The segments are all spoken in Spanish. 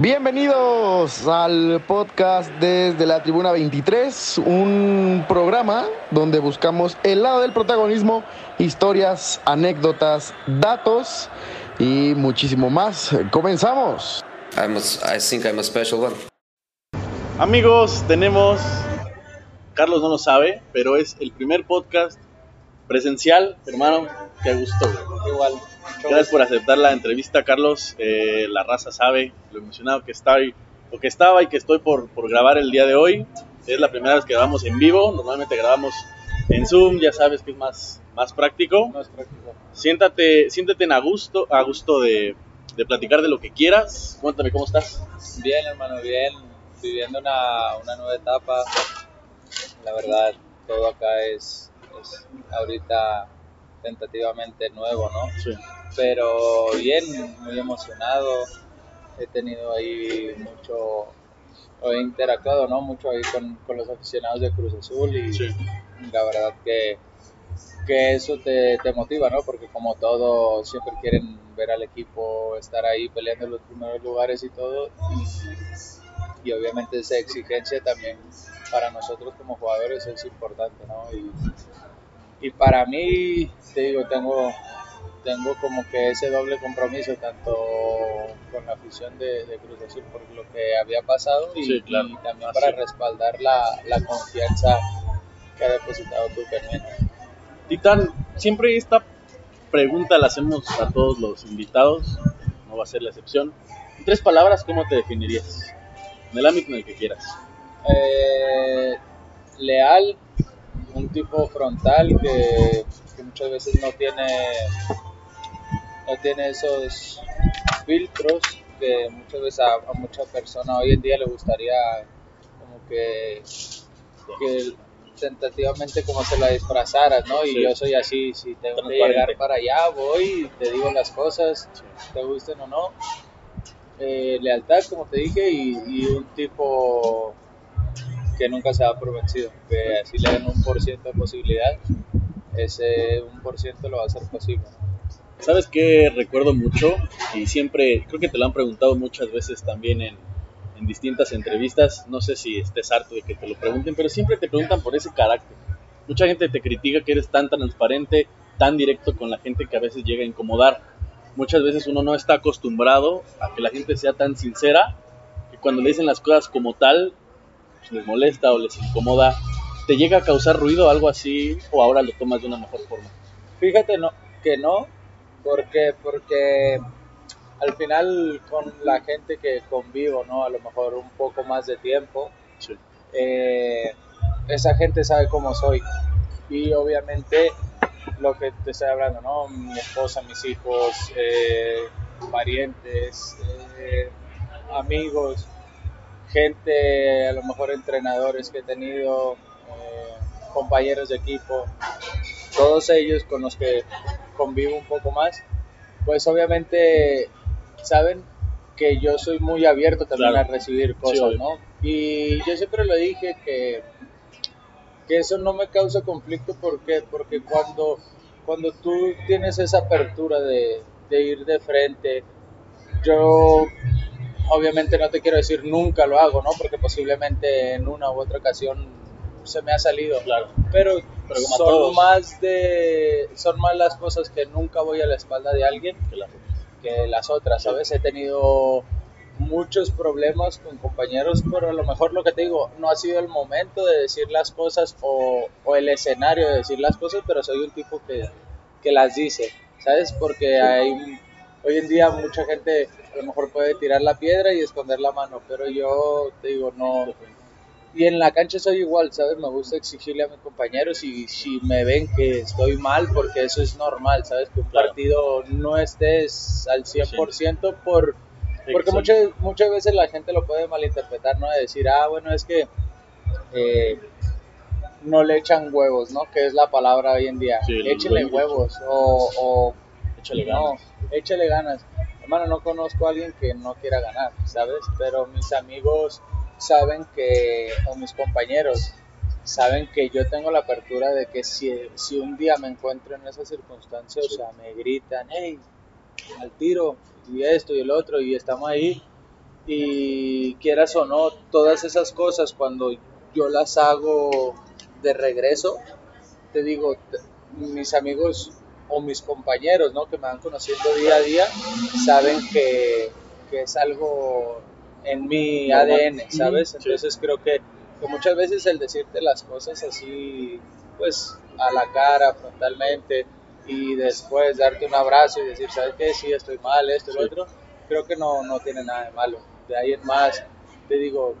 Bienvenidos al podcast desde la Tribuna 23, un programa donde buscamos el lado del protagonismo, historias, anécdotas, datos y muchísimo más. Comenzamos. I'm a, I think I'm a special one. Amigos, tenemos, Carlos no lo sabe, pero es el primer podcast presencial, hermano, qué gusto. Igual. Gracias por aceptar la entrevista, Carlos. Eh, la raza sabe lo emocionado que estoy, lo que estaba y que estoy por, por grabar el día de hoy. Es la primera vez que grabamos en vivo. Normalmente grabamos en Zoom, ya sabes que es más, más práctico. Más práctico. Siéntate, siéntate en a gusto, a gusto de, de platicar de lo que quieras. Cuéntame cómo estás. Bien, hermano, bien. Viviendo una, una nueva etapa. La verdad, todo acá es, es ahorita tentativamente nuevo, ¿no? Sí. Pero bien, muy emocionado. He tenido ahí mucho, he interactuado, ¿no? Mucho ahí con, con los aficionados de Cruz Azul y Sí. la verdad que, que eso te, te motiva, ¿no? Porque como todo, siempre quieren ver al equipo estar ahí peleando en los primeros lugares y todo. Y, y obviamente esa exigencia también para nosotros como jugadores es importante, ¿no? Y, y para mí, te digo, tengo, tengo como que ese doble compromiso, tanto con la afición de, de Cruz Azul por lo que había pasado y, Sí, claro. y también Así. para respaldar la, la confianza que ha depositado tu. Titán, siempre esta pregunta la hacemos a todos los invitados, no va a ser la excepción. En tres palabras, ¿cómo te definirías? En el ámbito en el que quieras. Eh, leal, un tipo frontal que, que muchas veces no tiene, no tiene esos filtros que muchas veces a, a mucha persona hoy en día le gustaría como que, que tentativamente como se la disfrazaras, ¿no? Y Sí. yo soy así, si tengo que llegar para allá, voy, te digo las cosas, te gusten o no. Eh, lealtad, como te dije, y, y un tipo que nunca se da por vencido, que así le den un por ciento de posibilidad, ese un por ciento lo va a hacer posible. ¿Sabes qué recuerdo mucho? Y siempre, creo que te lo han preguntado muchas veces también en, distintas entrevistas. No sé si estés harto de que te lo pregunten, pero siempre te preguntan por ese carácter. Mucha gente te critica que eres tan transparente, tan directo con la gente que a veces llega a incomodar. Muchas veces uno no está acostumbrado a que la gente sea tan sincera que cuando le dicen las cosas como tal, pues les molesta o les incomoda. ¿Te llega a causar ruido algo así o ahora lo tomas de una mejor forma? Fíjate que no, porque, porque al final con la gente que convivo, ¿no? A lo mejor un poco más de tiempo, Sí. eh, esa gente sabe cómo soy. Y obviamente lo que te estoy hablando, ¿no? Mi esposa, mis hijos, eh, parientes, eh, amigos, gente, a lo mejor entrenadores que he tenido, eh, compañeros de equipo, todos ellos con los que convivo un poco más, pues obviamente saben que yo soy muy abierto también Claro. a recibir cosas. ¿no? Y yo siempre lo dije que, que eso no me causa conflicto porque, porque cuando, cuando tú tienes esa apertura de, de ir de frente, yo obviamente no te quiero decir nunca lo hago, ¿no? Porque posiblemente en una u otra ocasión se me ha salido. Claro. Pero, son todos. más de son más las cosas que nunca voy a la espalda de alguien Que la- que las otras, ¿sabes? He tenido muchos problemas con compañeros, pero a lo mejor lo que te digo, no ha sido el momento de decir las cosas o, o el escenario de decir las cosas, pero soy un tipo que, que las dice, ¿sabes? Porque hay, hoy en día mucha gente a lo mejor puede tirar la piedra y esconder la mano, pero yo te digo, no. Y en la cancha soy igual, ¿sabes? Me gusta exigirle a mis compañeros y si me ven que estoy mal, porque eso es normal, ¿sabes? Que un Claro. partido no estés al 100% por, porque muchas, muchas veces la gente lo puede malinterpretar, ¿no? De decir, ah, bueno, es que eh, no le echan huevos, ¿no? Que es la palabra hoy en día. Sí, Échale huevos. huevos o, o Échale no, ganas. échale ganas. Hermano, no conozco a alguien que no quiera ganar, ¿sabes? Pero mis amigos saben que, o mis compañeros, saben que yo tengo la apertura de que si, si un día me encuentro en esa circunstancia, o sea, me gritan, hey, al tiro, y esto y el otro, y estamos ahí, Y quieras o no, todas esas cosas cuando yo las hago de regreso, te digo, mis amigos o mis compañeros, ¿no? Que me van conociendo día a día, saben que, que es algo en mi. ADN, ¿sabes? Sí. Entonces creo que, que muchas veces el decirte las cosas así, pues a la cara, frontalmente, y después darte un abrazo y decir, ¿sabes qué? Sí, estoy mal, esto y lo Sí. otro, creo que no, no tiene nada de malo. De ahí en más, te digo,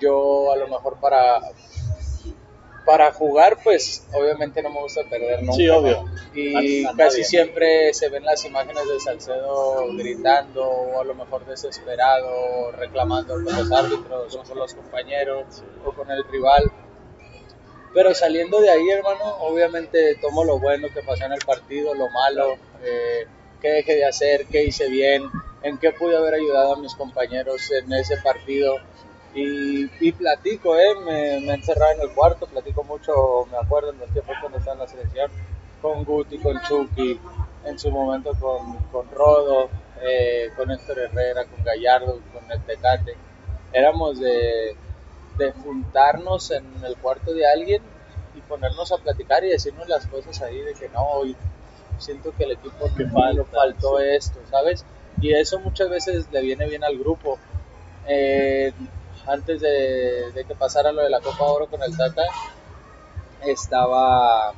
yo a lo mejor para para jugar pues obviamente no me gusta perder nunca Sí, obvio. y casi siempre se ven las imágenes de Salcedo gritando o a lo mejor desesperado reclamando con los árbitros o con los compañeros o con el rival. Pero saliendo de ahí hermano obviamente tomo lo bueno que pasó en el partido lo malo eh, qué dejé de hacer qué hice bien en qué pude haber ayudado a mis compañeros en ese partido y, y platico, ¿eh? Me, me he encerrado en el cuarto, platico mucho, me acuerdo en los tiempos cuando estaba en la selección, con Guti, con Chucky, en su momento con, con Rodo, eh, con Héctor Herrera, con Gallardo, con el Tecate. Éramos de, de juntarnos en el cuarto de alguien y ponernos a platicar y decirnos las cosas ahí de que no, hoy siento que el equipo Que falta, faltó sí. esto, ¿sabes? Y eso muchas veces le viene bien al grupo. Eh, antes de, de que pasara lo de la Copa Oro con el Tata, estaba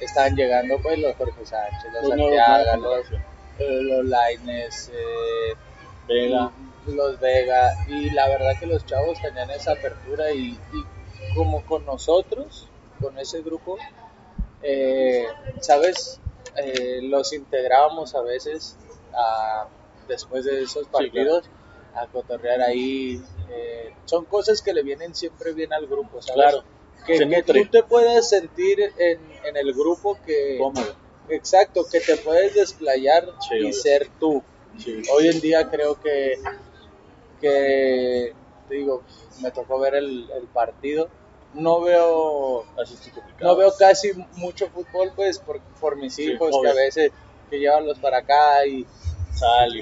estaban llegando pues los Jorge Sánchez, los Santiago, los, eh, los Lainez, eh, Vega. los Vega, y la verdad que los chavos tenían esa apertura y, y como con nosotros, con ese grupo, eh, ¿sabes? Eh, los integrábamos a veces a- después de esos partidos a cotorrear ahí. Eh, son cosas que le vienen siempre bien al grupo, ¿sabes? Claro. Que, tú te puedas sentir en, en el grupo que... Cómodo. Exacto, que te puedes desplayar Sí, y obvio. ser tú. Sí. Hoy en día creo que, que digo, me tocó ver el, el partido. No veo, no veo casi mucho fútbol, pues, por, por mis Sí, hijos, que a veces que llevarlos para acá y,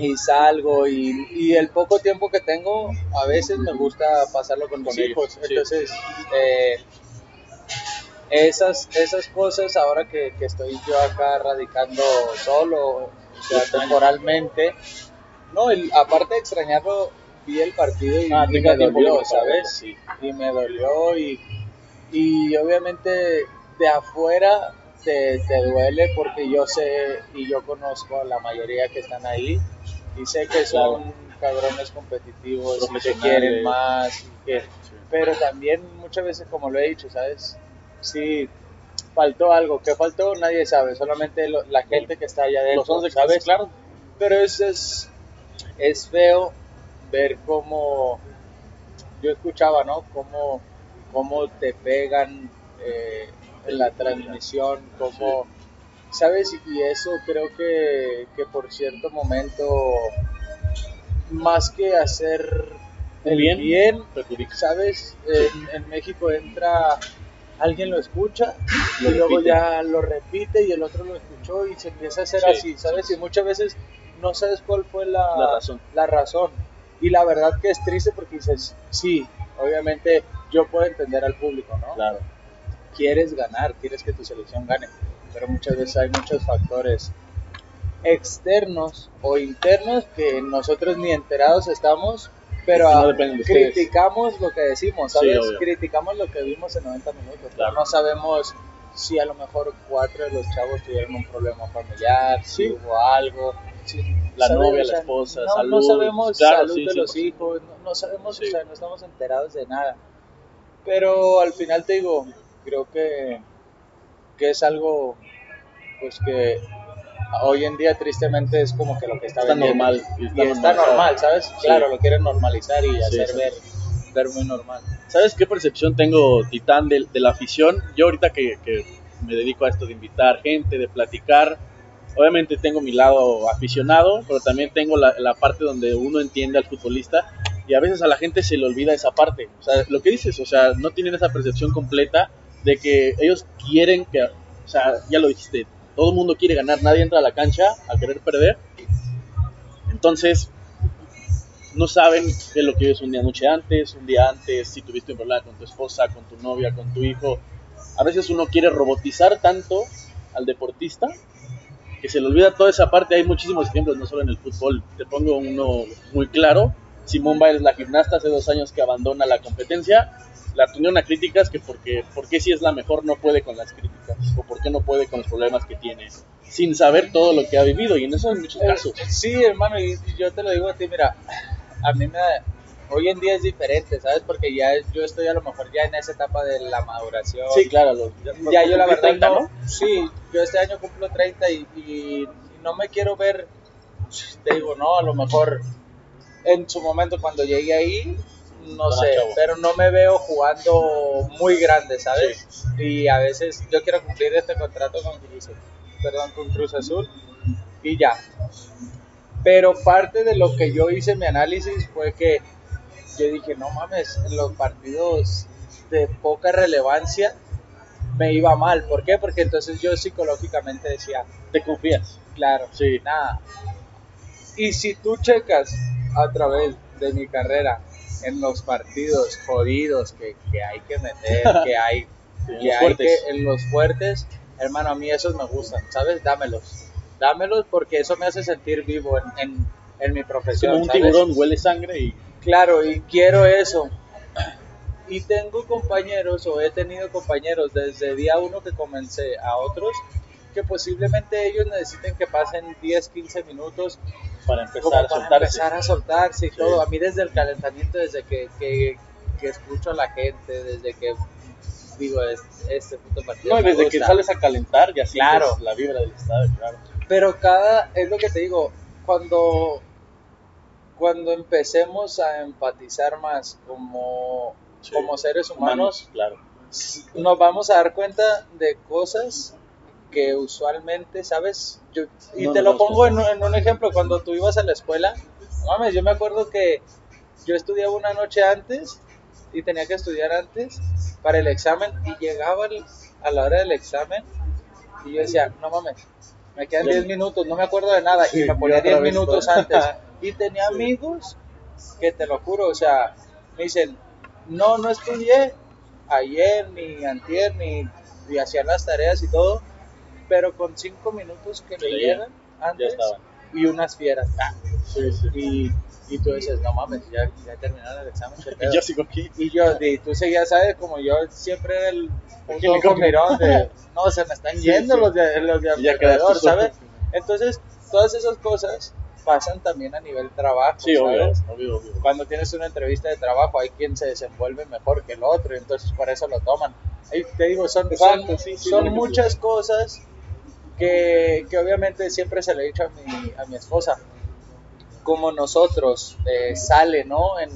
Y- salgo y, y el poco tiempo que tengo a veces me gusta pasarlo con mis Sí, hijos. sí. entonces eh, esas esas cosas ahora que, que estoy yo acá radicando solo o sea temporalmente no el- aparte de extrañarlo vi el partido y, Ah, y me dolió sabes verlo, y me dolió y, y obviamente de afuera te, te duele porque yo sé y yo conozco a la mayoría que están ahí y sé que son cabrones competitivos y que quieren más y que- pero también muchas veces como lo he dicho sabes sí faltó algo que faltó nadie sabe solamente lo- la gente que está allá Los adentro once, sabes claro. pero es, es, es feo ver cómo yo escuchaba, ¿no? Cómo, cómo te pegan eh, en la transmisión, cómo, ¿sabes? Y eso creo que, que por cierto momento, más que hacer el Bien. ¿sabes? En, en México entra, alguien lo escucha Lo y luego repite. ya lo repite y el otro lo escuchó y se empieza a hacer Sí, así, ¿sabes? sí, Y muchas veces no sabes cuál fue la, La razón. la razón. Y la verdad que es triste porque dices, sí, obviamente yo puedo entender al público, ¿no? Claro. Quieres ganar, quieres que tu selección gane, pero muchas veces hay muchos factores externos o internos que nosotros ni enterados estamos, pero No criticamos lo que decimos, Sí, ¿sabes? obvio. criticamos lo que vimos en 90 minutos, Claro. no sabemos si a lo mejor cuatro de los chavos tuvieron un problema familiar, si Sí. hubo algo, si- La novia, la esposa, no, salud. No sabemos Claro, salud sí, de los 100%. hijos, no, no sabemos, Sí. o sea, no estamos enterados de nada. Pero al final te digo, creo que, que es algo pues que hoy en día tristemente es como que lo que está, Está normal, Y está normal, ¿sabes? Claro, lo quieren normalizar y hacer sí. ver, ver muy normal. ¿Sabes qué percepción tengo, Titán, de, de la afición? Yo ahorita que, que me dedico a esto de invitar gente, de platicar, obviamente tengo mi lado aficionado, pero también tengo la, la parte donde uno entiende al futbolista y a veces a la gente se le olvida esa parte. O sea, lo que dices, o sea, no tienen esa percepción completa de que ellos quieren que, o sea, ya lo dijiste, todo el mundo quiere ganar, nadie entra a la cancha a querer perder. Entonces, no saben es lo que es un día noche antes, un día antes, si tuviste un problema con tu esposa, con tu novia, con tu hijo. A veces uno quiere robotizar tanto al deportista que se le olvida toda esa parte. Hay muchísimos ejemplos, no solo en el fútbol. Te pongo uno muy claro. Simón Biles, la gimnasta, hace dos años que abandona la competencia. La tuvieron a críticas que porque, porque si es la mejor no puede con las críticas o por qué no puede con los problemas que tiene sin saber todo lo que ha vivido y en eso hay muchos Eh, casos. Sí, hermano, y yo te lo digo a ti, mira, a mí me hoy en día es diferente, ¿sabes? Porque ya yo estoy a lo mejor ya en esa etapa de la maduración. Sí, claro. lo- Ya yo la verdad 30, no, sí, yo este año cumplo 30 y, y no me quiero ver, te digo, no, a lo mejor en su momento cuando llegue ahí, no Más sé, chavo. pero no me veo jugando muy grande, ¿sabes? Y a veces yo quiero cumplir este contrato con Cruz, perdón, con Cruz Azul y ya. Pero parte de lo que yo hice mi análisis fue que yo dije, no mames, en los partidos de poca relevancia me iba mal. ¿Por qué? Porque entonces yo psicológicamente decía, Te confías. claro, Sí. nada. Y si tú checas a través de mi carrera en los partidos jodidos que, que hay que meter, que hay, que hay que en los fuertes, hermano, a mí esos me gustan, ¿sabes? Dámelos. Dámelos porque eso me hace sentir vivo en, en, en mi profesión. Como un ¿sabes? tiburón huele sangre y Claro, y quiero eso. Y tengo compañeros, o he tenido compañeros desde día uno que comencé a otros, que posiblemente ellos necesiten que pasen 10, 15 minutos para empezar como a para soltarse. empezar a soltarse y Sí. todo. A mí desde el calentamiento, desde que, que, que escucho a la gente, desde que digo, es- este puto partido No, y me desde que sales a calentar ya Claro. la vibra del estadio, claro. Pero cada, es lo que te digo, cuando, cuando empecemos a empatizar más como, Sí. como seres humanos, claro. nos vamos a dar cuenta de cosas que usualmente, ¿sabes? Yo, y No te lo pongo en, un- en un ejemplo, cuando tú ibas a la escuela, mames, yo me acuerdo que yo estudiaba una noche antes y tenía que estudiar antes para el examen y llegaba el- a la hora del examen y yo decía, no mames, me quedan Ya. 10 minutos, no me acuerdo de nada Sí, y me ponía otra 10 vez minutos antes y tenía Sí. amigos que te lo juro, o sea, me dicen, no, no estudié ayer, ni antier, ni y hacían las tareas y todo, pero con cinco minutos que Sí, Ya antes y unas fieras. Ah, Sí, sí. y, y tú dices, no mames, ya, ya terminaron el examen. Y pedo". yo sigo aquí. Y yo, y tú seguías, ¿sabes? Como yo siempre era el copio. mirón de, no, se me están yendo los de, los de alrededor. ¿sabes? Entonces, todas esas cosas pasan también a nivel trabajo, Sí, obvio, ¿sabes? obvio, obvio. Cuando tienes una entrevista de trabajo, hay quien se desenvuelve mejor que el otro, entonces por eso lo toman. Y te digo, son, Exacto, son, sí, sí, son muchas cosas que, que obviamente siempre se le he dicho a mi, a mi esposa. Como nosotros eh, sale, ¿no? En,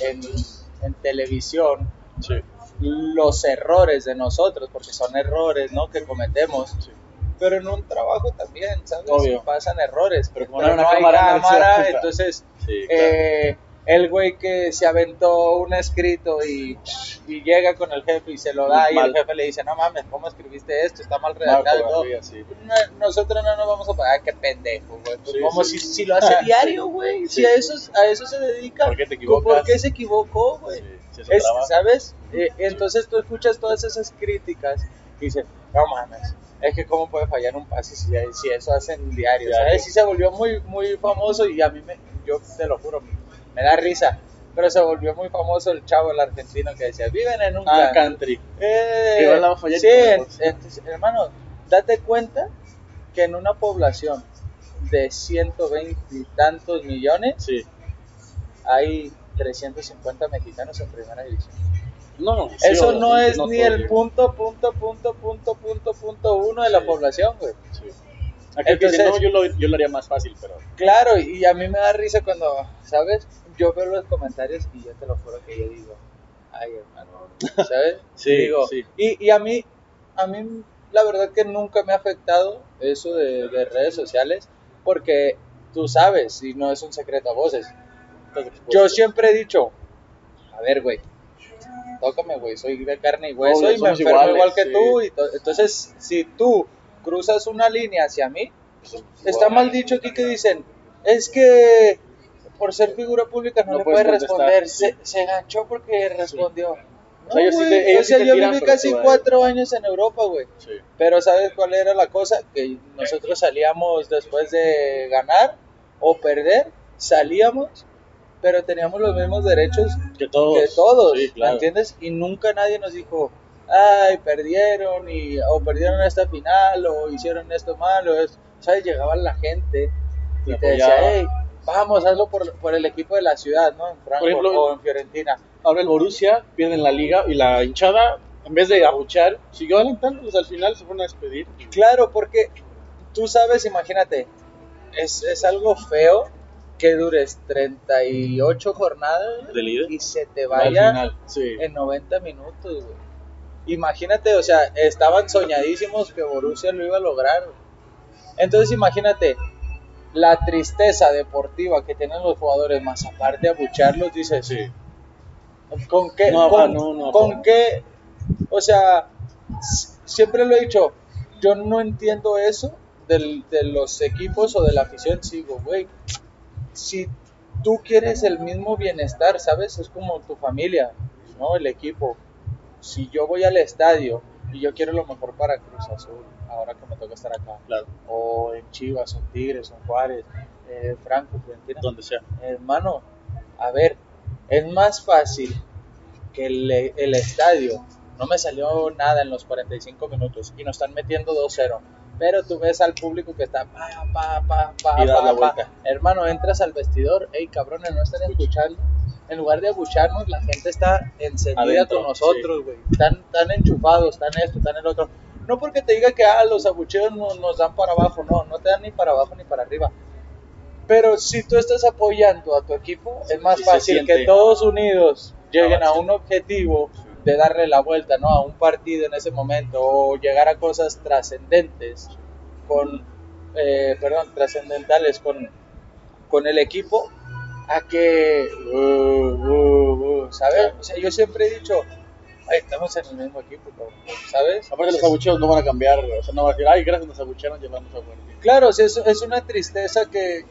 en, en televisión, Sí, los errores de nosotros, porque son errores, ¿no? Que cometemos. sí. Pero en un trabajo también, ¿sabes? Obvio. Pasan errores. Pero como no hay no una hay cámara, cámara, entonces Sí, claro. eh, el güey que se aventó un escrito y, y llega con el jefe y se lo da y Mal. el jefe le dice, no mames, ¿cómo escribiste esto? Está mal redactado. y todo". Ortografía, sí. No- nosotros no nos vamos a pagar, qué pendejo, güey. Pues Sí, como sí. Si, si lo hace diario, güey. Si a eso, a eso se dedica. ¿Por qué te? ¿Por qué se equivocó, güey? Es. ¿Sabes? Eh, entonces tú escuchas todas esas críticas y dices, no mames, es que cómo puede fallar un pase si, si eso hacen diario, Diario. ¿sabes? Sí se volvió muy, muy famoso y a mí, me, yo te lo juro, me da risa. Pero se volvió muy famoso el chavo, el argentino, que decía, viven en un Ah, country. eh, Que la sí, entonces, hermano, date cuenta que en una población de 120 y tantos millones Sí. hay 350 mexicanos en primera división. No, sí, Eso no es no ni el bien. punto, punto, punto, punto, punto, punto uno de la población, güey. Sí. Aquel que dice, Entonces- no, yo lo, yo lo haría más fácil, pero Claro, y a mí me da risa cuando, ¿sabes? Yo veo los comentarios y yo te lo juro que yo digo, ay, hermano, ¿sabes? Sí, digo, sí. Y, y a mí, a mí, la verdad que nunca me ha afectado eso de, de redes sociales, porque tú sabes, y no es un secreto a voces. Yo siempre he dicho, a ver, güey, tócame, güey, soy de carne y hueso Obvio, y me enfermo iguales, igual que sí. tú. Y to- entonces, si tú cruzas una línea hacia mí, Pues, está mal dicho aquí que dicen, es que por ser figura pública no, No le puedes responder. sí. Se, se ganchó porque respondió. O sea, ellos sí te- ellos o sea, yo viví casi tú ahí. cuatro años en Europa, güey. Sí. Pero ¿sabes cuál era la cosa? Que nosotros salíamos después de ganar o perder, salíamos, pero teníamos los mismos derechos Que todos. que todos, Sí, ¿me claro. entiendes? Y nunca nadie nos dijo, ay, perdieron, y, o perdieron esta final, o hicieron esto mal, o esto. ¿Sabes? Llegaba la gente y Te te decía, hey, vamos, hazlo por, por el equipo de la ciudad, ¿no? En Frankfurt ejemplo, o en Fiorentina. Ahora el Borussia pierde en la liga y la hinchada, en vez de abuchar, siguió alentándolos. Al final se fueron a despedir. Claro, porque tú sabes, imagínate, es, es algo feo que dures 38 jornadas De líder. y se te Al vaya final, sí. en 90 minutos, güey. Imagínate, o sea, estaban soñadísimos que Borussia lo iba a lograr. Entonces imagínate la tristeza deportiva que tienen los jugadores, más aparte de abucharlos, dices, Sí. ¿con qué? No, con, no, no, con qué? O sea, siempre lo he dicho, yo no entiendo eso del- de los equipos o de la afición, sigo, güey. Si tú quieres el mismo bienestar, ¿sabes? Es como tu familia, ¿no? El equipo. Si yo voy al estadio y yo quiero lo mejor para Cruz Azul, ahora que me toca estar acá, Claro, o en Chivas, o en Tigres, o en Juárez, eh, Franco, Fiorentina, donde sea. hermano, a ver, es más fácil que el, el estadio no me salió nada en los 45 minutos y nos están metiendo 2-0. Pero tú ves al público que está pa, pa, pa, pa, Y pa, la pa. Hermano, entras al vestidor, hey cabrones, no están escuchando. En lugar de abucharnos, la gente está encendida Adentro, con nosotros, güey. Están, están enchufados, están esto, están el otro. No porque te diga que ah, los abucheos no- nos dan para abajo, no, no te dan ni para abajo ni para arriba. Pero si tú estás apoyando a tu equipo, es más Sí, fácil que todos unidos lleguen a un objetivo de darle la vuelta, ¿no? A un partido en ese momento o llegar a cosas trascendentes con, eh, perdón, trascendentales con, con el equipo a que, uh, uh, uh, ¿sabes? O sea, yo siempre he dicho, "Ay, estamos en el mismo equipo, cabrón", ¿sabes? Aparte los abucheos no van a cambiar, o sea, no va a decir, ay, gracias, nos abuchearon, llevamos a Guardia. Claro, o sea, es, es una tristeza que,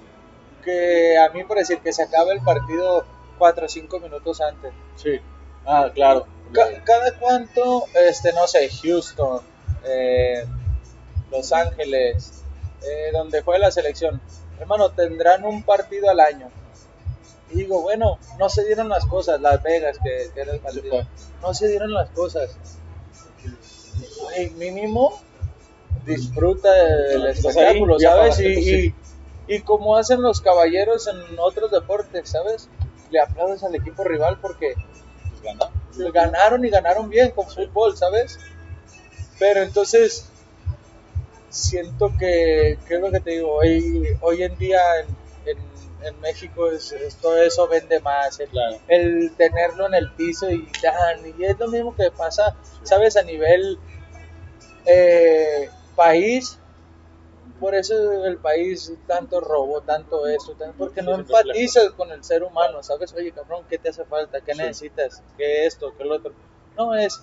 que a mí por decir que se acabe el partido 4 o 5 minutos antes. Sí. Ah, claro. Ca- cada cuánto, este, no sé, Houston, eh, Los Ángeles, eh, donde juega la selección, hermano, tendrán un partido al año. Y digo, bueno, no se dieron las cosas, Las Vegas, que, que era el partido, no se dieron las cosas. Güey, mínimo disfruta del Estás espectáculo, ¿sabes? pagaste Y, y, y como hacen los caballeros en otros deportes, ¿sabes? Le aplaudes al equipo rival porque Pues gana. ganaron y ganaron bien con fútbol, ¿sabes? Pero entonces siento que, ¿qué es lo que te digo? Hoy, hoy en día en, en- México es, es- todo eso vende más, el, Claro. el tenerlo en el piso y dan, y es lo mismo que pasa, ¿sabes? A nivel eh, país, por eso el país tanto robo, tanto esto, tanto- porque no Sí, empatizas con el ser humano, ¿sabes? Oye, cabrón, ¿qué te hace falta? ¿Qué Sí. necesitas? ¿Qué esto? ¿Qué lo otro? No es,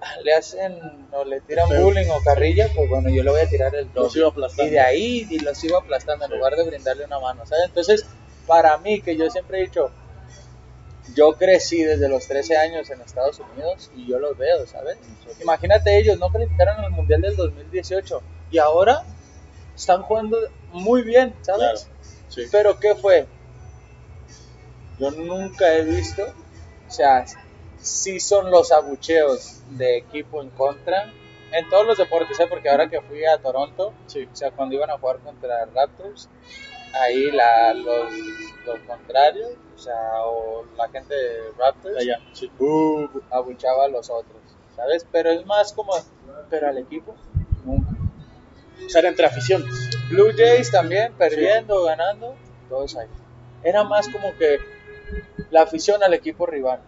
le hacen o le tiran Feo. bullying o carrilla, pues bueno, yo le voy a tirar el doble. Y de ahí y los iba aplastando en lugar de brindarle una mano, ¿sabes? Entonces, para mí, que yo siempre he dicho, yo crecí desde los 13 años en Estados Unidos y yo los veo, ¿sabes? Imagínate ellos, no calificaron al Mundial del 2018 y ahora están jugando muy bien, Claro. ¿sabes? Sí. Pero ¿qué fue? Yo nunca he visto, o sea, sí son los abucheos de equipo en contra, en todos los deportes, ¿eh? porque ahora que fui a Toronto, Sí. o sea, cuando iban a jugar contra Raptors, ahí la, los, los contrarios, o sea, o la gente de Raptors, Allá. Sí. abuchaba a los otros, ¿sabes? Pero es más como, pero al equipo, nunca. O sea, entre aficiones. Blue Jays también, perdiendo, ganando, todos ahí. Era más como que la afición al equipo rival.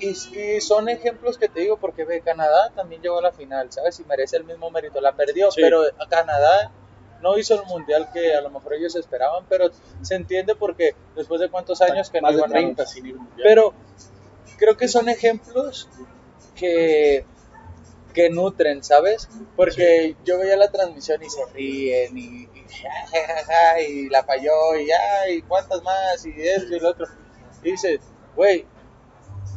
Y, y son ejemplos que te digo porque ve, Canadá también llegó a la final, ¿sabes? Y merece el mismo mérito. La perdió, Sí. pero Canadá no hizo el mundial que a lo mejor ellos esperaban, pero se entiende porque después de cuántos años que no Más de iban a 30 sin ir mundial. pero creo que son ejemplos que, que nutren, ¿sabes? Porque yo veía la transmisión y se ríen y, y ja, y la falló, y ya, y cuántas más, y esto y lo otro. Dices, güey,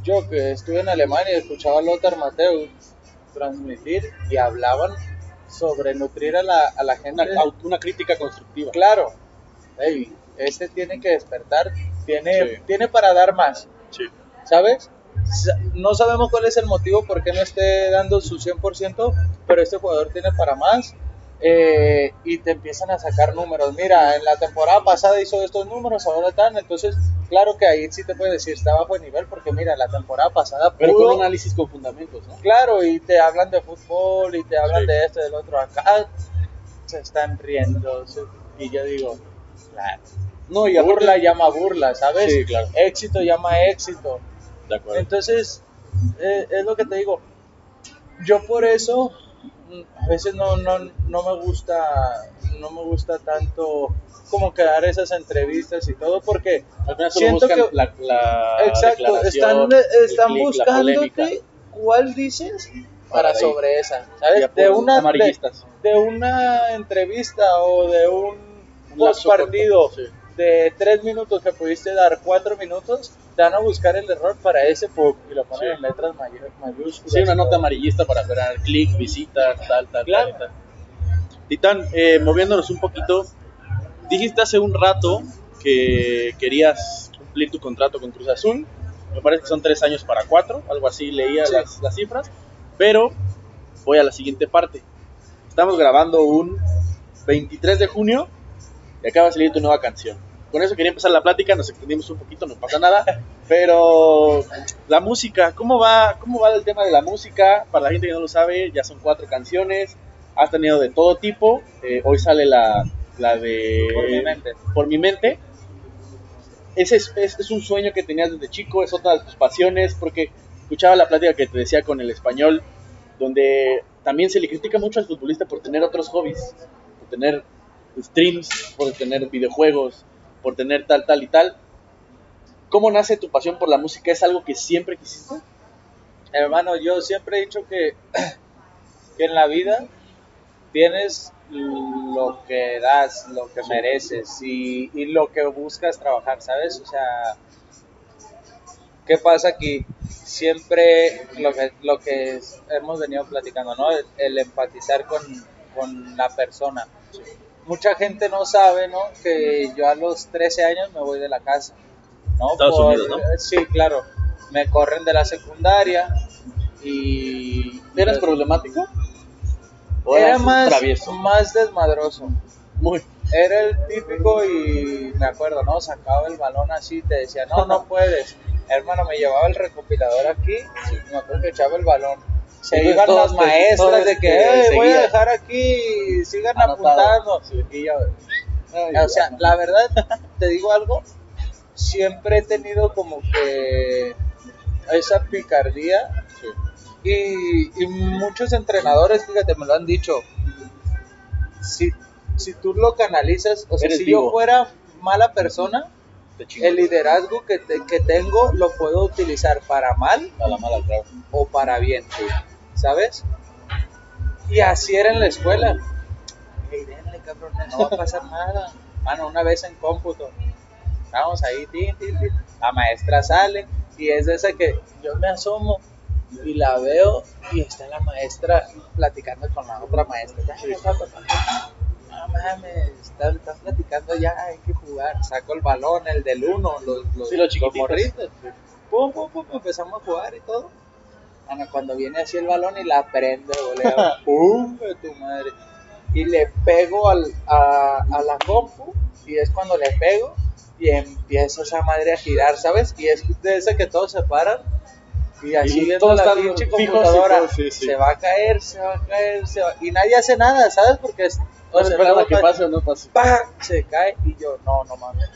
yo que estuve en Alemania y escuchaba a Lothar Mateus transmitir y hablaban sobre nutrir a la, a la gente. Una, una crítica constructiva. Claro, ey, este tiene que despertar, tiene, Sí. tiene para dar más, Sí. ¿sabes? Sa- No sabemos cuál es el motivo por qué no esté dando su 100%, pero este jugador tiene para más. eh, y te empiezan a sacar números. Mira, en la temporada pasada hizo estos números, ahora están. Entonces, claro que ahí sí te puede decir, está bajo de nivel, porque mira, la temporada pasada Pero pudo- con análisis con fundamentos, ¿no? Claro, y te hablan de fútbol y te hablan Sí. de esto y del otro. Acá se están riendo. se- Y yo digo, claro. No, y Burla aparte- llama burla, ¿sabes? Sí, claro. Éxito llama éxito. De acuerdo. Entonces, eh, es lo que te digo. Yo por eso mm, a veces no, no, no me gusta no me gusta tanto como que dar esas entrevistas y todo porque Al final solo siento buscan que la, la exacto están están click, buscándote cuál dices Para sobre esa sabes de una de, una entrevista o de un post partido sí. de tres minutos que pudiste dar cuatro minutos te van a buscar el error para ese pum, y lo ponen Sí. en letras may- mayúsculas Sí, una nota amarillista para generar clic, visitas, tal, tal, Claro. tal, tal. Titán, eh, moviéndonos un poquito, dijiste hace un rato que querías cumplir tu contrato con Cruz Azul. Me parece que son tres años para cuatro, algo así leía Sí. las, las cifras. Pero voy a la siguiente parte. Estamos grabando un 23 de junio y acaba de salir tu nueva canción. Con eso quería empezar la plática, nos extendimos un poquito, no pasa nada. Pero la música, ¿cómo va, ¿cómo va el tema de la música? Para la gente que no lo sabe, ya son cuatro canciones, has tenido de todo tipo. Eh, hoy sale la, la de Por mi mente. Por mi mente. Ese es, es- es un sueño que tenías desde chico, es otra de tus pasiones, porque escuchaba la plática que te decía con el español, donde también se le critica mucho al futbolista por tener otros hobbies, por tener streams, por tener videojuegos, por tener tal, tal y tal. ¿Cómo nace tu pasión por la música? ¿Es algo que siempre quisiste? Hermano, yo siempre he dicho que, que en la vida tienes lo que das, lo que mereces y, y lo que buscas trabajar, ¿sabes? O sea, ¿qué pasa aquí? Siempre lo que, lo que hemos venido platicando, ¿no? El, el empatizar con, con la persona. Mucha gente no sabe, ¿no? Que yo a los 13 años me voy de la casa, ¿no? Estados Unidos, ¿no? Sí, claro. Me corren de la secundaria y... ¿Eras problemático? ¿O Era más, travieso? más desmadroso. Muy. Era el típico y me acuerdo, ¿no? Sacaba el balón así, te decía, no, no puedes. Hermano, me llevaba el recopilador aquí y me acuerdo que echaba el balón. Se iban las maestras de que, "Eh, voy a seguían". dejar aquí, sigan Anotado. apuntando. Sí. Y yo, Ay, o sea, bueno. la verdad, te digo algo, siempre he tenido como que esa picardía. Y, y muchos entrenadores, fíjate, me lo han dicho. Si, si tú lo canalizas, o sea, si vivo. yo fuera mala persona, el liderazgo que, te- que tengo lo puedo utilizar para mal A la mala, claro. o para bien, ¿sabes? Y así era en la escuela. Ey, denle, cabrón, no va a pasar nada. Mano, una vez en cómputo, vamos ahí, tin. la maestra sale y es de esa que yo me asomo y la veo y está la maestra platicando con la otra maestra. No mames, están, platicando ya, hay que jugar. Saco el balón, el del uno, los, los, Sí, los morritos. Pum, pum, pum, empezamos a jugar y todo. Ana, cuando viene así el balón y la prende, volea, ¡pum! de tu madre. Y le pego al, a, a la compu, y es cuando le pego, y empieza esa madre a girar, ¿sabes? Y es de que todos se paran, y así Y todos la pinche computadora, todo, sí, sí. se va a caer, se va a caer, se va... y nadie hace nada, ¿sabes? Porque es, No que pa- pase o no pase. ¡pam! se cae y yo, no, no mames.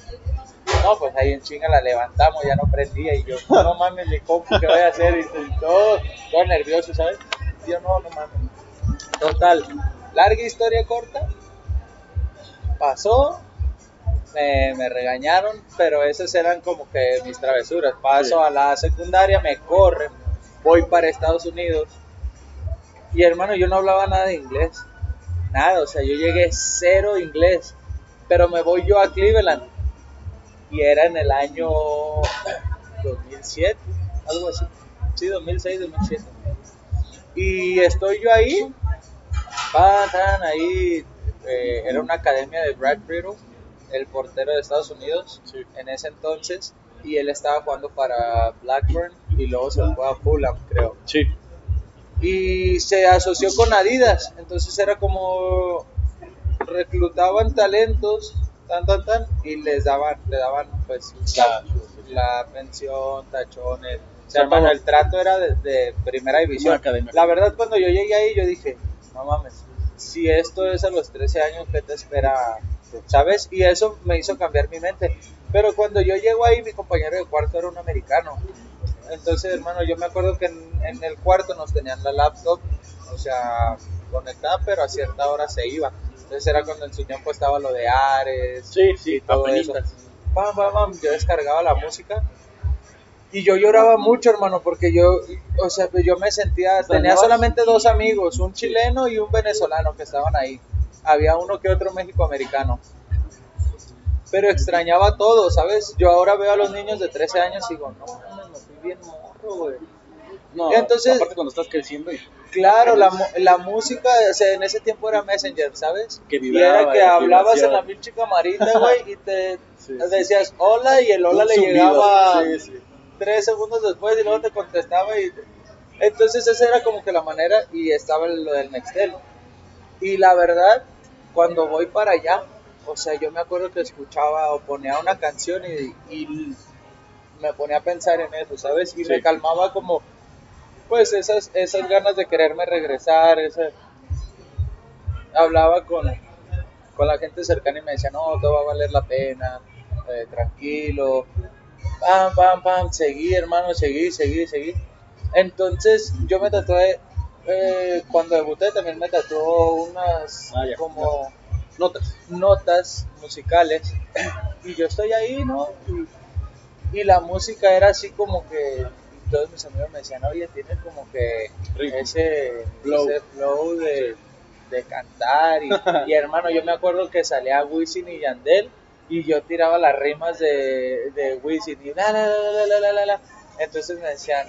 No, pues ahí en chinga la levantamos, ya no prendía y yo, no mames, mi compu, ¿qué voy a hacer? Y, y todo, todo nervioso, ¿sabes? Y yo, no, no mames. Total, larga historia corta, pasó, me, me regañaron, pero esas eran como que mis travesuras. Paso Sí. a la secundaria, me corren, voy para Estados Unidos y hermano, yo no hablaba nada de inglés. nada, o sea, yo llegué cero inglés, pero me voy yo a Cleveland y era en el año 2007, algo así, sí, 2006, 2007. Y estoy yo ahí, van, ahí, eh, era una academia de Brad Riddle, el portero de Estados Unidos Sí. en ese entonces, y él estaba jugando para Blackburn y luego se fue a Fulham, creo Sí. y se asoció con Adidas. Entonces era como reclutaban talentos, tan, tan, tan, y les daban, le daban pues la, la pensión, tachones. O sea, Hermano. el trato era de, de primera división. La verdad, cuando yo llegué ahí, yo dije, no mames, si esto es a los 13 años, ¿qué te espera? ¿Sabes? Y eso me hizo cambiar mi mente. Pero cuando yo llego ahí, mi compañero de cuarto era un americano. Entonces, hermano, yo me acuerdo que en, en el cuarto nos tenían la laptop, o sea, conectada, pero a cierta hora se iba. Entonces era cuando en su tiempo estaba lo de Ares Sí, sí, y todo eso. yo descargaba la música y yo lloraba mucho, hermano, porque yo, o sea, yo me sentía, tenía solamente dos amigos, un chileno y un venezolano que estaban ahí. Había uno que otro mexicoamericano. Pero extrañaba todo, ¿sabes? Yo ahora veo a los niños de 13 años y digo, no, mames, me fui bien morro, güey. No, Entonces- aparte cuando estás creciendo y Claro, la, la música, o sea, en ese tiempo era Messenger, ¿sabes? Que y era vibraba, que la hablabas en la pinche camarita, güey, y te Sí, sí. decías hola y el hola Un le llegaba sí, sí. tres segundos después y luego te contestaba y entonces esa era como que la manera y estaba lo del Nextel. Y la verdad, cuando voy para allá, o sea, yo me acuerdo que escuchaba o ponía una canción y, y me ponía a pensar en eso, ¿sabes? Y me calmaba como, pues esas, esas ganas de quererme regresar, esa... hablaba con, con la gente cercana y me decía, no, todo va a valer la pena, eh, tranquilo, pam, pam, pam, seguí, hermano, seguí, seguí, seguí. Entonces yo me tatué, eh, cuando debuté también me tatuó unas ah, como notas notas musicales y yo estoy ahí, ¿no? Y, la música era así como que todos mis amigos me decían, oye, tiene como que ese flow, de, cantar. Y, hermano, yo me acuerdo que salía Wisin y Yandel y yo tiraba las rimas de, de Wisin y la la la la la la la. Entonces me decían,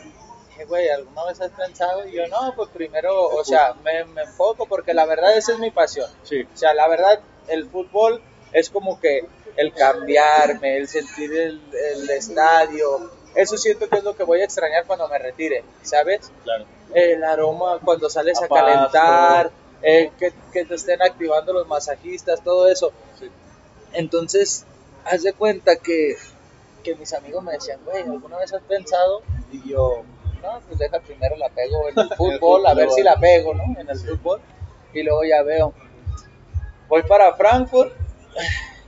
"Eh, güey, ¿alguna vez has pensado? Y yo, no, pues primero, o sea, me, me enfoco porque la verdad esa es mi pasión. Sí. O sea, la verdad, el fútbol es como que el cambiarme, el sentir el, el estadio. Eso siento que es lo que voy a extrañar cuando me retire, ¿sabes? Claro. El aroma cuando sales a, calentar, eh, que, que te estén activando los masajistas, todo eso. Sí. Entonces, haz de cuenta que, que mis amigos me decían, güey, ¿alguna vez has pensado? Y yo, no, pues deja primero la pego en el fútbol, a ver si la pego, ¿no? En el fútbol. Y luego ya veo. Voy para Frankfurt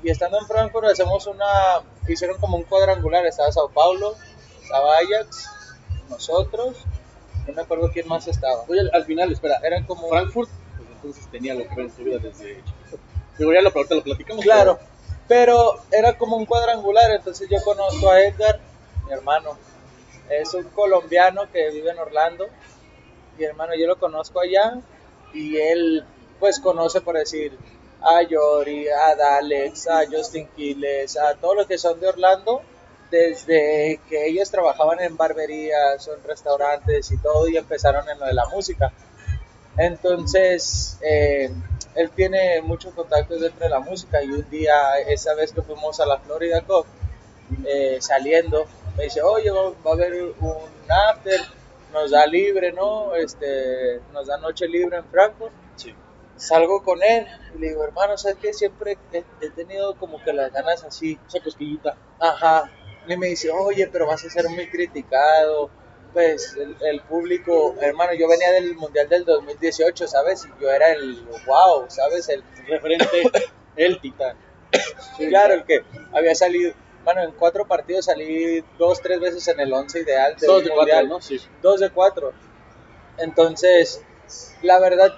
y estando en Frankfurt hacemos una, hicieron como un cuadrangular, estaba Sao Paulo, estaba Ajax, nosotros, no me acuerdo quién más estaba. Oye, al, al final, espera, Eran como... Frankfurt, pues entonces tenía lo que ver en tu vida desde chiquito. Digo, ya lo, ahorita lo platicamos. Claro, pero era como un cuadrangular, entonces yo conozco a Edgar, mi hermano. Es un colombiano que vive en Orlando. Mi hermano, yo lo conozco allá y él, pues, conoce, por decir, a Yori, a Dalex, a Justin Quiles, a todos los que son de Orlando, desde que ellos trabajaban en barberías o en restaurantes y todo, y empezaron en lo de la música. Entonces, eh, él tiene muchos contactos dentro de la música y un día, esa vez que fuimos a la Florida Cup, eh, saliendo, me dice, oye, va, va a haber un after, nos da libre, ¿no? Este, nos da noche libre en Frankfurt. Sí. Salgo con él y le digo, hermano, ¿sabes qué? Siempre he, he tenido como que las ganas así, Esa cosquillita. Ajá. Y me dice, oye, pero vas a ser muy criticado. Pues el, el público, hermano, yo venía del Mundial del 2018, ¿sabes? Y yo era el wow, ¿sabes? El, Referente, el titán. claro, el que había salido, bueno, en cuatro partidos salí dos, tres veces en el once ideal Dos de Mundial. cuatro, ¿no? Sí. Dos de cuatro. Entonces, la verdad,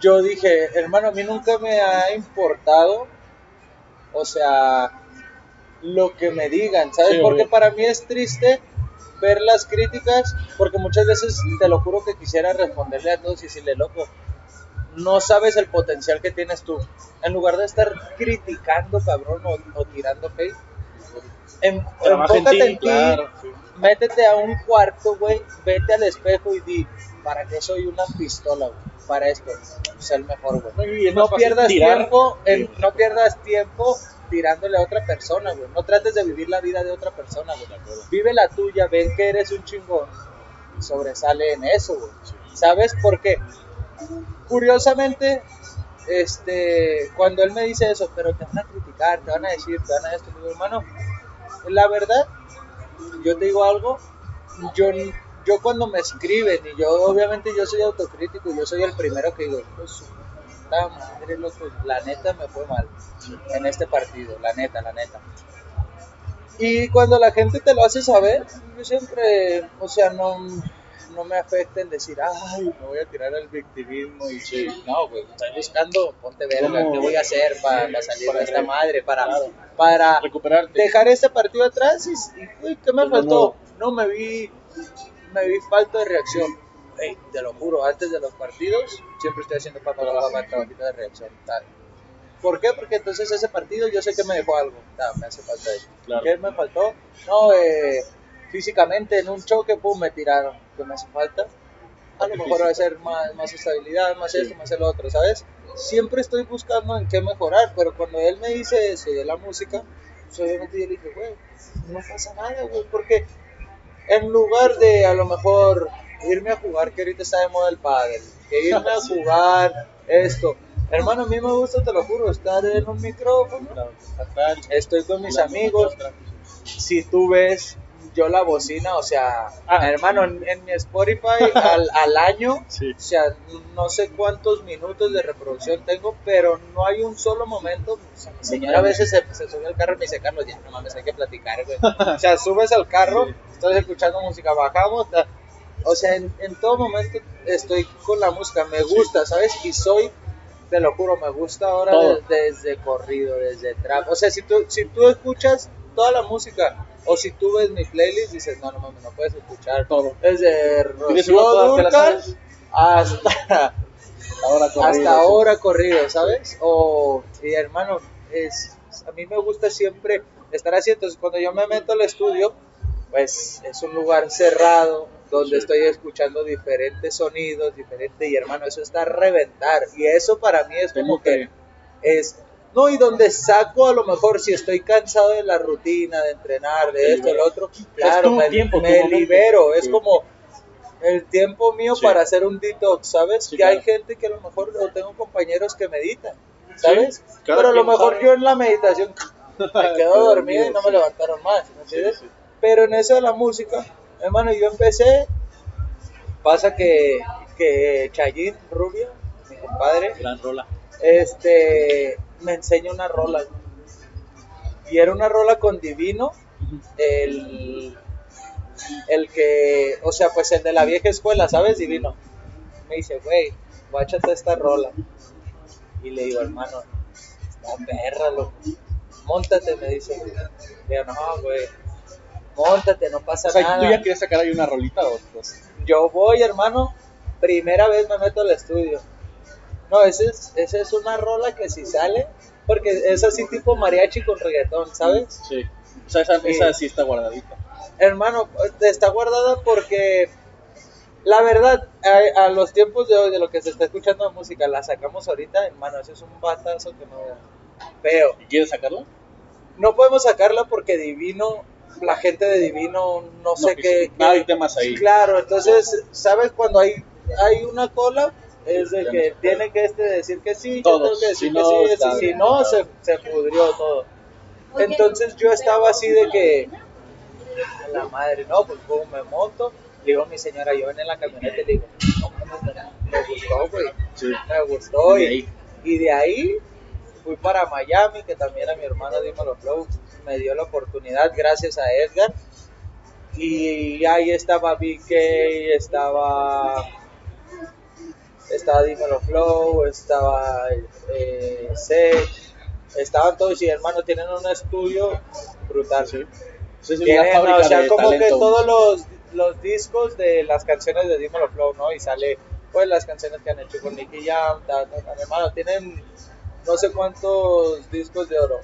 yo dije, hermano, a mí nunca me ha importado, o sea, lo que me digan, ¿sabes? Sí, porque obvio. para mí es triste ver las críticas, porque muchas veces te lo juro que quisiera responderle a todos y decirle, loco, no sabes el potencial que tienes tú. En lugar de estar criticando, cabrón, o, o tirando hate, en, en enfócate ti, en ti, claro, sí. métete a un cuarto, güey, vete al espejo y di, ¿para qué soy una pistola, güey? Para esto, ser mejor, güey. No pierdas tiempo, en- no pierdas tiempo tirándole a otra persona, güey. No trates de vivir la vida de otra persona, güey. Vive la tuya, ven que eres un chingón y sobresale en eso, güey. ¿Sabes por qué? Curiosamente, este, cuando él me dice eso, pero te van a criticar, te van a decir, te van a esto, digo, hermano, la verdad, yo te digo algo, yo, yo cuando me escriben, y yo obviamente yo soy autocrítico, yo soy el primero que digo, pues, puta loco, la neta me fue mal en este partido, la neta, la neta. Y cuando la gente te lo hace saber, yo siempre, o sea, no, no me afecta en decir, ay, me voy a tirar al victimismo y sí. No, güey, estoy buscando, ponte verga. ¿qué voy a hacer para, para salir Para de esta re- madre? Para, claro. para Recuperarte. dejar este partido atrás y, y, güey, ¿qué me Pues, faltó? No, me vi, me vi falta de reacción. Ey, te lo juro, antes de los partidos siempre estoy haciendo para trabajito de reacción. Tal. ¿Por qué? Porque entonces ese partido yo sé que me dejó algo. Ta, me hace falta eso. Claro. ¿Qué me faltó? No, eh, físicamente en un choque, pum, me tiraron. ¿Qué me hace falta? A lo mejor va a ser más, más estabilidad, más esto, más el otro, ¿sabes? Siempre estoy buscando en qué mejorar, pero cuando él me dice eso de la música, pues obviamente yo le dije, güey, no pasa nada, güey, porque en lugar de a lo mejor irme a jugar, que ahorita está de moda el pádel, que irme a jugar esto, hermano, a mí me gusta, te lo juro, estar en un micrófono, estoy con mis amigos, si tú ves yo la bocina, o sea, Ah. hermano, en, en mi Spotify al, al año, Sí. o sea, no sé cuántos minutos de reproducción tengo, pero no hay un solo momento. O sea, mi señora a veces se, se sube al carro y me dice, Carlos, ya no mames, hay que platicar, güey. O sea, subes al carro, estás escuchando música, bajamos, o sea, en, en todo momento estoy con la música, me gusta, ¿sabes? Y soy, te lo juro, me gusta ahora de- desde corrido, desde trap. O sea, si tú, si tú escuchas toda la música, o si tú ves mi playlist, dices, no, no mames, no puedes escuchar Todo. desde Rocío sabes. hasta Ahora corrido, hasta sí. ahora corrido, ¿sabes? O, y hermano, es, a mí me gusta siempre estar así, entonces cuando yo me meto al estudio, pues es un lugar cerrado donde Sí. estoy escuchando diferentes sonidos, diferentes, y hermano, eso está a reventar, y eso para mí es como que es, no, y donde saco a lo mejor si estoy cansado de la rutina, de entrenar, de esto, el liberas. otro, claro, me, tiempo, me libero, es Sí. como el tiempo mío Sí. para hacer un detox, ¿sabes? Que hay gente que a lo mejor, o tengo compañeros que meditan, ¿sabes? Pero a lo mejor sabe. yo en la meditación me quedo dormido y no me levantaron más, ¿me entiendes? Pero en eso de la música, hermano, yo empecé, pasa que, que Chayín Rubio, mi compadre, Gran rola. este, me enseña una rola. Y era una rola con Divino, el, el que, o sea, pues el de la vieja escuela, ¿sabes? Divino. Me dice, güey, guáchate esta rola. Y le digo, hermano, está perra, loco. Móntate, me dice. Le digo, no, güey, móntate, no pasa O sea, nada ¿tú ya querías sacar ahí una rolita o pues? yo voy, hermano, primera vez me meto al estudio. No, esa es, esa es una rola que si sale, porque es así tipo mariachi con reggaetón, ¿sabes? Sí. O sea, esa, Sí. esa sí está guardadita. Hermano, está guardada porque la verdad, a, a los tiempos de hoy, de lo que se está escuchando de música, la sacamos ahorita, hermano, ese es un batazo que no veo. ¿Y quieres sacarla? No podemos sacarla porque Divino, la gente de Divino, no, sé qué, qué- hay temas ahí. Claro, entonces, ¿sabes? Cuando hay, hay una cola, es de que tiene que este decir que sí, yo tengo que decir Si que no, sí, está si, bien. no, se, se pudrió todo. Entonces yo estaba así de que, a la madre, no, pues como me monto, le digo a mi señora, yo ven en la camioneta y le digo, no, me, me gustó, güey, Sí. me gustó. Y Y, de ahí. y de ahí fui para Miami, que también a mi hermana Dímelo Flow me dio la oportunidad gracias a Edgar. Y ahí estaba BK, estaba estaba Dímelo Flow, estaba eh, Sech, estaban todos y hermano tienen un estudio brutal. Sí. Sí, Tienen, una o sea, de como que todos los, los discos de las canciones de Dímelo Flow, ¿no? Y sale pues las canciones que han hecho con Nicky Jam, ta, ta, ta, hermano, tienen no sé cuántos discos de oro.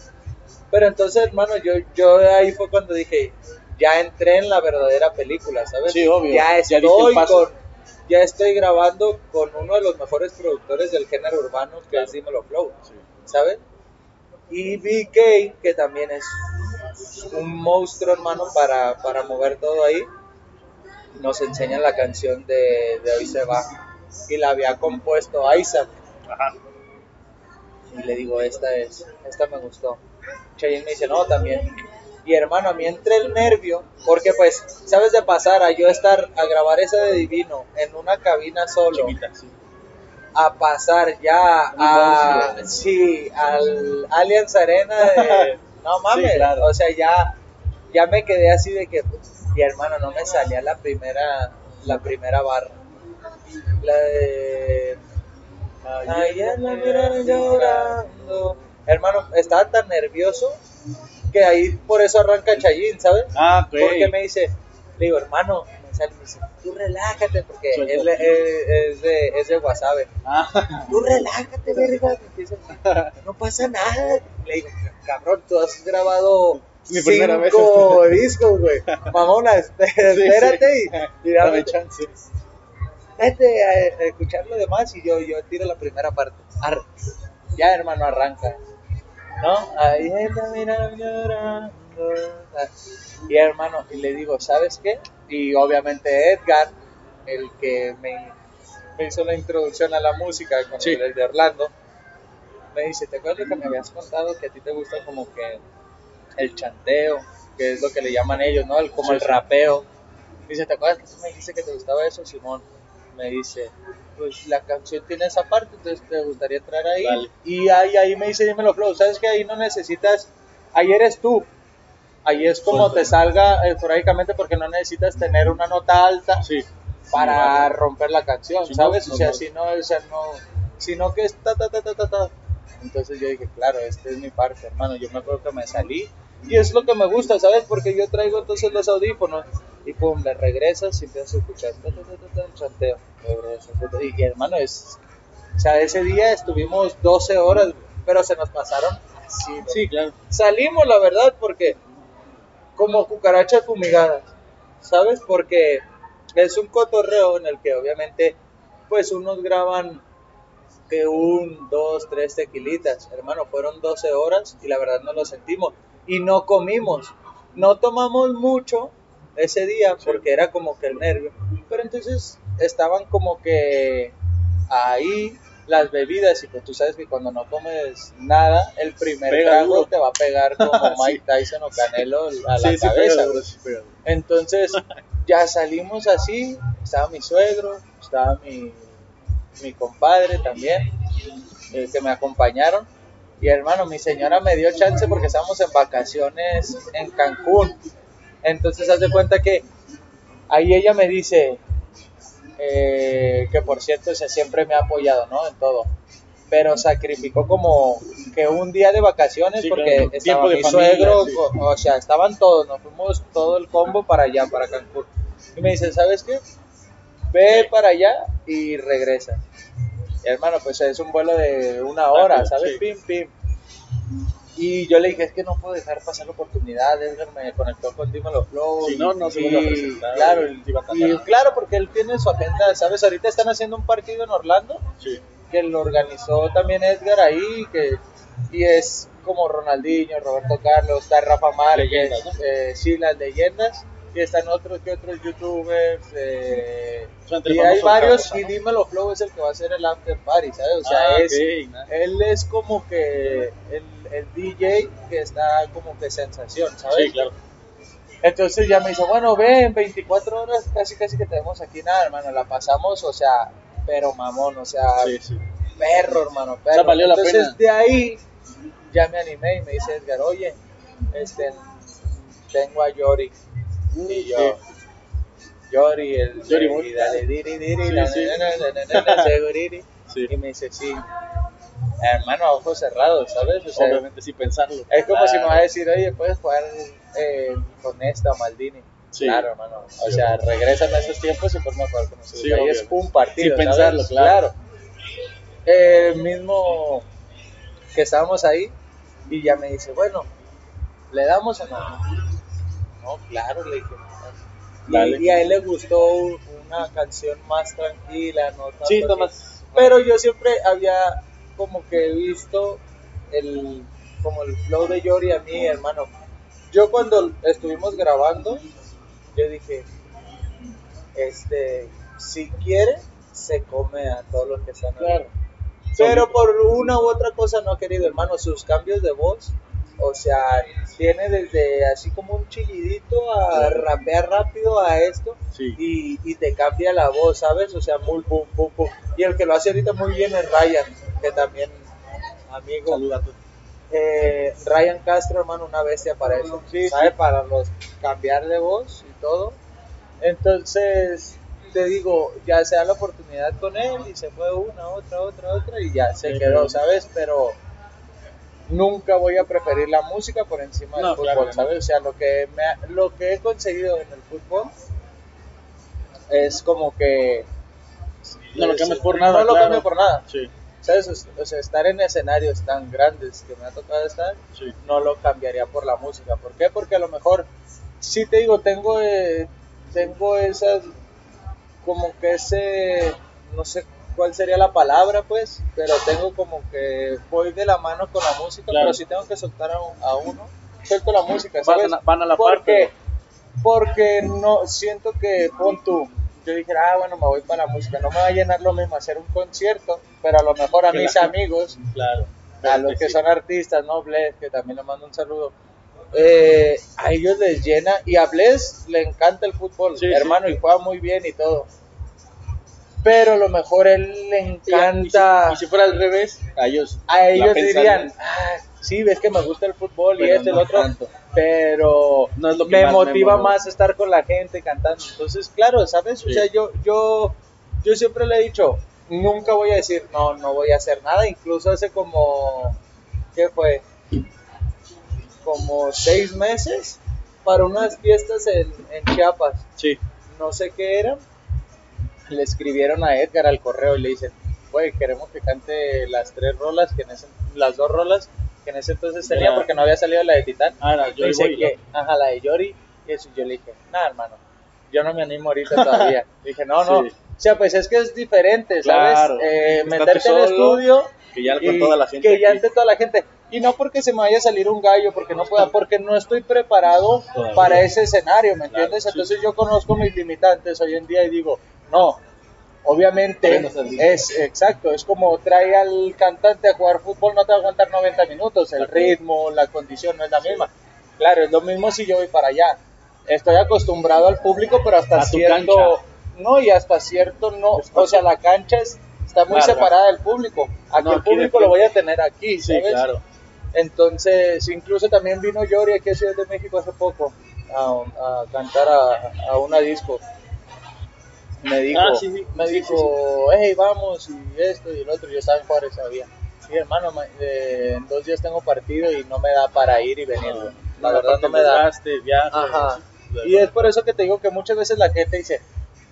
Pero entonces, hermano, yo, yo ahí fue cuando dije, ya entré en la verdadera película, ¿sabes? Sí, obvio. Ya estoy paso. con, ya estoy grabando con uno de los mejores productores del género urbano, que es Dímelo Flow, ¿sabes? Y BK, que también es un monstruo, hermano, para, para mover todo ahí, nos enseña la canción de, de Hoy se va. Y la había compuesto Isaac. Y le digo, esta es, esta me gustó. Cheyenne me dice, no, también. Y hermano, a mí entre el nervio, porque pues, sabes de pasar a yo estar a grabar esa de Divino en una cabina solo, sí. a pasar ya a, sí, al Allianz Arena de, no mames, Sí, claro. o sea, ya, ya me quedé así de que, y hermano, no me salía la primera, la primera barra, la de, ayer la miraron llorando, hermano, estaba tan nervioso que ahí por eso arranca Chayín, ¿sabes? Ah, ok. Porque me dice, le digo, hermano, me sale y me dice, tú relájate, porque él es, de, es de Wasabe. Ah, Tú relájate, verga. No pasa nada. Le digo, cabrón, tú has grabado Mi primera vez. cinco discos, güey. Mamona, espérate y, y dame dame chance. vete a, a escuchar lo demás y yo, yo tiro la primera parte. Ya, hermano, arranca. ¿No? Ahí está, mira, llorando. Y hermano, y le digo, ¿sabes qué? Y obviamente Edgar, el que me, me hizo la introducción a la música con Sí. el de Orlando, me dice, ¿te acuerdas que me habías contado que a ti te gusta como que el chanteo, que es lo que le llaman ellos, ¿no? El, como Sí, el rapeo. Dice, ¿te acuerdas que tú me dijiste que te gustaba eso, Simón? Me dice, pues la canción tiene esa parte, entonces te gustaría entrar ahí. Y ahí, ahí me dice, dímelo, Flow, ¿sabes que ahí no necesitas, ahí eres tú. Ahí es como Suelta. te salga esporádicamente porque no necesitas tener una nota alta Sí. para romper la canción, ¿sabes? no, o sea, no. si no, o sea, no, sino que es ta, ta, ta, ta, ta, ta. Entonces yo dije, claro, esta es mi parte, hermano. Yo me acuerdo que me salí y es lo que me gusta, ¿sabes? Porque yo traigo entonces los audífonos y pum, le regresas y empiezas a escuchar ta, chanteo. y, y, hermano, es, o sea, ese día estuvimos 12 horas, pero se nos pasaron así. ¿no? Sí, claro. salimos, la verdad, porque como cucarachas fumigadas, ¿sabes? Porque es un cotorreo en el que obviamente, pues unos graban que un, dos, tres tequilitas, hermano, fueron 12 horas y la verdad no lo sentimos y no comimos, no tomamos mucho ese día porque era como que el nervio, pero entonces estaban como que ahí las bebidas y pues tú sabes que cuando no comes nada, el primer Pega trago duro. te va a pegar como. Mike Tyson o Canelo a la Sí, cabeza. duro, sí. Entonces ya salimos así, estaba mi suegro, estaba mi, mi compadre también, eh, que me acompañaron. Y hermano, mi señora me dio chance porque estábamos en vacaciones en Cancún. Entonces haz de cuenta que ahí ella me dice, eh, que por cierto, o sea, siempre me ha apoyado, ¿no? En todo. Pero sacrificó como que un día de vacaciones Sí, porque claro. estaba mi familia, suegro, sí. o, o sea, estaban todos, nos fuimos todo el combo para allá, para Cancún. Y me dice, ¿sabes qué? Ve para allá y regresa. Y hermano, pues es un vuelo de una hora, ¿sabes? Pim, pim. Y yo le dije, es que no puedo dejar pasar la oportunidad, Edgar me conectó con Dímelo Flow. Si no, no se Claro, y claro, porque él tiene su agenda, ¿sabes? Ahorita están haciendo un partido en Orlando Sí. que lo organizó también Edgar ahí, que y es como Ronaldinho, Roberto Carlos, está Rafa Márquez, Leyendas, ¿no? eh, sí, las leyendas, y están otros que otros youtubers, eh, y hay varios, y ¿no? Dímelo Flow es el que va a hacer el after party, ¿sabes? O sea, Ah, es, él es como que el, el DJ que está como que sensación, ¿sabes? Sí, claro. Entonces ya me dice, bueno, ven, 24 horas casi casi que tenemos aquí nada, hermano, la pasamos, o sea, pero mamón, o sea, Sí, sí. perro, hermano, perro. sea, valió la Entonces pena. de ahí ya me animé y me dice Edgar, oye, este, tengo a Yori. Y yo, Yori, el Yori y dale, diri, diri, Sí, sí. Sí. Y me dice, sí, hermano, a ojos cerrados, ¿sabes? O sea, Obviamente sin pensarlo. es como si me va a Claro. decir, oye, puedes jugar eh, con esta o Maldini. Sí. Claro, hermano. O sea, regresan a esos tiempos y por me acuerdo con esos Sí, güeyes, obvio. un partido. Sin ¿sabes? pensarlo, claro. El mismo que estábamos ahí y ya me dice, bueno, ¿le damos o no? No, claro, le dije. Y, Dale. y a él le gustó un- una canción más tranquila, no tanto Sí, está más. Pero yo siempre había como que visto el como el flow de Yori a mí, hermano. Yo cuando estuvimos grabando, yo dije, este, si quiere, se come a todos los que están. Claro. Pero por una u otra cosa no ha querido, hermano, sus cambios de voz, o sea, tiene desde así como un chillidito a rapear rápido a esto Sí. y, y te cambia la voz, ¿sabes? O sea, muy pum, pum, pum. Y el que lo hace ahorita muy bien es Ryan, que también, amigo, eh, Ryan Castro, hermano, una bestia para eso. Sí, ¿Sabe? Para los cambiar de voz y todo. Entonces, te digo, ya se da la oportunidad con él y se fue una, otra, otra, otra y ya se quedó. ¿sabes? Pero nunca voy a preferir la música por encima del No, fútbol, claro que no. ¿sabes? O sea, lo que, me ha- lo que he conseguido en el fútbol es como que... No lo cambies por nada, No lo cambio por nada. Sí, ¿Sabes? O sea, estar en escenarios tan grandes que me ha tocado estar, sí. no lo cambiaría por la música. ¿Por qué? Porque a lo mejor, sí te digo, tengo, eh, tengo esas, como que ese, no sé cuál sería la palabra, pues, pero tengo como que voy de la mano con la música, Claro. pero si tengo que soltar a, un- a uno, suelto la música, Van ¿sabes? a- van a la porque, pero- porque no, siento que, pon tú, yo dije, ah, bueno, me voy para la música, no me va a llenar lo mismo hacer un concierto, pero a lo mejor a mis amigos Claro. a los que Sí. son artistas, ¿no? Bless, que también le mando un saludo. Eh, a ellos les llena y a Bless le encanta el fútbol, Sí, hermano, y juega muy bien y todo. Pero a lo mejor él le encanta. Y si, y si fuera al revés, a ellos. a ellos dirían, ah, sí, ves que me gusta el fútbol y este y no el otro, tanto. pero No es lo que me más motiva más estar con la gente cantando. Entonces, claro, ¿sabes? O sea, yo, yo, yo siempre le he dicho, nunca voy a decir, no, no voy a hacer nada. Incluso hace como, ¿qué fue? Como seis meses para unas fiestas en, en Chiapas. Sí. No sé qué era. Le escribieron a Edgar al correo y le dicen, güey, queremos que cante las tres rolas, que en ese, las dos rolas que en ese entonces tenía porque no había salido la de Titán. Ah, era Joy Dice que, ajá, la de Yori. Y eso yo le dije, nada, hermano, yo no me animo ahorita todavía. dije, no, no. Sí. O sea, pues es que es diferente, ¿sabes? Claro. Eh, meterte al estudio Que ya toda la gente. que ya ante toda la gente. Y no porque se me vaya a salir un gallo, porque no pueda, porque no estoy preparado Todavía. para ese escenario, ¿me Claro, entiendes? sí. Entonces yo conozco mis limitantes hoy en día y digo, no, obviamente es exacto, es como trae al cantante a jugar fútbol, no te va a aguantar 90 minutos, el ritmo, la condición no es la misma. Claro, es lo mismo si yo voy para allá. Estoy acostumbrado al público, pero hasta A cierto, no, y hasta cierto no, o sea, la cancha es- está muy separada del público. Aquí No, el público lo voy a tener aquí, Sí, ¿sabes? claro. Entonces, incluso también vino Yori aquí a Ciudad de México hace poco a, a cantar a, a una disco. Me dijo, Ah, sí, sí, me sí, dijo, hey, vamos, y esto y el otro. Yo estaba en Juárez, sabía. Sí, hermano, ma- eh, en dos días tengo partido y no me da para ir y venir. güey. La verdad no me da. Desgaste, viaje, Ajá. Y es por eso que te digo que muchas veces la gente dice,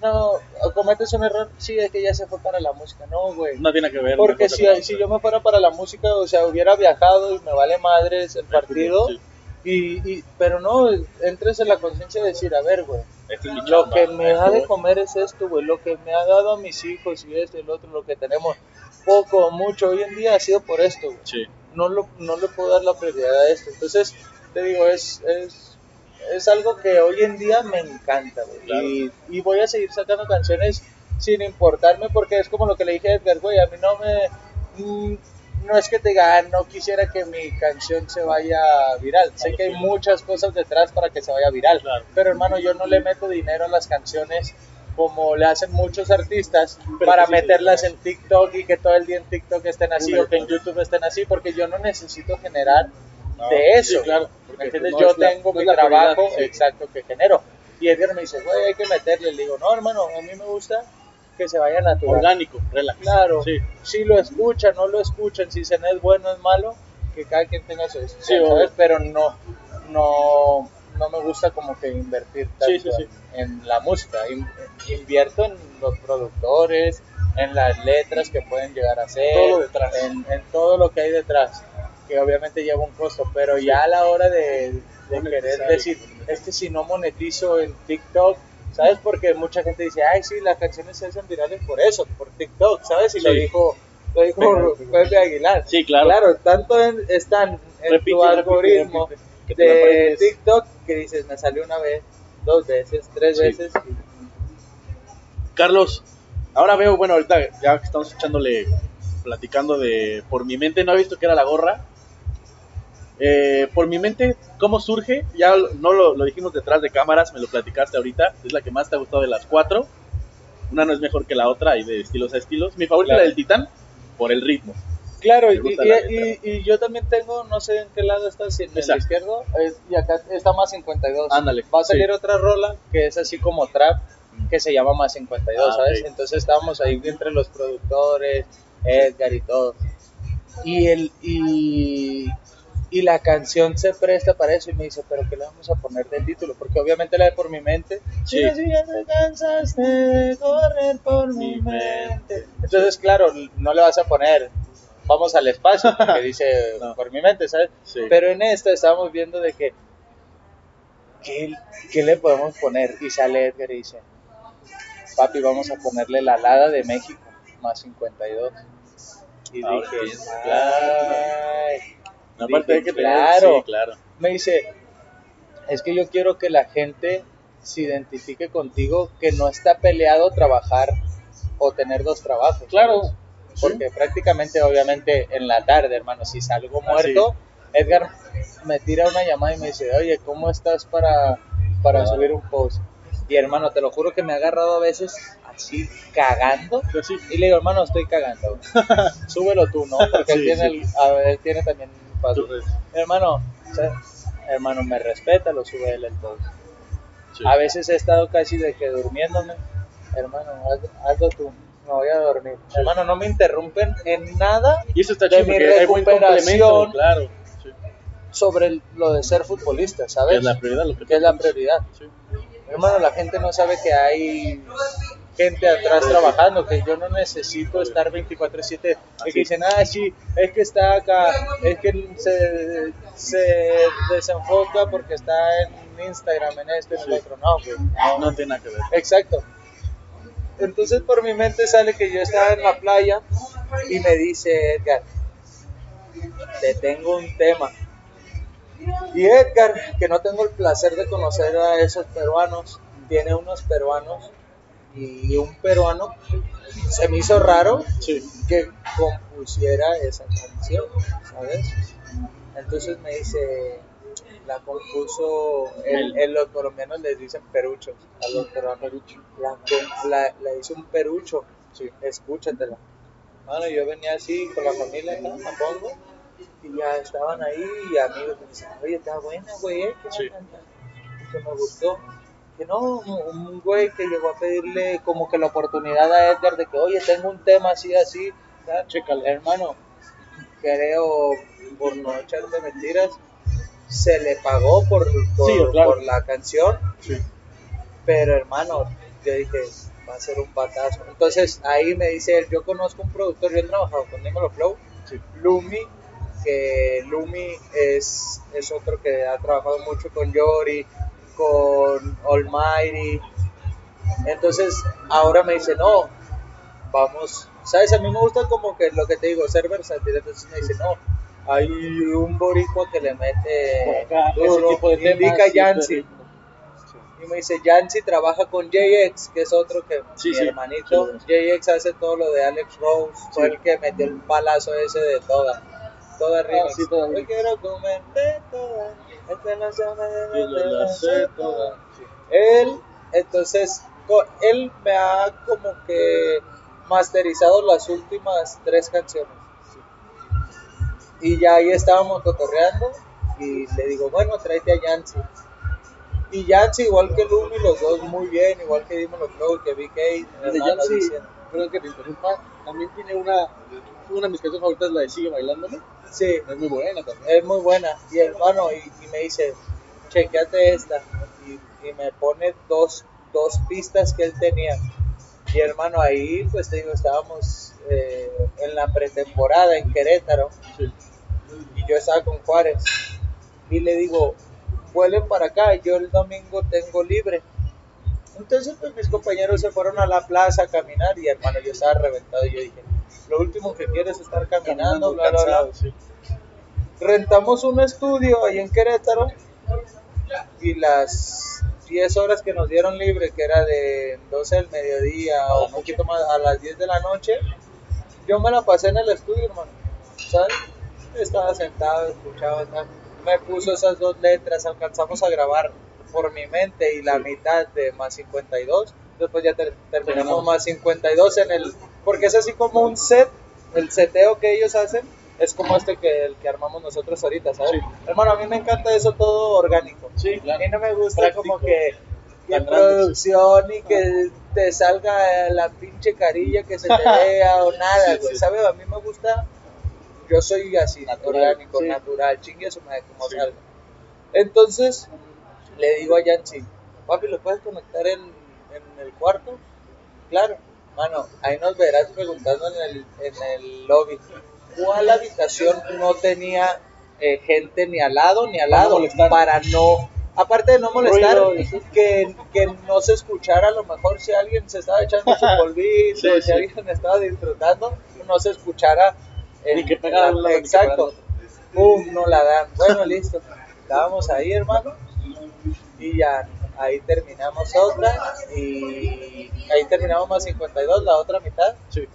no, cometes un error, sí, es que ya se fue para la música. No, güey. No tiene que ver. Porque si, si yo me fuera para la música, o sea, hubiera viajado y me vale madres el partido. Sí. Y, y, pero no, entres en la conciencia de decir, a ver, güey, Esta es mi lo chamba, que me esto, da de comer es esto, güey, lo que me ha dado a mis hijos y esto y lo otro, lo que tenemos, poco o mucho hoy en día ha sido por esto, güey. Sí. No, lo, no le puedo dar la prioridad a esto. Entonces, te digo, es, es, es algo que hoy en día me encanta, güey. Claro. Y, y voy a seguir sacando canciones sin importarme porque es como lo que le dije a Edgar, güey, a mí no me... no es que te diga, "Ah, no quisiera que mi canción se vaya viral. Sé que hay muchas cosas detrás para que se vaya viral. Claro. Pero hermano, yo no le meto dinero a las canciones como le hacen muchos artistas Pero para sí, meterlas sí. en TikTok y que todo el día en TikTok estén así o que en. YouTube estén así, porque yo no necesito generar No, de eso. claro, ¿Me porque entiendes? no yo la- tengo no mi trabajo exacto que genero. Y Edgar me dice, güey, hay que meterle. Le digo, no, hermano, a mí me gusta que se vaya natural. Orgánico, relax. Claro, Sí. si lo escuchan, no lo escuchan, si se es bueno, es malo, que cada quien tenga su decisión, Sí. ¿sabes? Pero no, no, no me gusta como que invertir tanto Sí. En, la música. In- invierto en los productores, en las letras que pueden llegar a ser, Todo detrás. En, en todo lo que hay detrás, que obviamente lleva un costo, pero ya a la hora de, de querer decir, es que si no monetizo en TikTok, ¿sabes? Porque mucha gente dice, ay, sí, las canciones se hacen virales por eso, por TikTok, ¿sabes? Y lo dijo, lo dijo Pepe Aguilar. Sí, claro. Claro, tanto en- están en Repite, tu repite, algoritmo repite, que te lo de. TikTok que dices, me salió una vez, dos veces, tres Sí. veces. Carlos, ahora veo, bueno, ahorita ya que estamos echándole, platicando de por mi mente, no he visto que era la gorra. Eh, por mi mente, ¿cómo surge? Ya no lo, lo dijimos detrás de cámaras, me lo platicaste ahorita. Es la que más te ha gustado de las cuatro. Una no es mejor que la otra, hay de estilos a estilos. Mi favorita Claro. es la del Titán, por el ritmo. Claro, y, yo también tengo, no sé en qué lado está, si en el Esa. izquierdo, es- y acá está más 52. Ándale, Va a salir sí. otra rola que es así como trap, que se llama más 52, Ah, ¿sabes? Entonces estábamos ahí entre los productores, Edgar y todo. Y, el, y, y la canción se presta para eso y me dice, pero ¿qué le vamos a poner del título? Porque obviamente la de Por mi mente. Sí. "Si ya te cansaste de correr por mi Mi mente. Entonces, claro, no le vas a poner vamos al espacio, que dice No. por mi mente, ¿sabes? Sí. Pero en esta estábamos viendo de que, ¿qué, qué le podemos poner? Y sale Edgar y dice, papi, vamos a ponerle la alada de México, más 52. Y Ah, dije, claro. "Ay". Aparte hay que claro. sí, claro. Me dice, es que yo quiero que la gente se identifique contigo, que no está peleado trabajar o tener dos trabajos. Claro. Porque prácticamente, obviamente, en la tarde, hermano, si salgo Ah, muerto, Edgar me tira una llamada y me dice, oye, ¿cómo estás para, para Ah. subir un post? Y hermano, te lo juro que me ha agarrado a veces así cagando. Sí, Y le digo, hermano, estoy cagando. Súbelo tú, ¿no? Porque él, Sí, tiene sí. el- a él tiene también paso. tú- Hermano, hermano, me respeta, lo sube él sí. A veces he estado casi de que durmiéndome. Hermano, haz- hazlo tú, me voy a dormir. Hermano, no me interrumpen en nada Y eso está de chido mi buen recuperación. complemento, claro. Sí. sobre el- lo de ser futbolista, ¿sabes? Que es la prioridad, lo que Que es la prioridad. Sí. Hermano, la gente no sabe que hay gente atrás trabajando, que yo no necesito estar 24/7. Y Así. que dicen, ah, sí, es que está acá, es que se, se desenfoca porque está en Instagram, en esto, en el otro. No, güey, no, No tiene nada que ver. Exacto. Entonces por mi mente sale que yo estaba en la playa y me dice Edgar, te tengo un tema. Y Edgar, que no tengo el placer de conocer a esos peruanos, tiene unos peruanos y un peruano se me hizo raro Sí. que compusiera esa canción, ¿sabes? Entonces me dice, la compuso, el, el- los colombianos les dicen peruchos, a los peruanos, la, la, la hizo un perucho, sí, escúchatela. Bueno, yo venía así con la familia, acá, me pongo, y ya estaban ahí, y amigos me dicen, oye, está buena, güey, ¿eh? ¿Qué Sí. va a cantar?". Y que me gustó. Que no, un, güey que llegó a pedirle como que la oportunidad a Edgar de que, oye, tengo un tema así, así. Chécale. hermano, creo, por no echarte mentiras, se le pagó por, por, Sí, claro. por la canción, Sí. pero hermano, yo dije, va a ser un patazo. Entonces ahí me dice él, yo conozco un productor, yo he trabajado con Dímelo Flow, Sí. Lumi, que Lumi es, es otro que ha trabajado mucho con Yori, con Almighty. Entonces ahora me dice, no, vamos, sabes, a mí me gusta como que lo que te digo, ser versátil. Entonces me dice, no, hay un boricua que le mete ese tipo de indica Yancy. Y me dice, Yancy trabaja con JX, que es otro que Sí, mi sí, hermanito. sí. JX hace todo lo de Alex Rose, fue el que metió el palazo ese de toda. Toda. Ah, toda Yo remix. quiero comerte toda. Esta no se me debe Y yo la sé toda. Sí. Él, entonces, él me ha como que masterizado las últimas tres canciones. Y ya ahí estábamos cotorreando y le digo, bueno, tráete a Yancy. Y Yancy, igual que Lumi, los dos muy bien, igual que Dímelo Flow, que BK, Yancy, perdón que te interrumpa, también tiene una, una de mis canciones favoritas, la de Sigue Bailándome. Sí, Es muy buena también. es muy buena. Y hermano, y, y me dice, chequeate esta. Y, y me pone dos, dos pistas que él tenía. Y hermano, ahí pues te digo, estábamos eh, en la pretemporada en Querétaro. Y yo estaba con Juárez. Y le digo, vuelen para acá, yo el domingo tengo libre. Entonces pues mis compañeros se fueron a la plaza a caminar y hermano yo estaba reventado y yo dije, lo último que quiero es estar caminando, bla, bla, bla. cansado, sí. Rentamos un estudio ahí en Querétaro y las 10 horas que nos dieron libre, que era de 12 del mediodía o un poquito más a las 10 de la noche, yo me la pasé en el estudio, hermano. ¿Sabes? Estaba sentado, escuchaba, tal. me puso esas dos letras, alcanzamos a grabar por mi mente y la mitad de más 52. Después ya ter- Terminamos. más 52 en el. Porque es así como un set, el seteo que ellos hacen es como este que el que armamos nosotros ahorita, ¿sabes? Sí. Hermano, a mí me encanta eso todo orgánico. Sí, claro. A mí no me gusta Práctico. como que, que producción y que te salga la pinche carilla que se te vea o nada, güey. sí. ¿Sabes? A mí me gusta, yo soy así, Natural, orgánico, natural, chingue su madre, como salga. Entonces, le digo a Yancy, papi, ¿lo puedes conectar en, en el cuarto? Claro. Mano, ahí nos verás preguntando en el, en el lobby. ¿Cuál habitación no tenía eh, gente ni al lado ni al no lado? Para no, aparte de no molestar, Ruido, que, que no se escuchara a lo mejor si alguien se estaba echando su polvito, Sí, si sí. alguien estaba disfrutando, no se escuchara. el- Ni que pegara la- Exacto. Pum, no la dan. Bueno, listo. Estábamos ahí, hermano. Y ya, ahí terminamos otra. Y ahí terminamos más 52, la otra mitad. Sí.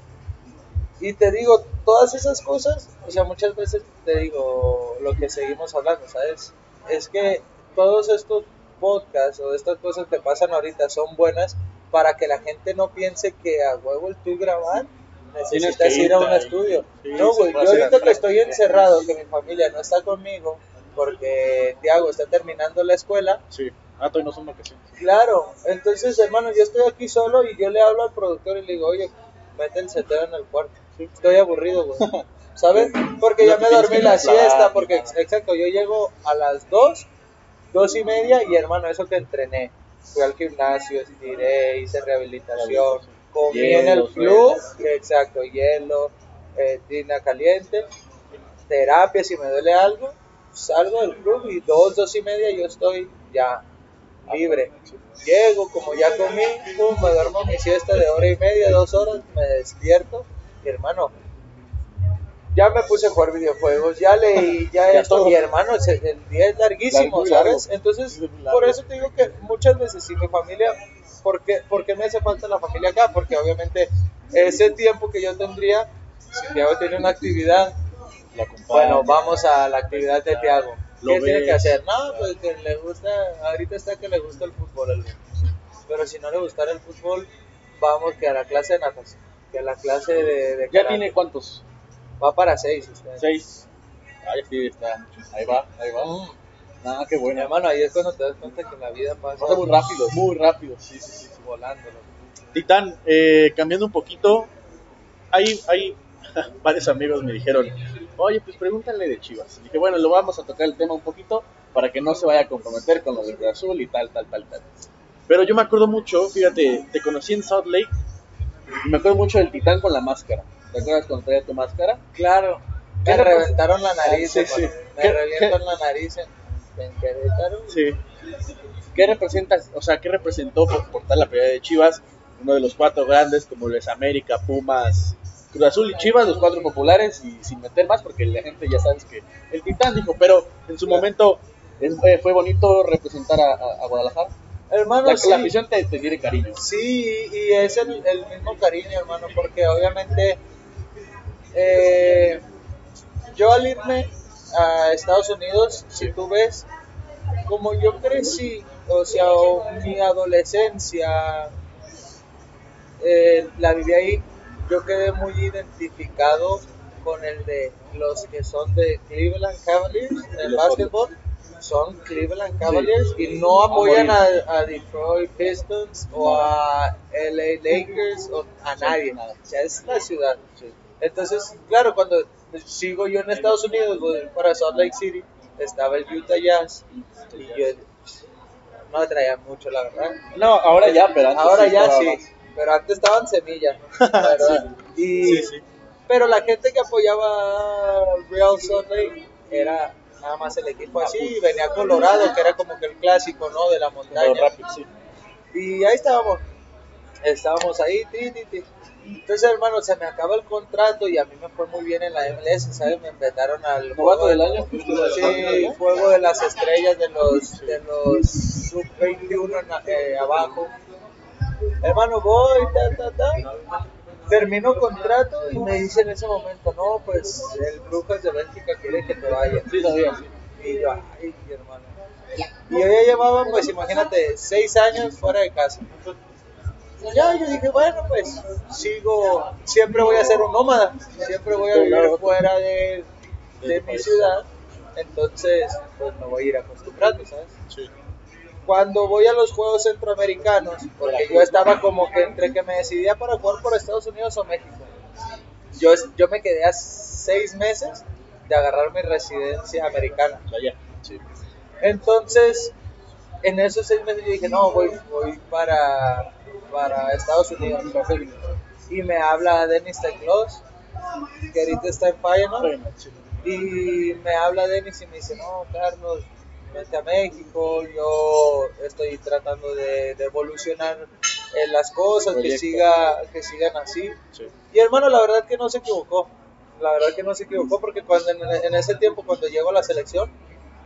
Y te digo, todas esas cosas, o sea, muchas veces te digo lo que seguimos hablando, ¿sabes? Es que todos estos podcasts o estas cosas que pasan ahorita son buenas para que la gente no piense que a huevo el tú grabar necesitas ir a un estudio. Sí, no, güey, yo ahorita que estoy encerrado, que mi familia no está conmigo, porque Tiago está terminando la escuela, Sí. Ah, todavía no son vacaciones. Claro, entonces hermano, yo estoy aquí solo y yo le hablo al productor y le digo, oye, mete el seteo en el cuarto. Estoy aburrido, güey. ¿Sabes? Porque No ya me dormí la siesta, porque exacto, yo llego a las dos, dos y media y hermano, eso que entrené. Fui al gimnasio, estiré, hice rehabilitación, comí en el club, exacto, hielo, eh, tina caliente, terapia si me duele algo, salgo del club y dos, dos y media yo estoy ya libre. Llego, como ya comí, pum, me duermo mi siesta de hora y media, dos horas, me despierto y hermano, ya me puse a jugar videojuegos, ya leí, ya, Ya esto, todo. y hermano, el día es larguísimo, largo. ¿sabes? Entonces, largo. por eso te digo que muchas veces si mi familia, ¿por qué, por qué me hace falta la familia acá? Porque obviamente ese tiempo que yo tendría, si Tiago tiene una actividad, bueno, vamos a la actividad de Tiago. Lo ¿Qué tiene que hacer? No, pues que le gusta, ahorita está que le gusta el fútbol. al. Pero si no le gustara el fútbol, vamos que a la clase de natación, que a la clase de, de ¿Ya tiene cuántos? Va para seis. usted. Seis. Ahí sí está. Ahí va, ahí va. Mm. Nada, qué bueno. hermano, ahí es cuando te das cuenta que la vida pasa, Pasa muy rápido, muy rápido. Sí, sí, sí. volando. Titán, eh, cambiando un poquito, hay, hay varios amigos me dijeron, oye, pues pregúntale de Chivas. dije, bueno, lo vamos a tocar el tema un poquito para que no se vaya a comprometer con lo del Cruz Azul y tal, tal, tal, tal. Pero yo me acuerdo mucho, fíjate, te conocí en Salt Lake y me acuerdo mucho del Titán con la máscara. ¿Te acuerdas cuando traía tu máscara? Claro, ¿Qué me reventaron la nariz, Sí, sí. me ¿Qué- revientan qué- la nariz en, en Querétaro. Sí. ¿Qué representa, o sea, qué representó por portar la pelea de Chivas? Uno de los cuatro grandes, como lo es América, Pumas, Cruz Azul y Chivas, los cuatro populares, y sin meter más, porque la gente ya sabes que el Titán dijo, pero en su momento eh, fue bonito representar a, a- a Guadalajara. Hermano, La, sí. la afición te, te tiene cariño. Sí, y es el, el mismo cariño, hermano, porque obviamente eh, yo al irme a Estados Unidos, si tú ves, como yo crecí, o sea, o mi adolescencia eh, la viví ahí, yo quedé muy identificado con el de los que son de Cleveland Cavaliers, en básquetbol, son Cleveland Cavaliers y no apoyan a, a Detroit Pistons o a LA Lakers o a nadie, nada. o sea, es la ciudad. Entonces, claro, cuando sigo yo en Estados Unidos, voy para Salt Lake City, estaba el Utah Jazz y yo no le traía mucho, la verdad. No, ahora ya, pero antes Ahora sí ya sí, más. Pero antes estaban semillas, ¿no? La verdad. Y, Sí, sí. Pero la gente que apoyaba Real Salt Lake era nada más el equipo así, y venía Colorado, que era como que el clásico, ¿no? De la montaña. Rápido, sí. Y ahí estábamos. Estábamos ahí, ti, ti, ti. Entonces, hermano, se me acaba el contrato y a mí me fue muy bien en la MLS, ¿sabes? Me invitaron al juego del año. Sí, juego de las estrellas de los, de los sub-21 en la- eh, abajo. Hermano, voy, ta, ta, ta. Termino contrato y me dice en ese momento, no, pues el Brujas de Bélgica quiere que te vayas. Sí, sabía. Y yo, ay, hermano. Y yo ya llevaba, pues imagínate, seis años fuera de casa. Ya, yo dije, bueno, pues sigo, siempre voy a ser un nómada, siempre voy a vivir fuera de, de mi ciudad, entonces pues me voy a ir acostumbrando, ¿sabes? Sí. Cuando voy a los Juegos Centroamericanos, porque yo estaba como que entre que me decidía para jugar por Estados Unidos o México, yo, yo me quedé a seis meses de agarrar mi residencia americana. Entonces, en esos seis meses yo dije, no, voy, voy para, para Estados Unidos. Y me habla Dennis Teclos, que ahorita está en. Bueno, sí. Y me habla Dennis y me dice, no, Carlos, vente a México, yo estoy tratando de, de evolucionar en las cosas, que, siga, que sigan así. Sí. Y hermano, la verdad que no se equivocó. La verdad que no se equivocó porque cuando en, en ese tiempo, cuando llego a la selección,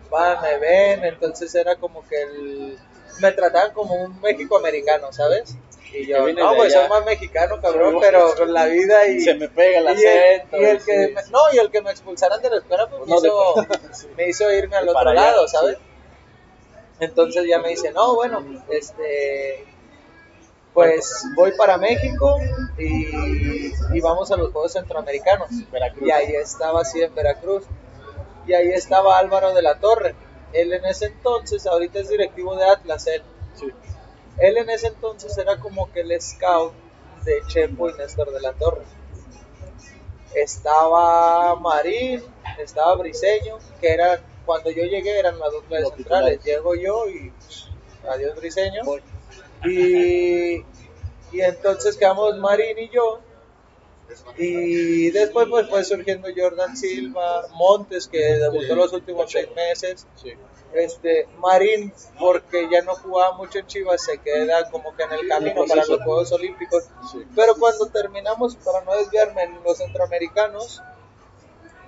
van, me ven, entonces era como que el, me trataban como un México americano, ¿sabes? Y yo, no, de pues soy más mexicano, cabrón, Sí. pero con la vida y... Se me pega el y el, acento. y el sí. que me, no, y el que me expulsaran de la escuela pues, Pues me, no, de- hizo, sí. me hizo irme al De otro lado, sí. Entonces ya me dice, no, bueno, este, pues voy para México y, y vamos a los Juegos Centroamericanos. Veracruz. Y ahí estaba así en Veracruz. Y ahí estaba Álvaro de la Torre. Él en ese entonces, ahorita es directivo de Atlas, él. Sí. Él en ese entonces era como que el scout de Chepo y Néstor de la Torre. Estaba Marín, estaba Briseño, que eran, cuando yo llegué eran las dos centrales. Llego yo y adiós Briseño. Y, y entonces quedamos Marín y yo. Y después pues fue surgiendo Jordan Silva, Montes, que debutó los últimos seis meses. Este Marín porque ya no jugaba mucho en Chivas se queda como que en el camino para los Juegos Olímpicos. Pero cuando terminamos para no desviarme en los centroamericanos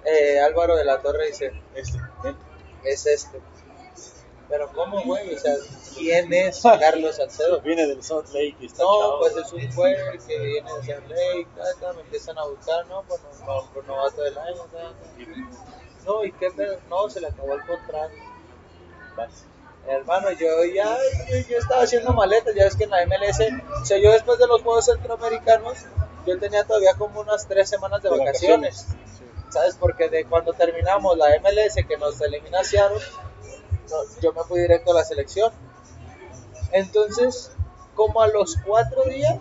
eh, Álvaro de la Torre dice Este. Es este. Pero cómo güey o sea quién es Carlos Salcedo Viene del Salt Lake está no, pues es un güey que viene de San Lake, me empiezan a buscar, no, pues no, novato del año, no, y qué pedo, no, se le acabó el contrato. Hermano, yo ya yo, yo estaba haciendo maletas, ya ves que en la MLS, o sea, yo después de los Juegos Centroamericanos, yo tenía todavía como unas tres semanas de De vacaciones, Sí. ¿Sabes? Porque de cuando terminamos la MLS, que nos elimina yo me fui directo a la selección. Entonces, como a los cuatro días,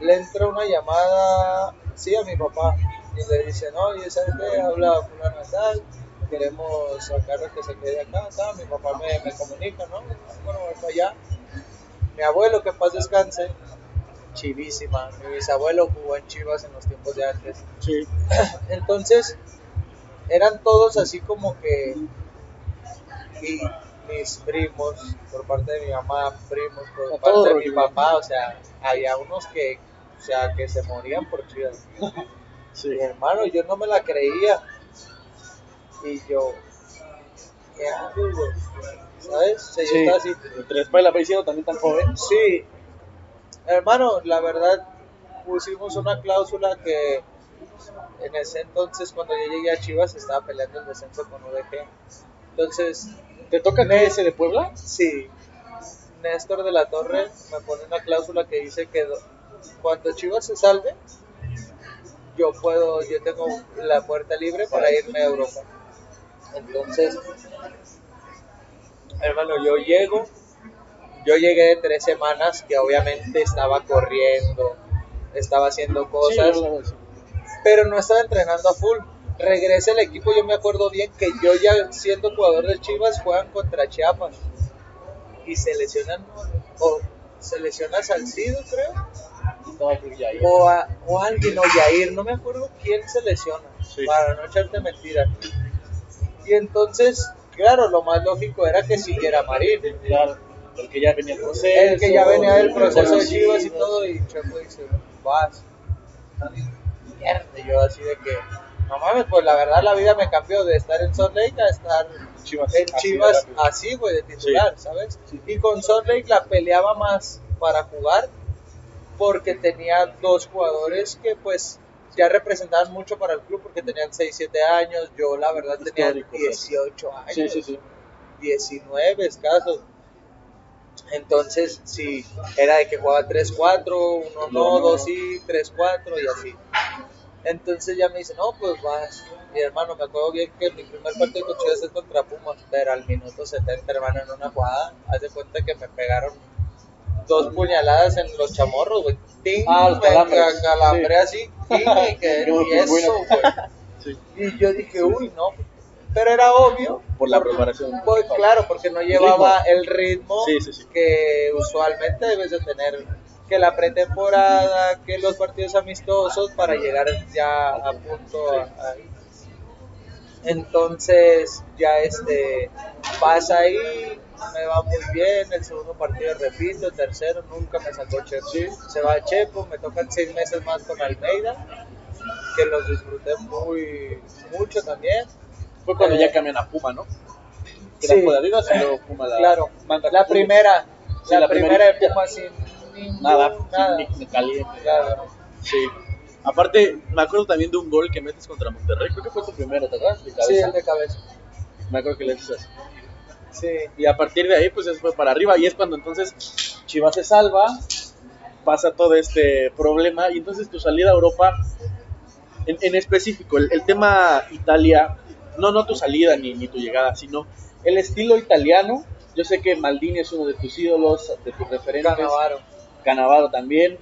le entra una llamada, sí, a mi papá, y le dice, no, y ¿sabes qué? Habla fulano tal, queremos sacarlo que se quede acá, mi papá me, me comunica, ¿no? Bueno, voy para allá. Mi abuelo, que paz descanse, chivísima, mi bisabuelo jugó en Chivas en los tiempos de antes. Sí. Entonces, eran todos así como que y mis primos, por parte de mi mamá, primos, por A parte de mi papá, o sea, había unos que, o sea, que se morían por Chivas. Sí. Mi hermano, yo no me la creía. Y yo, ¿qué hago, güey? ¿Sabes? O sea, yo Sí. estaba así, y la también tan joven. Sí, hermano, la verdad pusimos una cláusula que en ese entonces cuando yo llegué a Chivas estaba peleando el descenso con UDG. Entonces, ¿Te toca ese de Puebla? sí, Néstor de la Torre me pone una cláusula que dice que do- cuando Chivas se salve, yo puedo, yo tengo la puerta libre para irme a Europa. Entonces, hermano, yo llego, yo llegué de tres semanas que obviamente estaba corriendo, estaba haendo cosas, Sí, no, pero no estaba entrenando a full. regresa el equipo, yo me acuerdo bien que yo ya siendo jugador de Chivas juegan contra Chiapas y se lesionan o se lesiona Salcido creo No, ya. o, a- o alguien o Yair, no me acuerdo quién se lesiona Sí. para no echarte mentiras y entonces claro lo más lógico era que siguiera Marín Claro, el que ya venía el proceso. el que ya venía del proceso de. Chivas y todo, y Chepo dice, vas. Mierda, yo así de que, no mames, pues la verdad la vida me cambió de estar en Salt Lake a estar Chivas, en Chivas así, güey, de titular, ¿sabes? Y con Salt Lake la peleaba más para jugar porque tenía dos jugadores que pues ya representaban mucho para el club porque tenían 6, 7 años, yo la verdad tenía Histórico, pues. 18 años. Sí. 19 escasos. Entonces, sí, era de que jugaba 3-4, uno no, No. dos sí, 3-4 y así. Entonces ya me dice, no, pues vas. Mi hermano, me acuerdo bien que mi primer partido con Chivas es contra Pumas, pero al minuto 70, hermano, en una jugada, haz de cuenta que me pegaron dos puñaladas en los chamorros, güey. Ting, Ah, los me calambres. calambré así, ting, y que y eso, güey. Sí. Y yo dije, uy, no. Pero era obvio. Por la preparación. Pues claro, porque no llevaba el ritmo Sí, sí, sí. que usualmente debes de tener. Que la pretemporada, que los partidos amistosos para llegar ya a punto a-. Entonces, ya este pasa ahí, me va muy bien. El segundo partido repito, el tercero nunca me sacó Chepo. Se va Chepo, me tocan seis meses más con Almeida, que los disfruté muy mucho también. Fue cuando Eh, ya cambian a Puma, ¿no? Que sí. de Adidas y luego Puma la. Claro, manda la primera, Sí, la, la primera de. Puma sin ningún- Nada, nada. Ni, ni caliente. Claro. Sí. Aparte, me acuerdo también de un gol que metes contra Monterrey. Creo que fue tu primero, ¿te acuerdas? De Sí, cabeza. el de cabeza. Me acuerdo que le haces así. Sí. Y a partir de ahí, pues eso fue para arriba. Y es cuando entonces Chivas se salva, pasa todo este problema. Y entonces tu salida a Europa, en, en específico, el, el tema Italia, no, no tu salida ni, ni tu llegada, sino el estilo italiano. Yo sé que Maldini es uno de tus ídolos, de tus referentes. Canavaro. Cannavaro también.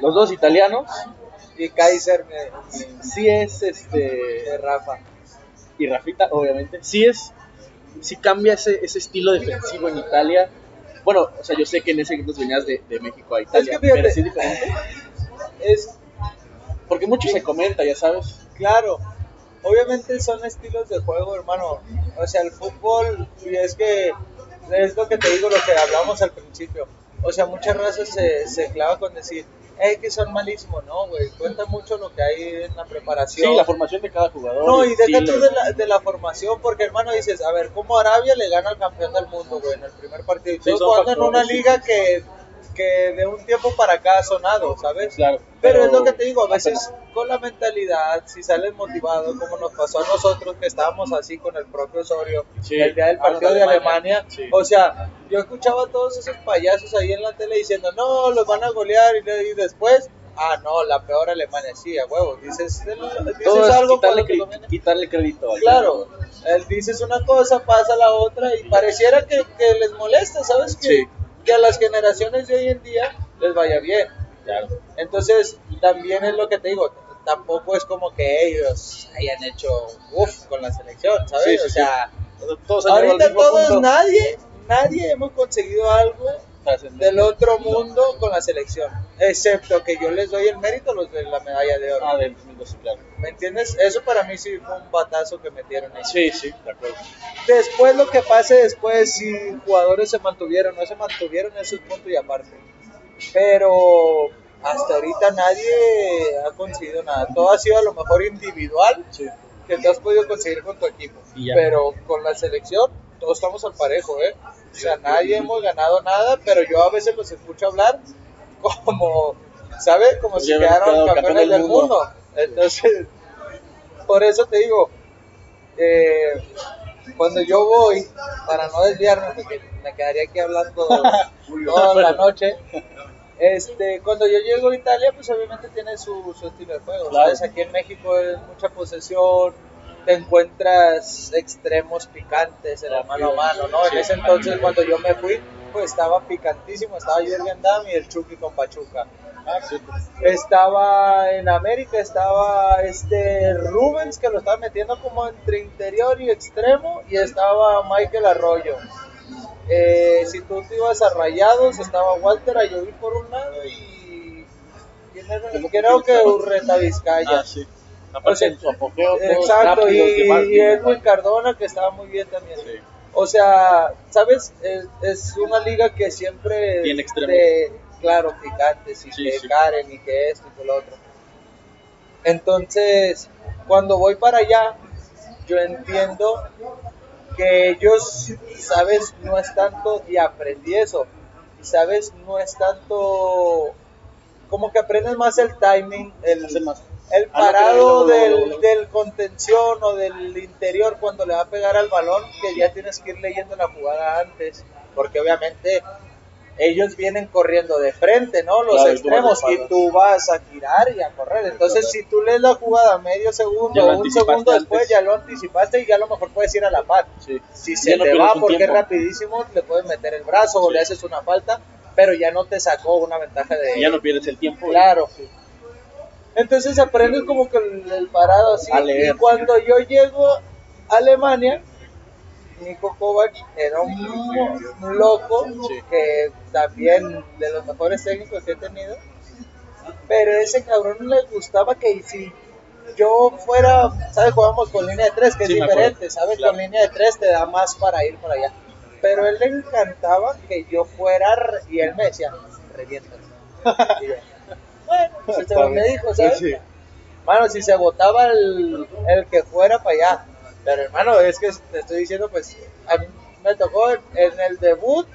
Los dos italianos. Y Kaiser me, me- Sí es este. Rafa. Y Rafita, obviamente. Sí es. Sí cambia ese, ese estilo defensivo en Italia. Bueno, o sea, yo sé que en ese entonces venías de, de México a Italia. que fíjate- pero sí es diferente. Es Porque mucho se comenta, ya sabes. claro. Obviamente son estilos de juego, hermano. O sea, el fútbol, y es que es lo que te digo, lo que hablamos al principio. O sea, muchas razas se, se clava con decir, eh, que son malísimos, no, güey. Cuenta mucho lo que hay en la preparación. Sí, la formación de cada jugador. No, y deja tú de la, de la formación, porque hermano dices, a ver, ¿cómo Arabia le gana al campeón del mundo, güey, en el primer partido? Sí, son jugando en una liga que, que de un tiempo para acá ha sonado, ¿sabes? Claro. Pero, es lo que te digo, a veces con la mentalidad, si sales motivado, como nos pasó a nosotros que estábamos así con el propio Osorio, Sí. el día del partido de Alemania. Alemania, Sí. o sea, yo escuchaba a todos esos payasos ahí en la tele diciendo, no, los van a golear y, y después, ah, no, la peor Alemania, sí, a huevo, dices, dices Todo es algo quitarle, conviene. quitarle crédito. Claro, él dices una cosa, pasa la otra y pareciera que, que les molesta, ¿sabes? Que, Sí. Que a las generaciones de hoy en día les vaya bien. Claro. Entonces, también es lo que te digo, tampoco es como que ellos hayan hecho uff con la selección, ¿sabes? Sí, sí, o sea, Todos ahorita todos, punto. nadie, nadie hemos conseguido algo. Del otro mundo con la selección, excepto que yo les doy el mérito los de la medalla de oro. Ah, del 2012, claro. ¿Me entiendes? Eso para mí sí fue un batazo que metieron ahí. Sí, sí, de acuerdo. Después lo que pase después, si jugadores se mantuvieron, no se mantuvieron, eso es punto y aparte. Pero hasta ahorita nadie ha conseguido nada. Todo ha sido a lo mejor individual Sí. que te has podido conseguir con tu equipo. Pero con la selección todos estamos al parejo, ¿eh? O sea, nadie hemos ganado nada, pero yo a veces los escucho hablar como, ¿sabes? Como Pues si quedaron campeones del mundo. Entonces, por eso te digo, eh, cuando yo voy, para no desviarme, porque me quedaría aquí hablando toda la noche, este, cuando yo llego a Italia, pues obviamente tiene su, su estilo de juego, Claro. ¿sabes? Aquí en México es mucha posesión, te encuentras extremos picantes en el mano a mano, ¿no? En ese entonces, cuando yo me fui, pues estaba picantísimo, estaba Jürgen Damm y el Chucky con Pachuca. Estaba en América, estaba este Rubens que lo estaba metiendo como entre interior y extremo y estaba Michael Arroyo. Eh, si tú te ibas a Rayados, estaba Walter Ayoví por un lado y ¿quién era? creo que Urreta Vizcaya. Ah, sí. Aparte en su apogeo, Exacto, y, demás, y Edwin Cardona que estaba muy bien también. Sí. O sea, ¿sabes? Es, es una liga que siempre... Tiene extremos. te- claro, picantes y Sí, que sí. Karen y que esto y que lo otro. Entonces, cuando voy para allá, yo entiendo que ellos, ¿sabes? No es tanto, y aprendí eso, y ¿sabes? No es tanto... Como que aprendes más el timing, el, más. El Ah, no, parado del, contención o del interior cuando le va a pegar al balón, que ya tienes que ir leyendo la jugada antes, porque obviamente ellos vienen corriendo de frente, ¿no? Los Claro, y tú vas de extremos, y tú vas a girar y a correr. Entonces, si tú lees la jugada medio segundo o un segundo después, antes. ya lo anticipaste y ya a lo mejor puedes ir a la par. Sí. Si se no te va porque es rapidísimo, le puedes meter el brazo o le haces una falta, pero ya no te sacó una ventaja de... Y ya no pierdes el tiempo. Claro. Entonces aprendes como que el, parado así. Leer. Y cuando yo llego a Alemania, Nico Kovac era un, un loco Sí. que también de los mejores técnicos que he tenido. Pero ese cabrón le gustaba que si yo fuera, ¿sabes? Jugamos con línea de tres, que Sí, es diferente, ¿sabes? Claro. Con línea de tres te da más para ir para allá. Pero él le encantaba que yo fuera, y él me decía, reviéntalo. Bueno, pues este me dijo, ¿sabes? Sí. Mano, si se votaba el, el que fuera para allá. Pero hermano, es que te estoy diciendo, pues, a mí me tocó en, en el debut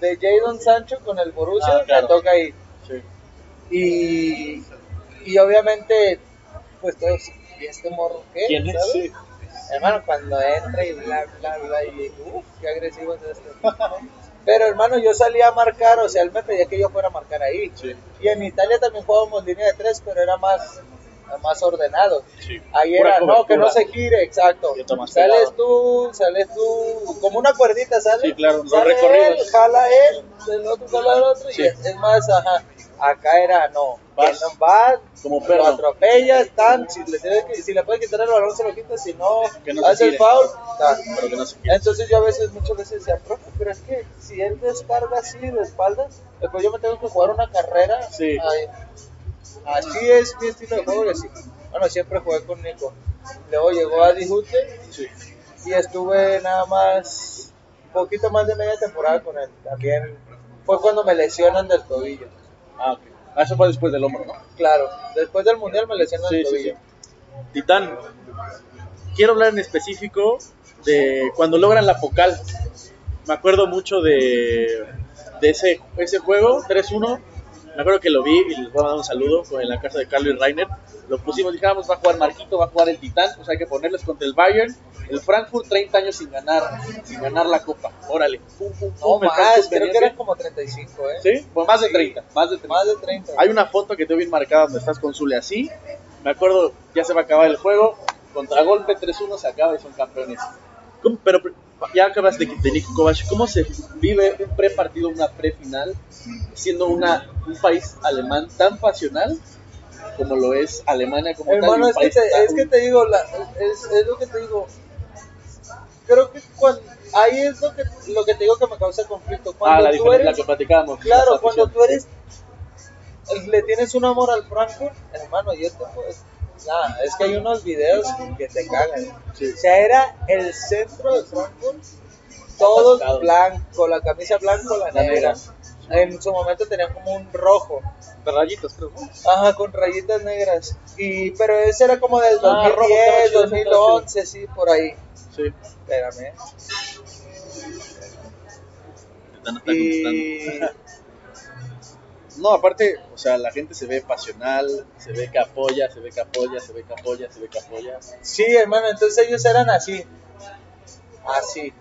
de Jadon Sancho con el Borussia, Ah, claro. me toca ahí. Sí. Y, y obviamente, pues todos, ¿y este morro qué? ¿Quién es? ¿Sabes? Sí. Hermano, cuando entra y bla, bla, bla, y uff, qué agresivo es este. Pero hermano, yo salía a marcar, o sea, él me pedía que yo fuera a marcar ahí. Sí. Y en Italia también jugábamos línea de tres, pero era más, más ordenado. Sí. Ahí Pura era, no, que no se gire, exacto. Sales tú, sales tú, como una cuerdita, ¿sales? Sí, claro, los Sale recorridos. él, jala él, del otro jala el otro, Sí. y es, es más, ajá. Acá era, no, Vas no va, como lo atropellas, tan, si le, tienes que- si le puedes quitar el balón, se lo quitas, si no, hace el foul, tan. Pero que no se quite. Entonces yo a veces, muchas veces decía, profe, pero es que si él descarga así de espaldas, después yo me tengo que jugar una carrera. Sí. así es mi estilo de juego y así. Bueno, siempre jugué con Nico. Luego llegó a Dijute Sí. y estuve nada más, un poquito más de media temporada con él. También fue cuando me lesionan del tobillo. Ah, ok. Ah, eso fue después del hombro, ¿no? Claro, después del mundial me lesionan Sí, el sí, tobillo. sí. Titán, quiero hablar en específico de cuando logran la focal. Me acuerdo mucho de, de ese, ese juego, 3-1. Me acuerdo que lo vi y les voy a dar un saludo en la casa de Carlos y Rainer. Lo pusimos, dijéramos, va a jugar Marquito, va a jugar el Titán, pues hay que ponerles contra el Bayern. El Frankfurt, 30 años sin ganar, sin ganar la copa. Órale, pum, pum, No pum. el más, creo que eran como 35, ¿eh? ¿Sí? Pues más de Sí. 30, más de 30. Más de 30. Hay una foto que tengo bien marcada donde estás con Zule así. Me acuerdo, ya se va a acabar el juego. Contragolpe 3-1 se acaba y son campeones. ¿Cómo- pero ya acabas de, de Nico Kovac. ¿Cómo se vive un pre-partido, una pre-final, siendo una, un país alemán tan pasional como lo es Alemania como tal? y Hermano, un es que, te, tan- es que te digo, la, es, es lo que te digo. Creo que cuando, ahí es lo que, lo que te digo que me causa conflicto. Ah, Cuando la tú diferencia, la eres, que platicábamos. claro, la cuando tú eres, le tienes un amor al Frankfurt, hermano, yo te pues, nada, es que hay unos videos que te cagan. Sí. O sea, era el centro de Frankfurt, todos Atascado. blanco, la camisa blanco, la negra. En su momento tenían como un rojo. De rayitos, creo. Ajá, con rayitas negras. Y, pero ese era como del Ah, 2010, rojo, estaba chido, 2011, sí, por ahí. Sí. Espérame. Y. No, aparte, o sea, la gente se ve pasional, se ve que apoya, se ve que apoya, se ve que apoya, se ve que apoya. sí, hermano, entonces ellos eran así. Así.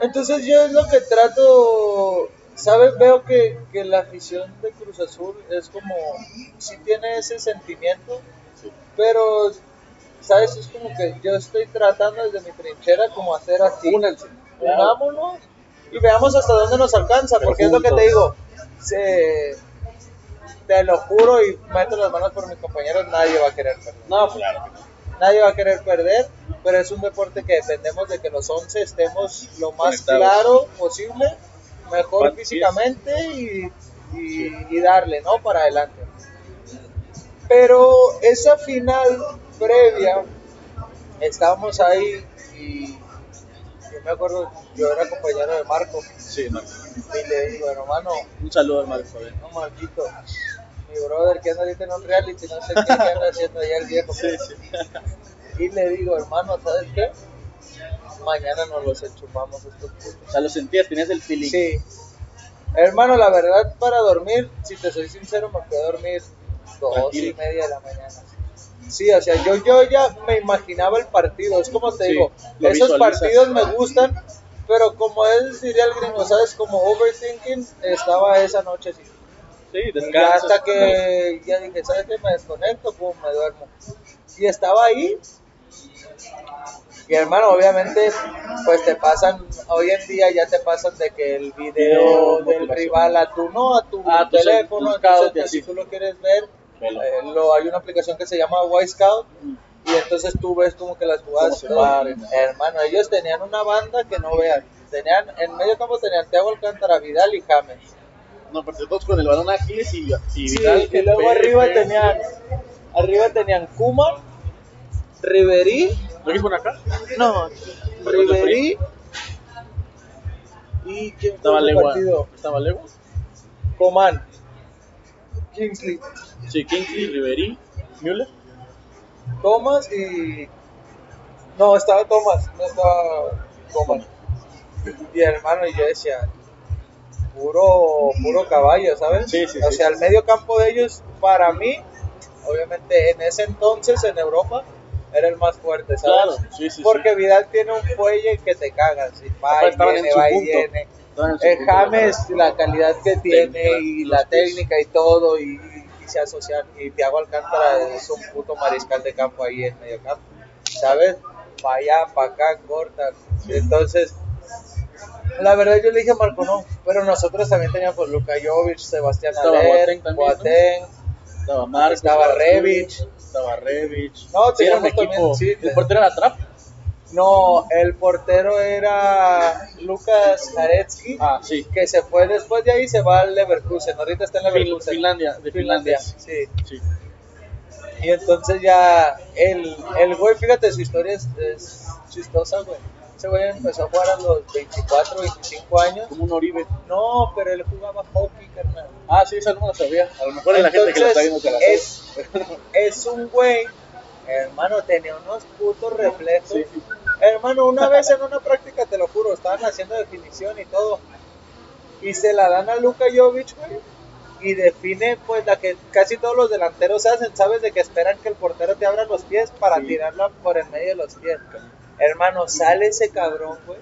Entonces yo es lo que trato, ¿sabes? Veo que, que la afición de Cruz Azul es como, sí tiene ese sentimiento, Sí. pero, ¿sabes? Es como que yo estoy tratando desde mi trinchera como hacer así. Únanse. Unámonos y veamos hasta dónde nos alcanza, Pero porque es lo que te digo, se, te lo juro y meto las manos por mis compañeros, nadie va a querer perder. No, claro que no. Nadie va a querer perder, pero es un deporte que dependemos de que los 11 estemos lo más Conectados. claro posible, mejor físicamente y, y- y darle, ¿no? Para adelante. Pero esa final previa, estábamos ahí y yo me acuerdo, yo era compañero de Marco Sí, no. Y le digo, hermano, Un saludo al Marco. no, Marquito, mi brother que anda ahorita en un reality, no sé qué, qué anda haciendo allá el viejo. Sí, sí. Y le digo, hermano, ¿sabes qué? Mañana nos los enchufamos estos putos. O sea, lo sentías, tenías el feeling. Sí. Hermano, la verdad, para dormir, si te soy sincero, me fui a dormir dos Tranquilo. y media de la mañana. Sí, o sea, yo, yo ya me imaginaba el partido. Es como te Sí, digo, esos partidos me gustan, pero como es, diría el gringo, ¿sabes? Como overthinking, estaba esa noche así. Sí, Y hasta que ya dije, ¿sabes qué? Me desconecto, pum, me duermo. Y estaba ahí. Y hermano, obviamente, pues te pasan, hoy en día ya te pasan de que el video Video, del rival a tu, no, a tu Ah, teléfono, entonces si tú lo quieres ver, eh, lo, hay una aplicación que se llama Y Scout. Y entonces tú ves como que las jugadas, se paren. hermano, ellos tenían una banda que no vean. Tenían, en medio campo tenían Thiago Alcántara, Vidal y James. No, porque todos con el balón Aquiles y, y Sí, Vidal, y que luego arriba tenían arriba tenían Kuma, Riverí, ¿Lo viste por acá? no, Riverí y quién fue Estaba el partido, ¿Estaba Legua? Coman, Kingsley, Sí, Kingsley, Riverí, Müller. Thomas y no estaba Thomas, no estaba Coman. Y hermano, y yo decía puro puro caballo, ¿sabes? Sí, sí, o sí. sea, el medio campo de ellos para mí, obviamente en ese entonces en Europa era el más fuerte, ¿sabes? Claro, sí, sí, Porque. Vidal tiene un fuelle que te cagas, y va y viene, va y viene. James, la calidad que tiene y la técnica y todo, y, y se asocian. Y Thiago Alcántara es un puto mariscal de campo ahí en medio campo, ¿sabes? Para allá, para acá, corta. Entonces, la verdad yo le dije a Marco, no, pero nosotros también teníamos Luka Jovic, Sebastián Aller, Boateng. Estaba Marco. Estaba Rebic. Estaba Rebic. No, sí, era un teníamos equipo. también, sí, el portero era Trap. No, el portero era Lucas Jaretsky. Ah, sí. que se fue después de ahí se va al Leverkusen ahorita está en Leverkusen Finlandia, de Finlandia Finlandia. sí Sí. y entonces ya el, el güey fíjate su historia es, es chistosa güey ese güey empezó a jugar a los 24 25 años Como un Oribe. no pero él jugaba hockey carnal Ah, sí, esa no la sabía. A lo mejor la gente que la está viendo se la es, es un güey hermano tenía unos putos reflejos Sí, sí. Hermano, una vez en una práctica, te lo juro, estaban haciendo definición y todo. Y se la dan a Luka Jovic, güey. Y define, pues, la que casi todos los delanteros hacen, ¿sabes? De que esperan que el portero te abra los pies para Sí. tirarla por el medio de los pies. Hermano, sale ese cabrón, güey.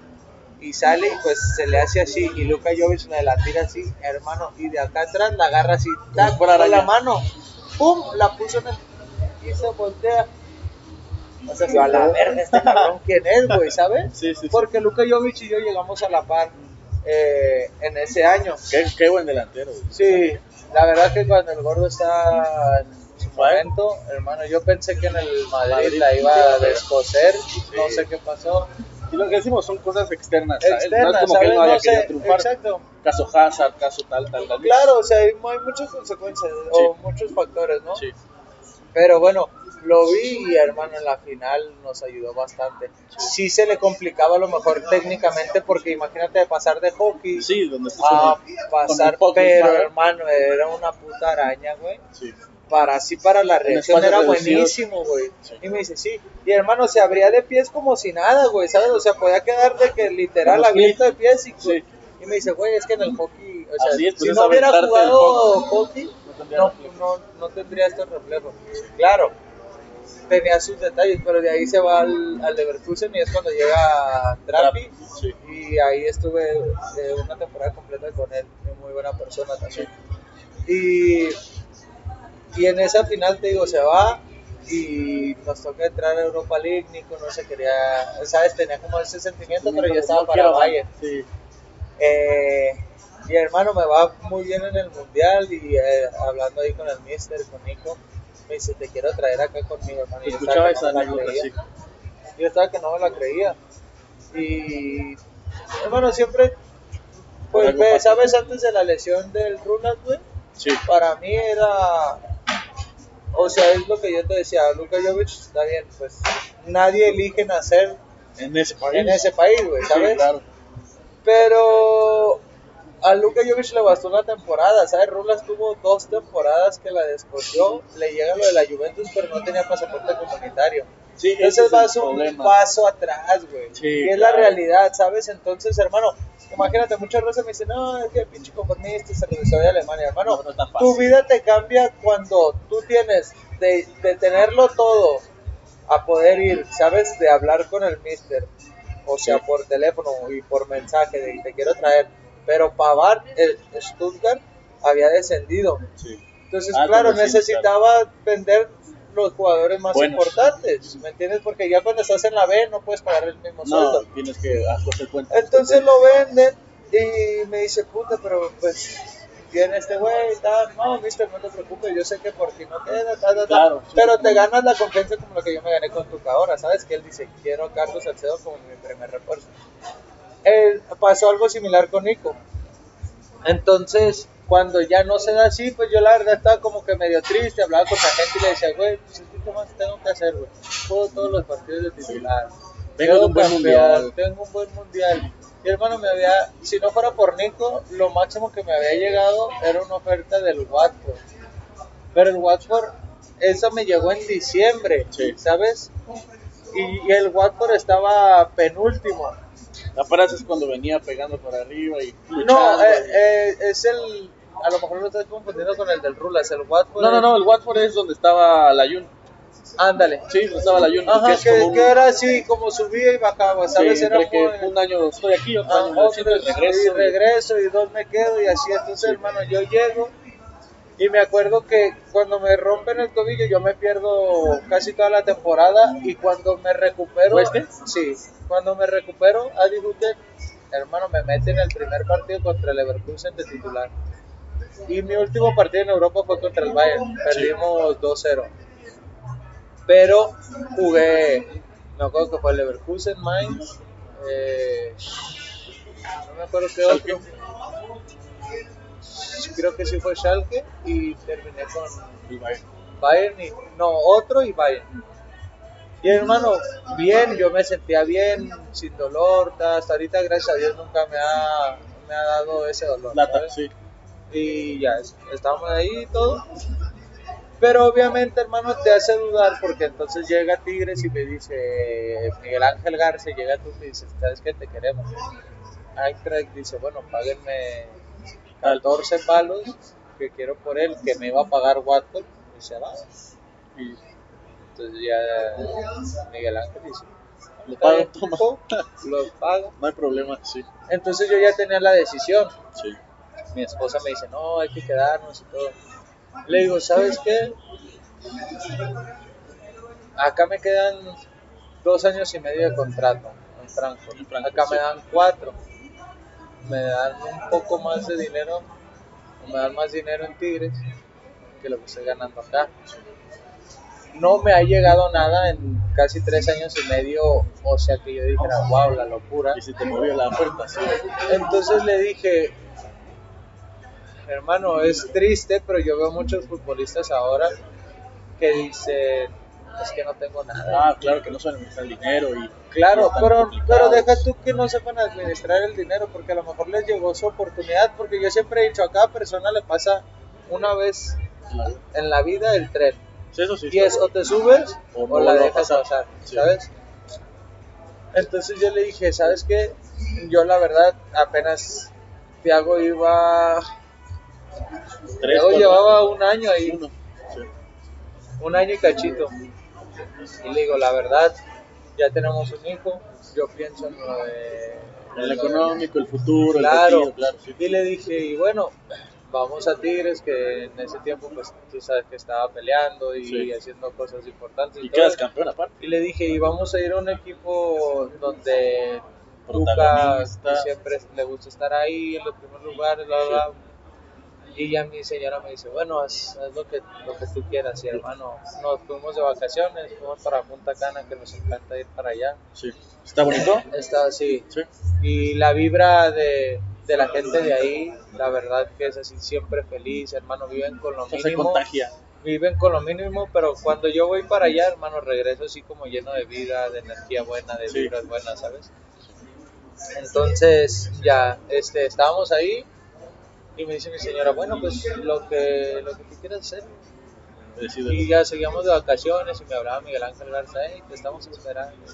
Y sale y pues se le hace así. Y Luka Jovic me la tira así, hermano. Y de acá atrás la agarra así, tac, con la mano. ¡Pum! La puso en el. Y se voltea. O sea, yo a la verga, este cabrón, ¿quién es, güey? ¿Sabes? Sí, sí, sí. Porque Luka Jovic y yo llegamos a la par eh, en ese año. Qué, qué buen delantero. güey. Sí, la verdad que cuando el gordo está en su momento, hermano, yo pensé que en el Madrid, Madrid, la iba a sí. descoser, no sé qué pasó. Y lo que decimos son cosas externas. ¿sabes? Externa, no es como que él no haya No sé, querido triunfar. exacto. Caso Hazard, caso tal, tal, tal. Claro, o sea, hay, hay muchas consecuencias o muchos factores, ¿no? Sí. Pero bueno, lo vi y hermano, en la final nos ayudó bastante. Sí se le complicaba a lo mejor técnicamente porque imagínate pasar de hockey Sí, donde a pasar, pero hermano, era una puta araña, güey. Sí. Para así, para la reacción era reducidos. buenísimo, güey. Sí. Y me dice, sí. Y hermano, se abría de pies como si nada, güey, ¿sabes? O sea, podía quedar de que literal abierto de pies y, Sí. y me dice, güey, es que en el hockey, o sea, es, pues si es no hubiera jugado hockey, tendría no, no, no tendría estos reflejos. Claro, tenía sus detalles, pero de ahí se va al, al Leverkusen y es cuando llega Trapi. Sí. Y ahí estuve eh, una temporada completa con él, muy buena persona también. Y, y en esa final, te digo, se va y nos toca entrar a Europa League. Nico no se quería, ¿sabes? Tenía como ese sentimiento, pero ya estaba para Bayern. Sí. Eh, Y hermano, me va muy bien en el mundial y eh, hablando ahí con el mister, con Nico, me dice, te quiero traer acá conmigo, hermano. Y yo estaba esa no me anécdota, sí. Yo estaba que no me la creía. Y, hermano, siempre, pues, pasa. ¿sabes? Antes de la lesión del Runas, güey, Sí, para mí era, o sea, es lo que yo te decía, Luka Jovic, está bien, pues, nadie elige nacer en ese país. en ese país, güey, Sí, ¿sabes? claro. Pero a Luka Jovic le bastó una temporada, ¿sabes? Rulas tuvo dos temporadas que la descoció, le llega lo de la Juventus, pero no tenía pasaporte comunitario. Sí, Entonces es el vas un problema. paso atrás, güey. Sí, y es claro. la realidad, ¿sabes? Entonces, hermano, imagínate, muchas veces me dicen, no, es que pinche conformista se regresó de Alemania, hermano. No, no tu vida te cambia cuando tú tienes de, de tenerlo todo a poder ir, ¿sabes? De hablar con el mister, o sea, Sí. por teléfono y por mensaje de te quiero traer. Pero Pavard, el Stuttgart, había descendido. Sí. Entonces, Ah, claro, sí, necesitaba vender los jugadores más Buenos. importantes, ¿me entiendes? Porque ya cuando estás en la B no puedes pagar el mismo No, sueldo. tienes que hacer cuenta. Entonces lo venden y me dice, puta, pero pues viene este güey y tal. No, mister, no te preocupes, yo sé que por ti no queda, tal, tal, tal. Claro, sí. Pero te ganas la confianza como lo que yo me gané con tu ahora, ¿sabes? Que él dice, quiero a Carlos Salcedo como mi primer refuerzo. Eh, pasó algo similar con Nico. Entonces, cuando ya no se da así, pues yo la verdad estaba como que medio triste, hablaba con la gente y le decía, güey, pues es que ¿qué más tengo que hacer, güey? Juego todos los partidos de titular. Vengo de un buen mundial. Tengo un buen mundial. Y hermano, me había, si no fuera por Nico, lo máximo que me había llegado era una oferta del Watford. Pero el Watford, eso me llegó en diciembre, Sí. ¿sabes? Y, y el Watford estaba penúltimo. Apenas es cuando venía pegando por arriba y No, eh, eh, es el. A lo mejor lo estás confundiendo con el del Rulas. El Watford. no, no, no, el Watford es donde estaba la Jun. Ándale. Sí, donde estaba la Jun. Ajá, es que, como un- que era así, como subía y bajaba, ¿sabes? sí, era que muy- un año estoy aquí, otro Ah, año otro, y regreso. y regreso y dos me quedo y así. Entonces, hermano, yo llego y me acuerdo que cuando me rompen el tobillo yo me pierdo casi toda la temporada y cuando me recupero, ¿Fue este? sí, cuando me recupero, Adi Hutter, hermano, me mete en el primer partido contra el Leverkusen de titular. Y mi último partido en Europa fue contra el Bayern, perdimos 2-0. Pero jugué, me acuerdo que fue el Leverkusen, Mainz, eh, no me acuerdo qué otro. Creo que sí fue Schalke y terminé con Bayern. Bayern y no, otro y Bayern. Y hermano, bien, yo me sentía bien, sin dolor, ta, hasta ahorita gracias a Dios nunca me ha, me ha dado ese dolor. Lata, ¿sabes? sí. y ya es- estábamos ahí y todo. Pero obviamente, hermano, te hace dudar porque entonces llega Tigres y me dice, Miguel Ángel Garza, llega tú y me dices, ¿sabes qué? Te queremos. Eintracht dice, bueno, páguenme 14 palos que quiero por él, que me iba a pagar Watford. Y se va. Y Entonces ya Miguel Ángel dice, lo "Está pago, toma. lo pago. No hay problema, sí. Entonces yo ya tenía la decisión. Sí. mi esposa me dice, no, hay que quedarnos y todo. Le digo, ¿sabes qué? Acá me quedan dos años y medio de contrato en Frankfurt. Acá me dan cuatro. Me dan un poco más de dinero, o me dan más dinero en Tigres que lo que estoy ganando acá. No me ha llegado nada en casi tres años y medio, o sea que yo dijera, wow, la locura. Y se te movió la puerta, sí. Entonces le dije, hermano, es triste, pero yo veo muchos futbolistas ahora que dicen, es que no tengo nada. Ah, claro que no saben administrar el dinero y... Claro, pero, pero deja tú que no sepan administrar el dinero, porque a lo mejor les llegó su oportunidad, porque yo siempre he dicho, a cada persona le pasa una vez Claro. en la vida el tren. Sí, Eso sí. Y es o te subes O o, no la dejas pasar. pasar, Sí. ¿sabes? Entonces yo le dije, ¿sabes qué? Yo la verdad apenas Thiago iba... Tres, cuatro, llevaba un año ahí. Sí. un año y cachito. Y le digo, la verdad, ya tenemos un hijo, yo pienso en lo de... El en de- económico, el futuro, Claro. el partido, claro. Sí. Y le dije, y bueno, vamos a Tigres, que en ese tiempo, pues tú sabes que estaba peleando y Sí. haciendo cosas importantes. Y quedas campeón aparte. Y le dije, y vamos a ir a un equipo donde Tuca siempre le gusta estar ahí en los primeros lugares, bla, bla, bla. Y ya mi señora me dice, bueno, haz, haz lo, que, lo que tú quieras. Y hermano, nos fuimos de vacaciones, fuimos para Punta Cana, que nos encanta ir para allá. Sí. ¿Está bonito? Está así. Sí. Y la vibra de, de la gente de ahí, la verdad que es así, siempre feliz, hermano, viven con lo O sea, se mínimo. contagia. Viven con lo mínimo, pero cuando yo voy para allá, hermano, regreso así como lleno de vida, de energía buena, de Sí. vibras buenas, ¿sabes? Entonces, ya, este, estábamos ahí y me dice mi señora, bueno, pues lo que, lo que tú quieras hacer. Decídelo. Y ya seguíamos de vacaciones y me hablaba Miguel Ángel Garza, hey, te estamos esperando.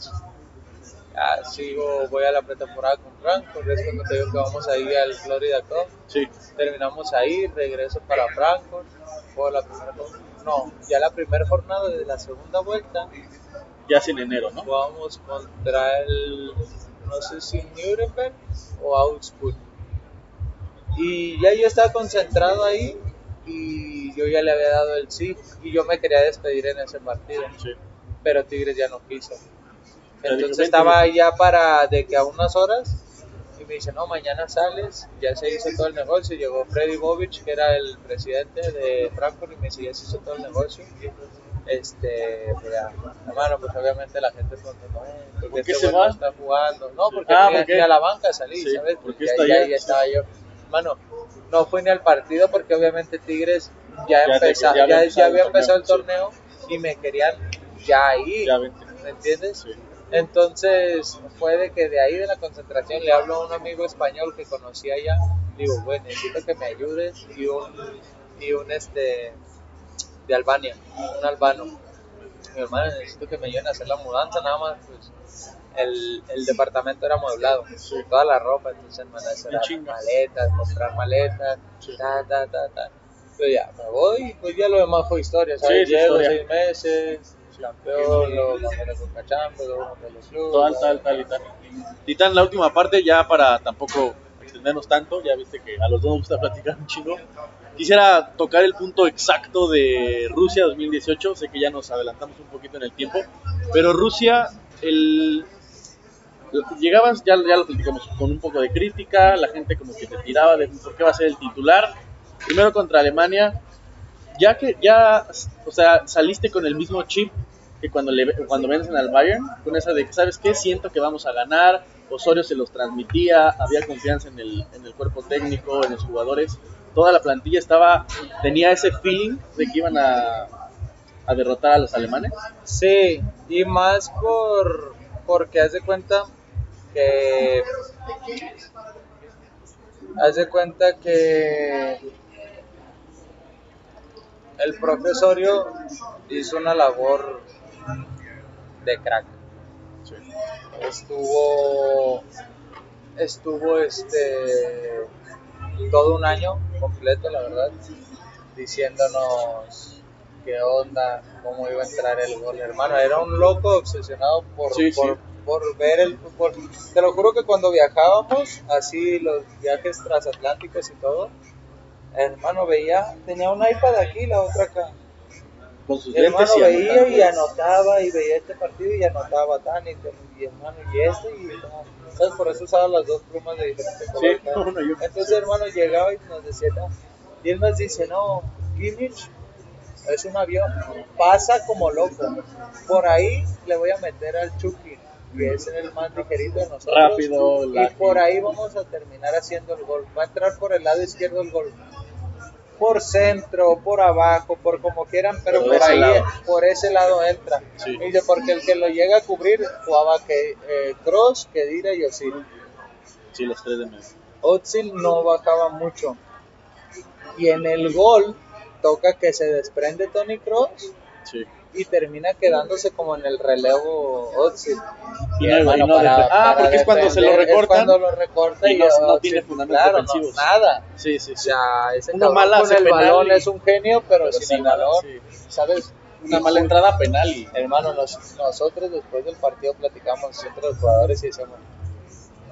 Ya sigo, voy a la pretemporada con Frankfurt, es cuando te digo que vamos ahí al Florida Cup. Sí. Terminamos ahí, regreso para Frankfurt, juego la primera no, ya la primera jornada de la segunda vuelta Ya es en enero, ¿no? jugamos contra el, no sé si Nuremberg o Augsburg. Y ya yo estaba concentrado ahí y yo ya le había dado el sí y yo me quería despedir en ese partido, Sí. pero Tigres ya no quiso. Entonces "Vente, estaba ya para de que a unas horas y me dice, no, mañana sales, ya se hizo todo el negocio, llegó Freddy Bovich, que era el presidente de Frankfurt, y me dice, ya se hizo todo el negocio. Este, pues ya, hermano, pues obviamente la gente es contenta, "No, ¿Por qué este se va? está jugando. No, porque Ah, ¿por qué? ni a la banca salí, Sí, ¿sabes? porque ya, ya, ya estaba yo. Hermano, no fui ni al partido porque obviamente Tigres ya, Ya te- empeza- ya había ya, empezado ya el había empezado el torneo, torneo y me querían ya vente. ¿me entiendes? Sí. Entonces fue de que de ahí de la concentración le hablo a un amigo español que conocía allá, digo, güey, necesito que me ayudes y un, y un este de Albania, un albano. Mi hermano, necesito que me ayuden a hacer la mudanza, nada más, pues el, el departamento era amueblado, toda la ropa, entonces hermano, eso era maletas, comprar maletas, Sí. ta, ta, ta, ta. Pero ya, me voy pues ya lo demás fue historia, Sí, ¿sabes? es Llego historia. seis meses, campeón, luego campeón con Cachampo, luego de los clubes. Tal, tal, tal y tal. Titán, la última parte, ya para tampoco extendernos tanto, ya viste que a los dos nos gusta platicar un chingo. Quisiera tocar el punto exacto de Rusia 2018, sé que ya nos adelantamos un poquito en el tiempo, pero Rusia, el... llegabas, ya, ya lo platicamos, con un poco de crítica, la gente como que te tiraba de por qué va a ser el titular, primero contra Alemania, ya que ya, o sea, saliste con el mismo chip que cuando, le, cuando vencen al Bayern, con esa de ¿sabes qué? Siento que vamos a ganar, Osorio se los transmitía, había confianza en el, en el cuerpo técnico, en los jugadores, toda la plantilla estaba, tenía ese feeling de que iban a, a derrotar a los alemanes. Sí, y más por porque haz de cuenta que haz de cuenta que el profesorio hizo una labor de crack. Estuvo estuvo este todo un año completo, la verdad, diciéndonos qué onda, cómo iba a entrar el gol, hermano. Era un loco obsesionado por, Sí, sí. Por, ver el fútbol. Te lo juro que cuando viajábamos, así los viajes transatlánticos y todo, hermano veía, tenía un iPad aquí, la otra acá. Con sus Mi hermano y veía y anotaba y veía este partido y anotaba tan y, y hermano y este y no, ¿sabes? por eso usaba las dos plumas de diferente color. Sí, y. Entonces hermano llegaba y nos decía no, y él nos dice no, Kimmich es un avión, pasa como loco, por ahí le voy a meter al Chucky que es el más ligerito de nosotros Rápido, y lágil. por ahí vamos a terminar haciendo el gol, va a entrar por el lado izquierdo el gol por centro, por abajo, por como quieran, pero Por ahí, lado. por ese lado entra. Sí. Dice, porque el que lo llega a cubrir jugaba que eh, Cross, Kedira y Ozil. Sí, los tres de medio. Ozil no bajaba mucho. Y en el gol toca que se desprende Tony Cross Sí. Y termina quedándose como en el relevo Ozil. Y no- y no defe- ah, porque es cuando se lo defender, es recortan cuando lo recorta y no- no tiene fundamentos claro, no, nada. Sí, sí, O sí. sea, ese Una mala con el balón y- es un genio, pero, pero sin sin el balón, sí. ¿sabes? Una mala entrada penal y Hermano, nos- nosotros después del partido platicamos entre los jugadores y decíamos,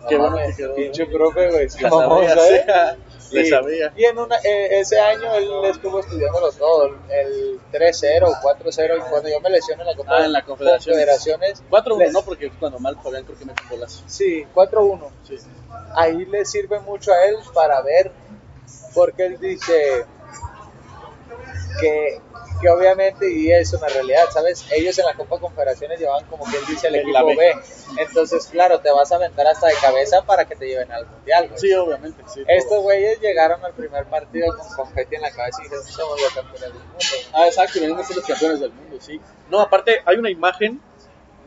Qué "No bueno que quedó". pinche profe, güey, sabía, ¿sabes? sí. Le Y- sabía. Y en una, eh, ese año él estuvo estudiándolos todo, el 3-0, 4-0, y cuando yo me lesioné en la Copa Ah, en la Confederaciones. Confederaciones, 4-1, le- no, porque cuando mal Fabián creo que mete un golazo. Sí, 4-1. Sí. Ahí le sirve mucho a él para ver, porque él dice que, que obviamente, y es una realidad, ¿sabes? Ellos en la Copa Confederaciones llevaban como él dice el equipo B. B. Entonces, claro, te vas a aventar hasta de cabeza para que te lleven al Mundial. güey. Sí, obviamente, sí. Estos güeyes llegaron al primer partido con confeti en la cabeza y dijeron, somos los campeones del mundo. Ah, exacto, venían a ser los campeones del mundo, sí. No, aparte, hay una imagen,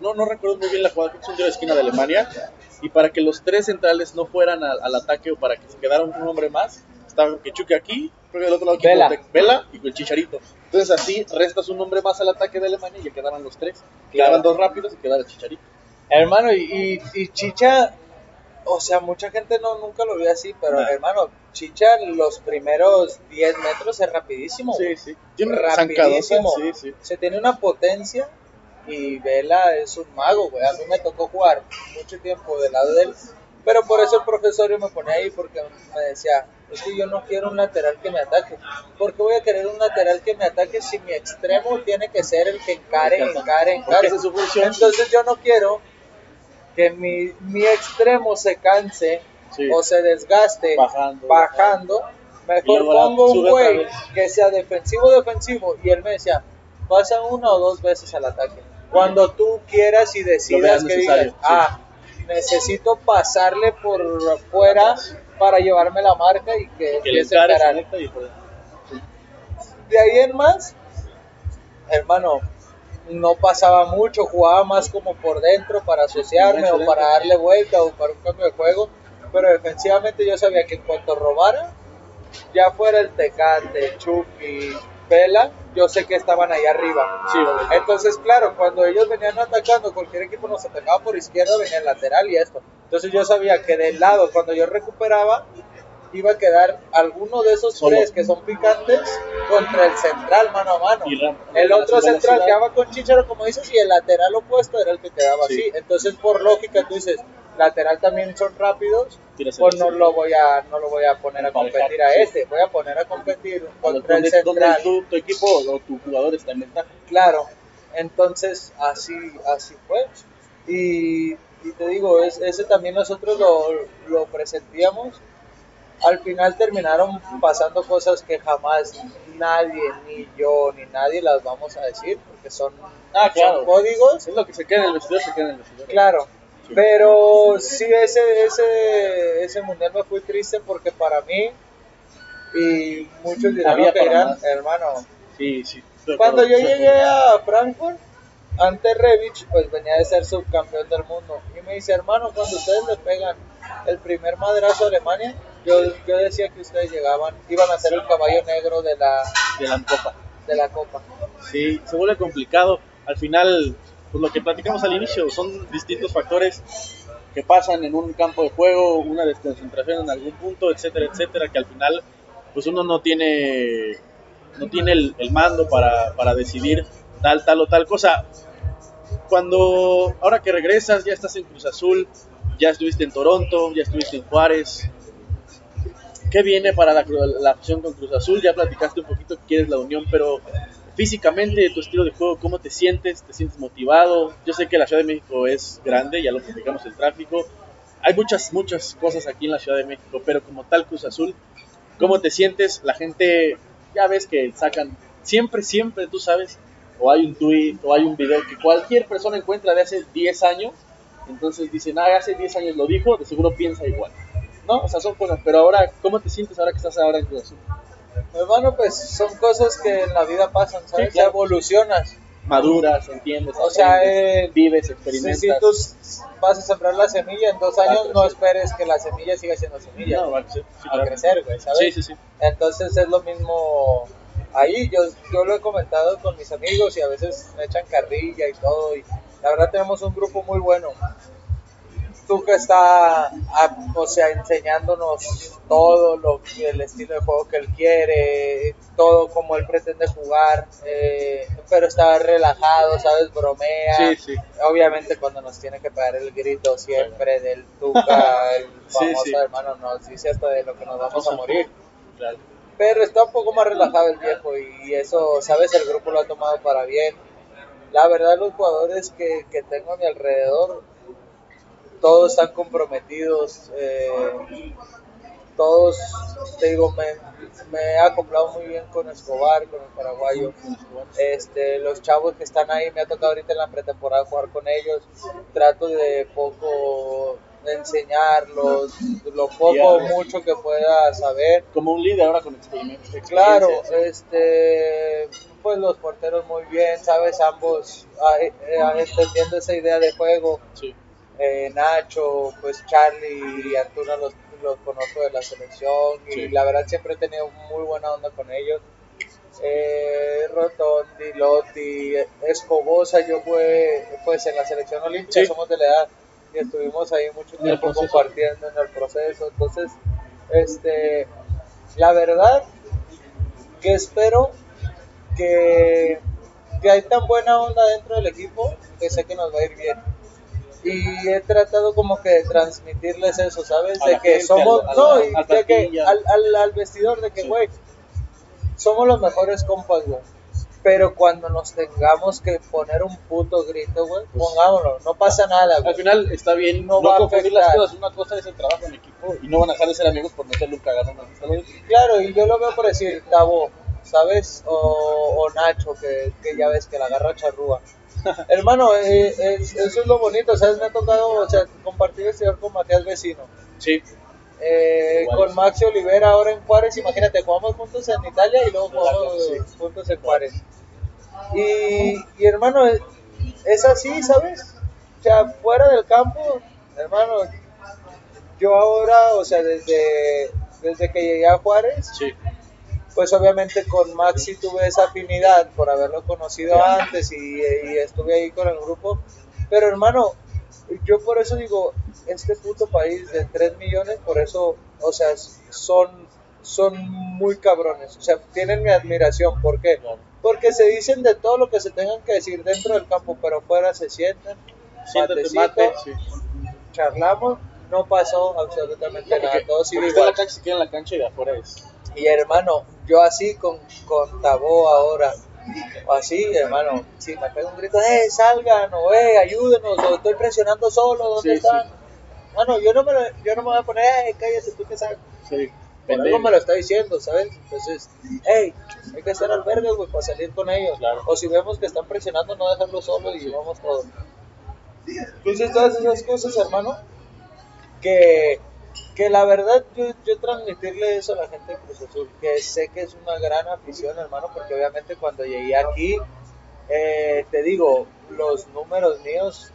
no, no recuerdo muy bien la jugada, que es un tiro de esquina de Alemania, y para que los tres centrales no fueran al, al ataque o para que se quedara un hombre más, estaba Quechuque aquí, creo que del otro lado Vela. Vela y con Chicharito. Entonces así restas un hombre más al ataque de Alemania y ya quedaban los tres. Quedaban dos rápidos y quedaba Chicharito. Hermano, y, y, y Chicha, o sea, mucha gente no nunca lo vio así, pero No. hermano, Chicha los primeros 10 metros es rapidísimo. Sí, sí. Tiene rapidísimo. zancadota, sí, sí. Se tiene una potencia y Vela es un mago, güey. A mí me tocó jugar mucho tiempo del lado de él, pero por eso el profesor yo me ponía ahí porque me decía, es que yo no quiero un lateral que me ataque. ¿Por qué voy a querer un lateral que me ataque si mi extremo tiene que ser el que encare, encare, Porque encare? es su. Entonces yo no quiero que mi, mi extremo se canse Sí. o se desgaste Bajando. bajando. Mejor pongo un güey que sea defensivo defensivo y él me decía, pasa una o dos veces al ataque. Cuando tú quieras y decidas que digas, ah, necesito pasarle por fuera para llevarme la marca y que Que le empiece a encarar. De ahí en más, hermano, no pasaba mucho, jugaba más como por dentro para asociarme o para darle vuelta o para un cambio de juego, pero defensivamente yo sabía que en cuanto robara, ya fuera el Tecate, Chucky, Yo sé que estaban ahí arriba. Sí. Entonces, claro, cuando ellos venían atacando, cualquier equipo nos atacaba por izquierda, venía el lateral y esto. Entonces yo sabía que del lado, cuando yo recuperaba, iba a quedar alguno de esos Solo. tres que son picantes contra el central mano a mano. El otro central quedaba con Chicharo, como dices, y el lateral opuesto era el que quedaba Sí. así. Entonces, por lógica, tú dices, lateral también son rápidos, pues no lo voy a, no lo voy a poner a competir a este, voy a poner a competir contra el central. tu, tu equipo o tu jugador está en ventaja. Claro, entonces así, así fue. Y, y te digo, es, ese también nosotros lo, lo presentíamos. Al final terminaron pasando cosas que jamás nadie, ni yo, ni nadie las vamos a decir, porque son, Ah, claro. son códigos. Es lo que se queda en el vestidor, se queda en el vestidor. Claro. Pero sí, ese, ese, ese mundial me fui triste porque para mí, y muchos dirán Había que más. hermano, Sí, sí. cuando yo llegué a Frankfurt, ante Revich, pues venía de ser subcampeón del mundo. Y me dice, hermano, cuando ustedes le pegan el primer madrazo a Alemania, yo, yo decía que ustedes llegaban, iban a ser el caballo negro de la. De la Copa. de la Copa. Sí, se vuelve complicado. Al final, pues lo que platicamos al inicio, son distintos factores que pasan en un campo de juego, una desconcentración en algún punto, etcétera, etcétera, que al final, pues uno no tiene, no tiene el, el mando para, para decidir tal, tal o tal cosa. Cuando, ahora que regresas, ya estás en Cruz Azul, ya estuviste en Toronto, ya estuviste en Juárez, ¿Qué viene para la, la fusión con Cruz Azul? Ya platicaste un poquito que quieres la unión, pero físicamente, tu estilo de juego, ¿cómo te sientes? ¿Te sientes motivado? Yo sé que la Ciudad de México es grande, ya lo platicamos el tráfico. Hay muchas, muchas cosas aquí en la Ciudad de México, pero como tal Cruz Azul, ¿cómo te sientes? La gente, ya ves que sacan, siempre, siempre, tú sabes, o hay un tweet o hay un video que cualquier persona encuentra de hace 10 años, entonces dicen, ah, hace 10 años lo dijo, de seguro piensa igual. No, o sea, son cosas, pero ahora, ¿cómo te sientes ahora que estás ahora en Cruz Azul? Hermano, pues son cosas que en la vida pasan, ¿sabes? Sí, claro. Evolucionas. Maduras, entiendes, O sea, eh, vives, experimentas. si tú vas a sembrar la semilla en dos años, no esperes que la semilla siga siendo semilla. No, va a crecer, sí, a claro. crecer, güey, ¿sabes? Sí, sí, sí. Entonces es lo mismo ahí. Yo, yo lo he comentado con mis amigos y a veces me echan carrilla y todo. Y la verdad tenemos un grupo muy bueno. Tuca está, a- o sea, enseñándonos todo lo el estilo de juego que él quiere. todo como él pretende jugar, eh, pero está relajado, ¿sabes? Bromea. Sí, sí. Obviamente cuando nos tiene que pegar el grito siempre del Tuca, el famoso sí. hermano, nos dice hasta de lo que nos vamos a morir. Claro. Pero está un poco más relajado el viejo y eso, ¿sabes? El grupo lo ha tomado para bien. La verdad, los jugadores que, que tengo a mi alrededor, todos están comprometidos. eh, todos, te digo, me, me he acoplado muy bien con Escobar, con el paraguayo. Este, los chavos que están ahí, me ha tocado ahorita en la pretemporada jugar con ellos. Trato de poco de enseñarlos, lo poco o mucho que pueda saber. Como un líder ahora con experiencia. Claro, este, pues los porteros muy bien, sabes, ambos ah, eh, eh, entendiendo esa idea de juego. Sí. Eh, Nacho, pues Charlie y Antuna los, los conozco de la selección y Sí. la verdad siempre he tenido muy buena onda con ellos. Eh, Rotondi, Lotti, Escobosa, yo fue pues en la selección olímpica, Sí. somos de la edad y estuvimos ahí mucho tiempo compartiendo en el proceso. Entonces, este, la verdad que espero que, que hay tan buena onda dentro del equipo que sé que nos va a ir bien. Y he tratado como que de transmitirles eso, ¿sabes? A De que gente, somos, no, y de que al, al, al vestidor, de que, Sí. güey, somos los mejores compas, güey. Pero cuando nos tengamos que poner un puto grito, güey, Pues- pongámoslo, no pasa nada, güey. Al final está bien No no, va a confundir las afectar. cosas. Una cosa es el trabajo en equipo y no van a dejar de ser amigos por no ser un cagado. Claro, y yo lo veo por decir Tabo, ¿sabes? O, o Nacho, que, que ya ves que la agarra charrúa. Hermano, eh, es- eso es lo bonito, ¿sabes? Me ha tocado o sea, compartir vestidor con Matías Vecino. Sí. Eh, con Maxi Olivera ahora en Juárez, imagínate, jugamos juntos en Italia y luego jugamos sí. juntos en Juárez. Y, y hermano, es, es así, ¿sabes? O sea, fuera del campo, hermano, yo ahora, o sea, desde, desde que llegué a Juárez, Sí. Pues obviamente con Maxi tuve esa afinidad por haberlo conocido antes y, y estuve ahí con el grupo. Pero hermano, yo por eso digo, este puto país de 3 millones, por eso, o sea, son, son muy cabrones. O sea, tienen mi admiración. ¿Por qué? Porque se dicen de todo lo que se tengan que decir dentro del campo, pero fuera se sientan, matecito, mate. Sí. charlamos, no pasó absolutamente nada. Porque, Todo sigue porque está en igual. la cancha, se queda en la cancha y de afuera es. Y hermano, yo así con, con Tabó ahora, o así, hermano, si me pega un grito, eh, salgan, o eh, ayúdenos, o estoy presionando solo, ¿dónde Sí, están? Mano, yo no, me, lo- yo no me voy a poner, eh, cállate, tú que sabes. Sí. Por algo me lo está diciendo, ¿sabes? Entonces, hey, hay que estar al verde, güey, para salir con ellos. Claro. O si vemos que están presionando, no dejarlo solo y vamos todos. Entonces, todas esas cosas, hermano, que, que la verdad yo, yo transmitirle eso a la gente de Cruz Azul, que sé que es una gran afición, hermano, porque obviamente cuando llegué aquí, eh, te digo, los números míos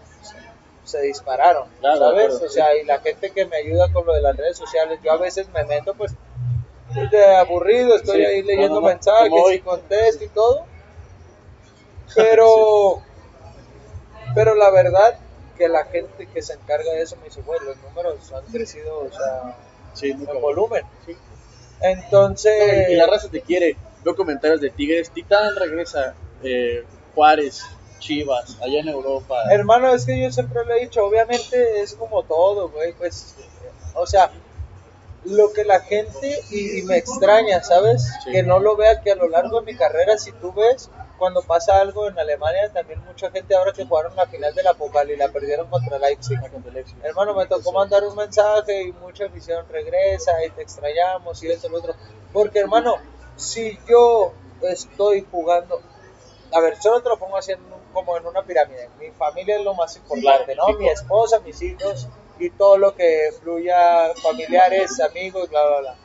se dispararon, Claro, ¿sabes? claro, o sea, y la gente que me ayuda con lo de las redes sociales, yo a veces me meto, pues, de aburrido, estoy Sí, ahí leyendo no, no, mensajes y contesto y todo, pero, pero la verdad que la gente que se encarga de eso me dice, güey, los números han crecido, o sea, Sí, en volumen. Sí. Entonces, Y la raza te quiere. Veo comentarios de Tigres. Titán regresa. Eh, Juárez, Chivas, allá en Europa. hermano, es que yo siempre lo he dicho, obviamente es como todo, güey, pues, o sea, lo que la gente, y, y me extraña, ¿sabes? Sí. Que no lo vea, que a lo largo de mi carrera, si tú ves, cuando pasa algo en Alemania, también mucha gente ahora que jugaron la final de la Pokal y la perdieron contra Leipzig. Hermano, me tocó mandar un mensaje y mucha afición regresa y te extrañamos y esto y lo otro. Porque, hermano, si yo estoy jugando, a ver, solo te lo pongo así en un- como en una pirámide. Mi familia es lo más importante, ¿no? Mi esposa, mis hijos y todo lo que fluya, familiares, amigos, bla, bla, bla.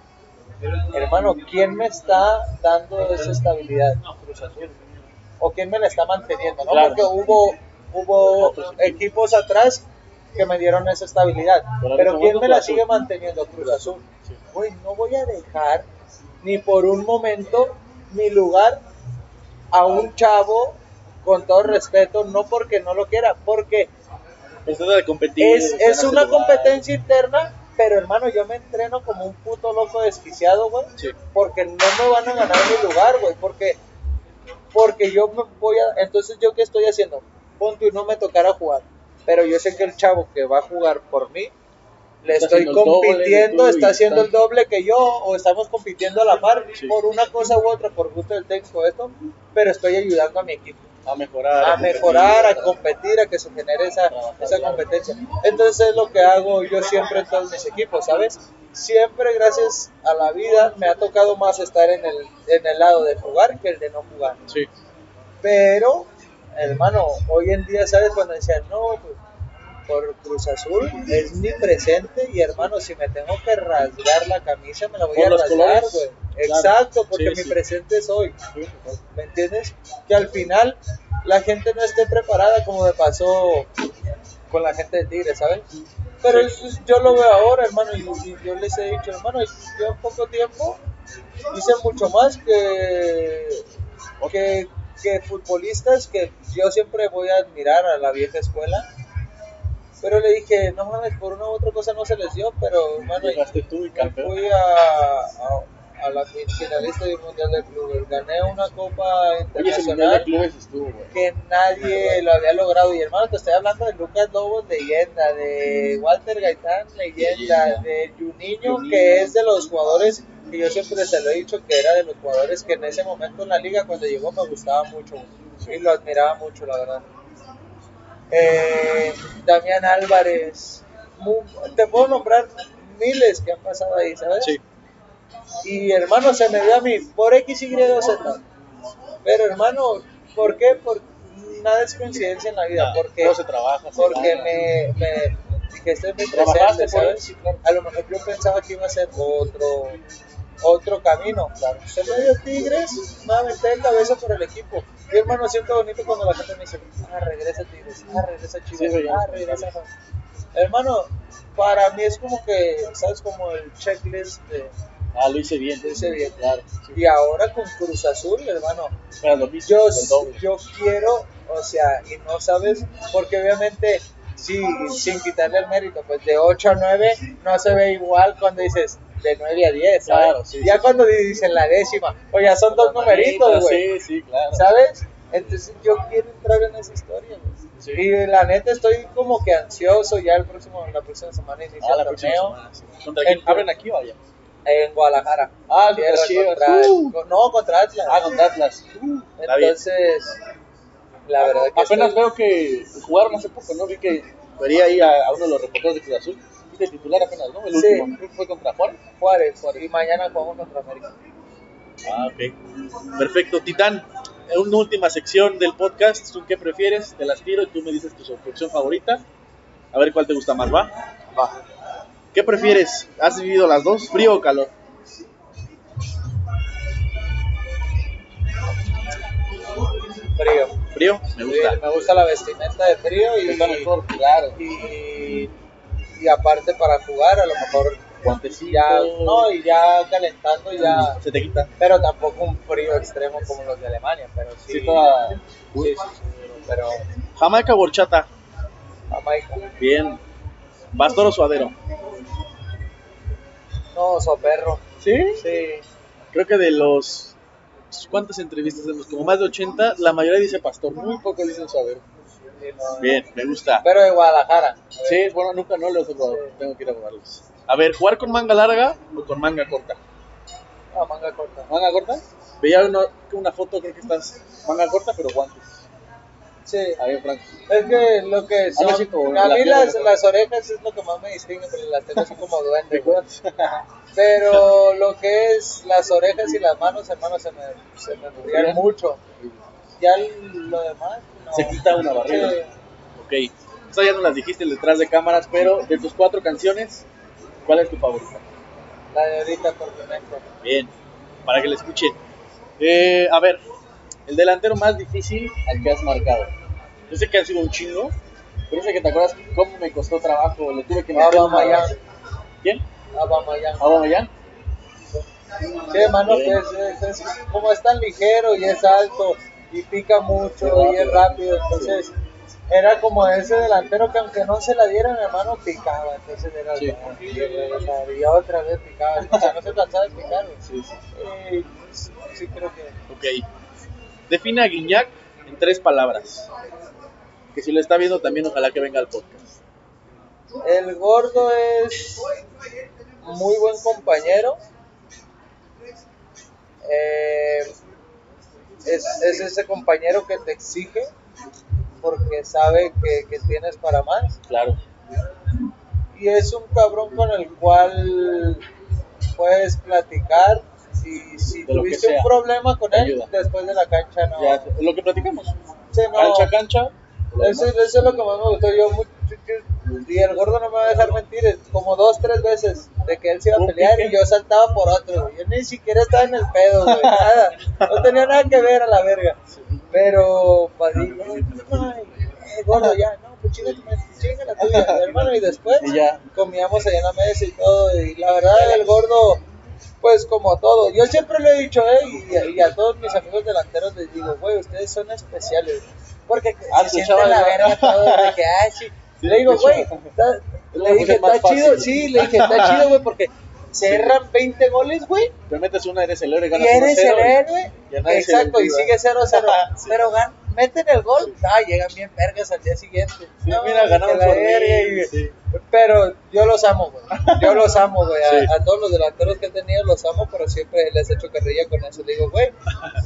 Hermano, ¿quién me está dando esa estabilidad? Cruz Azul. ¿O quién me la está manteniendo? ¿no? Claro. Porque hubo, hubo equipos atrás que me dieron esa estabilidad. Pero Pero ¿quién me la sigue manteniendo? Cruz Azul. Sí. Güey, no voy a dejar ni por un momento mi lugar a un chavo con todo respeto, no porque no lo quiera, porque es, es una competencia interna Pero hermano, yo me entreno como un puto loco desquiciado, güey. Sí. Porque no me van a ganar mi lugar, güey. Porque, porque yo me voy a. Entonces, ¿yo qué estoy haciendo? Punto y no me tocará jugar. Pero yo sé que el chavo que va a jugar por mí, le Está estoy compitiendo, está haciendo está- el doble que yo, o estamos compitiendo a la par Sí. por una cosa u otra, por gusto del técnico, esto. Pero estoy ayudando a mi equipo A mejorar. a mejorar, a competir. competir, a que se genere esa, esa competencia. Entonces es lo que hago yo siempre en todos mis equipos, ¿sabes? Siempre gracias a la vida me ha tocado más estar en el, en el lado de jugar que el de no jugar. Sí. Pero, hermano, hoy en día, ¿sabes? Cuando decían, no, pues, por Cruz Azul es mi presente y hermano, si me tengo que rasgar la camisa, me la voy Por a los rasgar, güey. Exacto, porque Sí, mi sí. presente es hoy. ¿Me entiendes? Que al final la gente no esté preparada como me pasó con la gente de Tigre, ¿sabes? Pero eso yo lo veo ahora, hermano, y, y yo les he dicho, hermano, yo en poco tiempo hice mucho más que, que, que futbolistas que yo siempre voy a admirar a la vieja escuela. Pero le dije, no mames, por una u otra cosa no se les dio, pero Llegaste tú y campeón. fui a, a, a la finalista del Mundial de Clubes. Gané una Copa Oye, de Internacional estuvo, güey. que nadie lo había logrado. Y hermano, te estoy hablando de Lucas Lobos, leyenda, de Walter Gaitán, leyenda, de Juninho, que es de los jugadores que yo siempre se lo he dicho que era de los jugadores que en ese momento en la liga, cuando llegó, me gustaba mucho y lo admiraba mucho, la verdad. Eh, Damián Álvarez, te puedo nombrar miles que han pasado ahí, ¿sabes? Sí. Y hermano, se me dio a mí por X, Y Z. Pero hermano, ¿por qué? Porque nada es coincidencia en la vida. Porque, Todo se trabaja. se porque gana. me, me dije, este es mi presente, ¿sabes? A lo mejor yo pensaba que iba a ser otro otro camino. Se me dio Tigres, me aventé de cabeza por el equipo. Y hermano, siento bonito cuando la gente me dice, ah, regresa Tigres, ah, regresa Chivas, Sí, ah, regresa. Hermano, para mí es como que, ¿sabes? Como el checklist de Ah, lo hice bien. Lo hice bien. Claro. Sí. Y ahora con Cruz Azul, hermano, Era lo mismo. yo, el yo quiero, o sea, y no sabes, porque obviamente, sí, sin quitarle el mérito, pues de 8 a 9 no se ve igual cuando dices de 9 a 10, ¿sabes? Claro, sí, ya sí, cuando dicen la décima, o ya son dos numeritos, güey, Sí, sí, claro. ¿sabes? Entonces yo quiero entrar en esa historia, güey. Sí. Y la neta estoy como que ansioso, ya el próximo, la próxima semana inicia Ah, el torneo. ¿Contra quién? En- ¿Abren aquí o allá? en Guadalajara. Ah, Tierra contra- Uh. no, contra Atlas. Ah, contra Atlas. Uh. Entonces, la verdad que Apenas estoy- veo que jugaron hace poco, ¿no? Vi que vería ahí a, a uno de los reporteros de Cruz Azul. Viste titular apenas, ¿no? El Sí. último. Fue contra Juárez. Juárez, y mañana jugamos contra América. Ah, ok. Perfecto. Titán, en una última sección del podcast. ¿Tú qué prefieres? Te las tiro y tú me dices tu opción favorita. A ver cuál te gusta más, ¿va? Va. ¿Qué prefieres? ¿Has vivido las dos? ¿Frío o calor? Frío. ¿Frío? Me gusta. Sí, me gusta la vestimenta de frío y, claro. y, y aparte para jugar a lo mejor Guantecito. ya no y ya calentando ya Se te quita. pero tampoco un frío extremo como los de Alemania pero sí Sí, toda- sí, sí, pero Jamaica o horchata. Jamaica Bien. Pastor o suadero. no soperro ¿Sí? sí Creo que de los. ¿Cuántas entrevistas hacemos? Como más de 80, la mayoría dice pastor. Muy pocos dicen suadero. Bien, me gusta. pero de Guadalajara Sí, bueno, nunca no los he probado. Tengo que ir a probarlos. A ver, ¿jugar con manga larga o con manga corta? no, manga corta ¿Manga corta? Veía una, una foto, creo que estás manga corta, pero guantes. sí Ahí en Franco. Es que lo que son, así como a la mí las, las orejas es lo que más me distingue, porque las tengo así como duende. Pero lo que es las orejas y las manos, hermano, se me, se me mucho. Ya lo demás. Se quita una barrera. Sí. Ok. Estas ya no las dijiste detrás de cámaras, pero de tus cuatro canciones, ¿cuál es tu favorita? La de ahorita por Connector. Bien, para que la escuchen. Eh, a ver, el delantero más difícil al que has marcado. Yo sé que ha sido un chingo, pero sé que te acuerdas cómo me costó trabajo, le tuve que meter una- Aubameyang. ¿Quién? Aubameyang. Aubameyang. Sí, hermano, que es, es- es- como es tan ligero y es alto y pica mucho y es rápido, entonces era como ese delantero que aunque no se la diera, mi hermano picaba. Entonces era Sí. y otra vez picaba. O sea, no se cansaba de picar. Sí, sí. Eh, sí, creo que. Ok. Define a Guiñac en tres palabras. Que si lo está viendo también, ojalá que venga al podcast. El gordo es muy buen compañero. Eh, es, es ese compañero que te exige porque sabe que, que tienes para más. Claro. Y es un cabrón con el cual puedes platicar. Si, si tuviste sea. un problema con él, ayuda. después de la cancha no. Ya, lo que platicamos. Sí, no. Cancha, cancha. Eso, es lo que más me gustó. Yo, y el gordo no me va a dejar mentir, como dos, tres veces de que él se iba a pelear y yo saltaba por otro. güey. Yo ni siquiera estaba en el pedo, güey, nada. No tenía nada que ver a la verga. Pero, padrino, ay, eh, gordo, ya, no, pues chinga, tu madre, chinga la tuya, hermano. Y después Y ya. comíamos allá en la mesa y todo. Y la verdad, el gordo, pues como todo. Yo siempre lo he dicho, ¿eh? Y, a- y a todos mis amigos delanteros les digo, güey, ustedes son especiales. Porque Ah, se sienten la verga todos de que, ay, sí. Le digo, güey, le pues, dije, está chido, sí, le dije, está chido, güey, porque cerran 20 goles, güey, Te metes una, eres el héroe, y ganas eres 1-0 el héroe. y Exacto, y sigue 0-0. Sí. Pero gan- meten el gol, ah, llegan bien vergas al día siguiente. Sí, No, mira, ganamos por verga, sí. Pero yo los amo, güey. Yo los amo, güey. A, Sí. a todos los delanteros que he tenido los amo, pero siempre les he hecho carrilla con eso. Le digo, güey,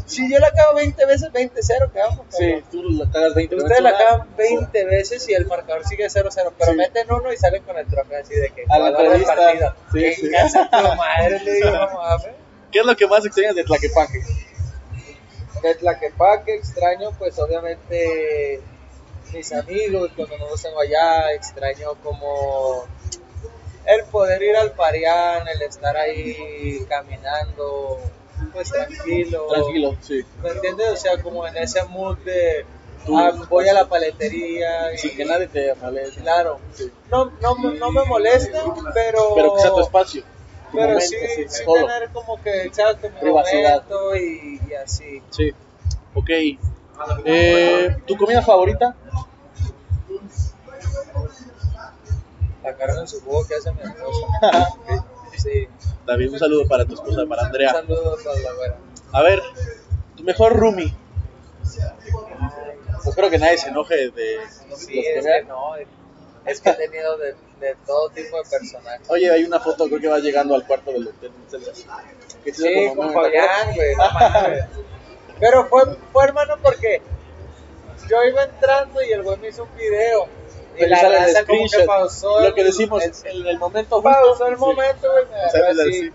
si yo la acabo 20 veces, 20-0, ¿qué vamos? Sí, tú la cagas 20 Ustedes la veces. acaban 20 veces y el marcador sigue 0-0, pero meten uno y salen con el trofeo así de que A la entrevista. partido. Sí, ¿Qué sí. casa tu madre? Le digo, no mames. ¿Qué es lo que más extrañas de Tlaquepaque? De Tlaquepaque extraño, pues obviamente mis amigos cuando no los tengo allá, extraño como el poder ir al Parián, el estar ahí caminando, pues tranquilo. Tranquilo, sí. ¿Me entiendes? O sea, como en ese mood de ah, voy a la paletería y Sin que nadie te moleste. claro. Sí. No, no, no me molesta, pero Pero que sea tu espacio. Pero momento, sí, sí, sí todo. tener como que exacto mi Privacidad. momento y, y así. Sí. Ok. Eh, ¿Tu comida favorita? La carne en su jugo que hace mi esposa. Sí. David, un saludo para tu esposa, para Un Andrea. saludo para la güera. A ver, tu mejor roomie. Pues espero que nadie se enoje de de los que es que no, es que he tenido de, de todo tipo de personajes. Oye, hay una foto, creo que va llegando al cuarto del hotel. Que Sí, como con güey. Pero fue, fue hermano porque yo iba entrando y el güey me hizo un video. Y Pero la raza como que pausó. Lo que decimos, el- en el momento justo. pausó el momento, güey, me así. sí.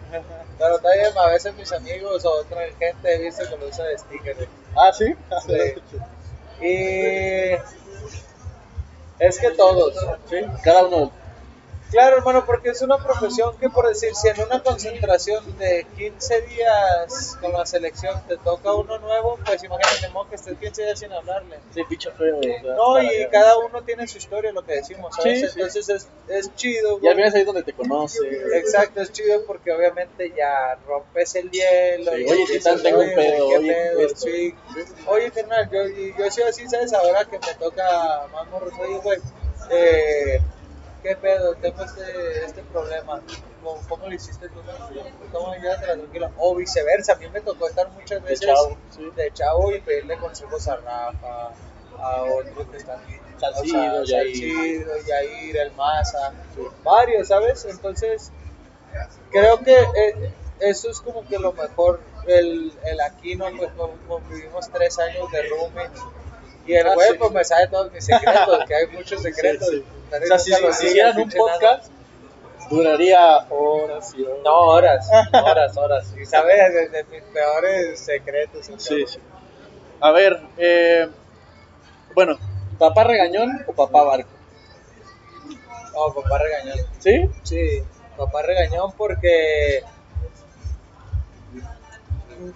Pero también a veces mis amigos o otra gente he visto que lo usa de sticker. güey. Ah, sí. Sí. Y es que todos. Sí, cada uno. Claro, hermano, porque es una profesión que, por decir, si en una concentración de 15 días con la selección te toca uno nuevo, pues imagínate, mo, que estés 15 días sin hablarle. Sí, picho feo. No, y cada uno tiene su historia, lo que decimos, ¿sabes? Sí, sí. Entonces es, es chido, Y al güey. final es ahí donde te conoce. Exacto, es chido porque obviamente ya rompes el hielo. Sí, y oye, dices, Titán, tengo un "Oye, pedo, ¿qué oye, pedo?". esto. Sí. Oye, carnal, yo, y yo soy así, ¿sabes? Ahora que me toca más morros, oye, güey, eh, ¿qué pedo? Tengo este, este problema. ¿Cómo, cómo lo hiciste tú? ¿Cómo llegaste a la tranquila? O viceversa, a mí me tocó estar muchas veces chavo, sí. de chavo y pedirle consejos a Rafa, a otros que están Salcido, o sea, Yair. El Maza, varios, ¿sabes? Entonces, creo que eh, eso es como que lo mejor. El, el Aquino, pues con- convivimos tres años de roomie. Y el Ah, güey, sí. pues me sabe todos mis secretos, que hay muchos secretos. O sea, si, si hicieran un podcast, duraría horas y horas. No, horas, horas, horas. Y sabes de, de mis peores secretos. Sí, sí. A ver, eh, bueno, ¿papá regañón o papá barco? No, papá regañón. ¿Sí? Sí, papá regañón porque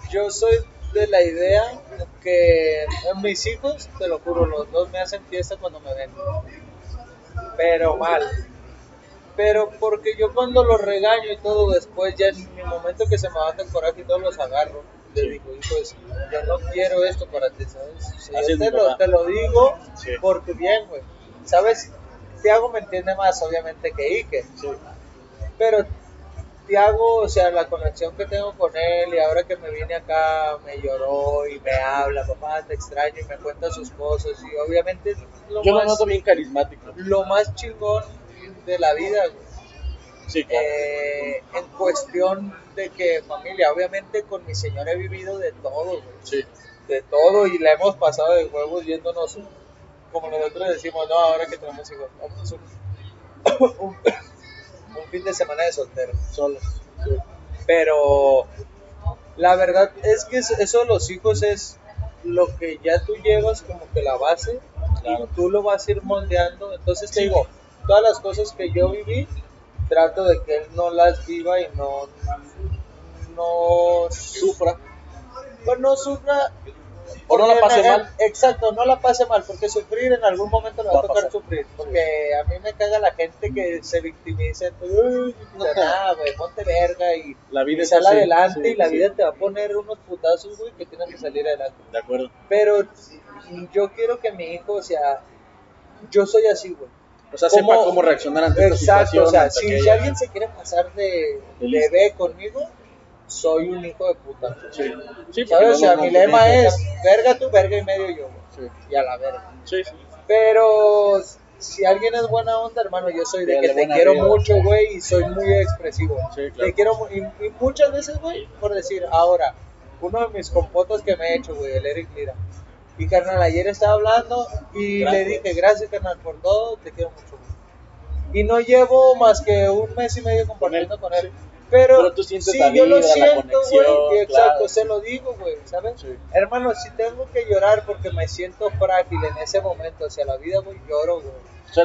yo soy de la idea que mis hijos, te lo juro, los dos me hacen fiesta cuando me ven. Pero mal. Pero porque yo cuando los regaño y todo después, ya en mi momento que se me baja el coraje y todo los agarro. le digo, hijo, yo no quiero esto para ti, ¿sabes? Yo es te lo, papá. te lo digo Sí. por tu bien, güey. ¿Sabes? Tiago me entiende más, obviamente, que Ike. Sí. Pero Tiago, o sea, la conexión que tengo con él y ahora que me vine acá me lloró y me habla, papá, te extraño y me cuenta sus cosas y obviamente es lo, Yo lo más, noto bien carismático. lo más chingón de la vida, güey. Sí, claro. Eh, en cuestión de que familia, obviamente con mi señor he vivido de todo, güey, Sí. de todo y la hemos pasado de huevos yéndonos, como nosotros decimos, no, ahora que tenemos hijos, vamos un, un, un fin de semana de soltero. Solos. Pero la verdad es que eso eso de los hijos es lo que ya tú llevas como que la base Claro. y tú lo vas a ir moldeando. Entonces te digo, todas las cosas que yo viví, trato de que él no las viva y no, no sufra. Pues no sufra. O no la pase mal. Exacto, no la pase mal, porque sufrir en algún momento le va Va a tocar pasar. sufrir. Porque a mí me caga la gente que se victimiza. Uy, nada, güey, ponte verga y La vida y sal adelante sí, y la vida te va a poner unos putazos, güey, que tienes que salir adelante. De acuerdo. Pero yo quiero que mi hijo, o sea, yo soy así, güey. O sea, ¿Cómo? sepa cómo reaccionar ante esta Exacto, situación. o sea, si, si alguien se quiere pasar de De bebé conmigo, soy un hijo de puta. Sí. Sí, ¿Sabes? O sea, no- mi no- lema es, verga tú, verga y medio yo. Sí. Y a la verga. Sí, sí. Pero si alguien es buena onda, hermano, yo soy de Dale que te quiero vida. mucho, güey, y soy muy expresivo. Sí, claro. Te quiero y, y muchas veces, güey, por decir, ahora, uno de mis compotas que me he hecho, güey, el Eric Lira. Y carnal, ayer estaba hablando y Gracias. le dije, gracias, carnal, por todo, te quiero mucho. güey". Y no llevo más que un mes y medio compartiendo con él. Pero, Pero tú sientes sí, la yo lo siento, güey. Exacto, claro. se lo digo, güey, ¿sabes? Sí. Hermano, si tengo que llorar porque me siento frágil en ese momento hacia la vida, güey, lloro, güey.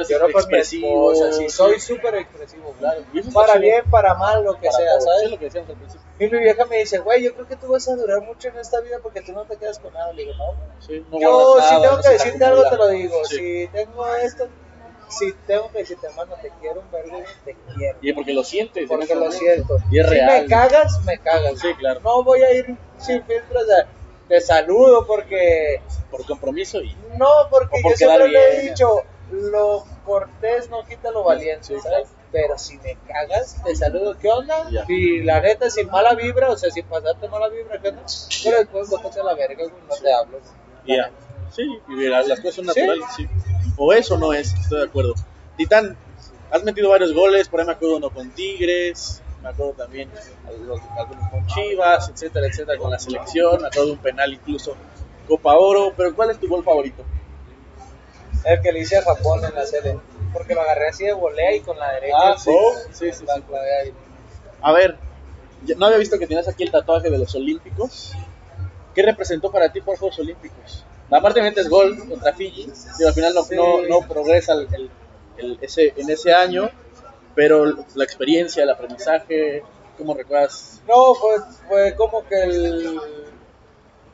Lloro por mi esposa, sí, soy súper expresivo. Claro. Para bien, para mal, lo que Para sea, todo. ¿sabes? Es lo que decíamos al principio. Y mi vieja me dice, güey, yo creo que tú vas a durar mucho en esta vida porque tú no te quedas con nada. Le digo, no. güey. Sí, no yo, si nada, tengo no que decirte algo, te lo digo. Si tengo esto, si tengo que decirte, hermano, te quiero un vergo, te quiero. Y porque lo sientes. en Porque lo siento. Y es si real. me cagas, me cagas. Sí, claro. No voy a ir sin filtros de, te saludo porque... Por compromiso y. No, porque O por yo siempre le he dicho, lo cortés no quita lo valiente, Sí, ¿sabes? Pero si me cagas, te saludo, ¿qué onda? Ya. Y la neta, sin mala vibra, o sea, sin pasarte mala vibra, ¿qué onda? Pero después botate a la verga, no te hablo. ya. Sí, y las, las cosas son Sí. naturales, sí. O eso no es, estoy de acuerdo. Titán, has metido varios goles, por ahí me acuerdo uno con Tigres, me acuerdo también algunos, con Chivas, etcétera, etcétera, con la selección, me acuerdo de un penal incluso Copa Oro, pero ¿cuál es tu gol favorito? El que le hice a Japón en la serie. Porque lo agarré así de volea y con la derecha. Ah, sí. Sí, sí, sí. A ver, no había visto que tenías aquí el tatuaje de los Olímpicos. ¿Qué representó para ti por Juegos Olímpicos? Aparte metes gol contra Fiji, y al final no, Sí. no, no progresa el, el- el- ese, en ese año, pero la experiencia, el aprendizaje, ¿cómo recuerdas? No, fue, fue como que el.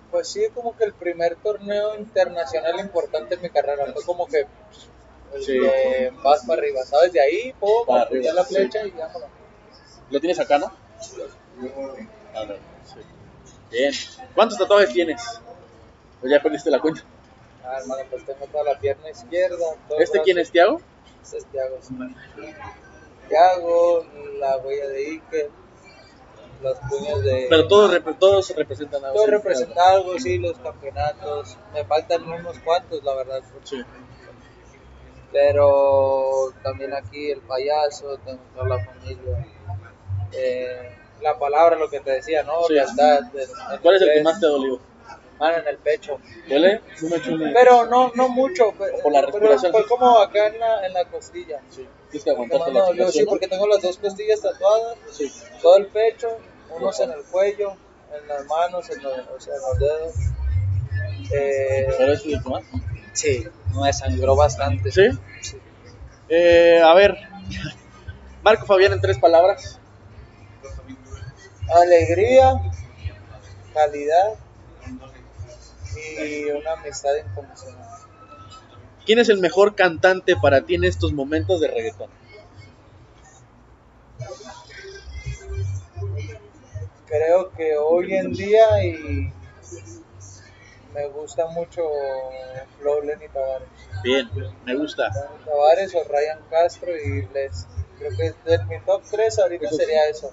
Pues sí, como que el primer torneo internacional importante en mi carrera. Fue como que. El Sí. de vas para arriba, ¿sabes? De ahí, pum, Para arriba, la flecha y vámonos. ¿Lo tienes acá, no? Sí. Bien. ¿Cuántos tatuajes tienes? Pues ya perdiste la cuenta. Ah, hermano, pues tengo toda la pierna izquierda. todo ¿Este el quién es, Tiago? Este es Thiago. Thiago, la huella de Ike, los puños de. Pero todos, todos representan algo. Todo sí. representa algo, sí, los campeonatos. Me faltan unos cuantos, la verdad. Sí. Pero también aquí el payaso, tengo toda la familia. Eh, la palabra, lo que te decía, ¿no? Sí. En ¿Cuál es el que más te ha Mano en el pecho. ¿Duele? Pero no, no mucho. pe- Por la pero respiración. fue como acá en la, en la costilla. Sí. Tienes que más la dolió, sí, porque tengo las dos costillas tatuadas, Sí. todo el pecho, unos en el cuello, en las manos, en los, o sea, en los dedos. Eh, Pero es más. sí, me sangró bastante. ¿Sí? Eh, a ver. Marco Fabián en tres palabras. Alegría, calidad y una amistad incondicional. ¿Quién es el mejor cantante para ti en estos momentos de reggaetón? creo que hoy en día y me gusta mucho Flow Lenny Tavares. Bien, me gusta. Lenny Tavares o Ryan Castro y les creo que de mi top 3 ahorita sería eso.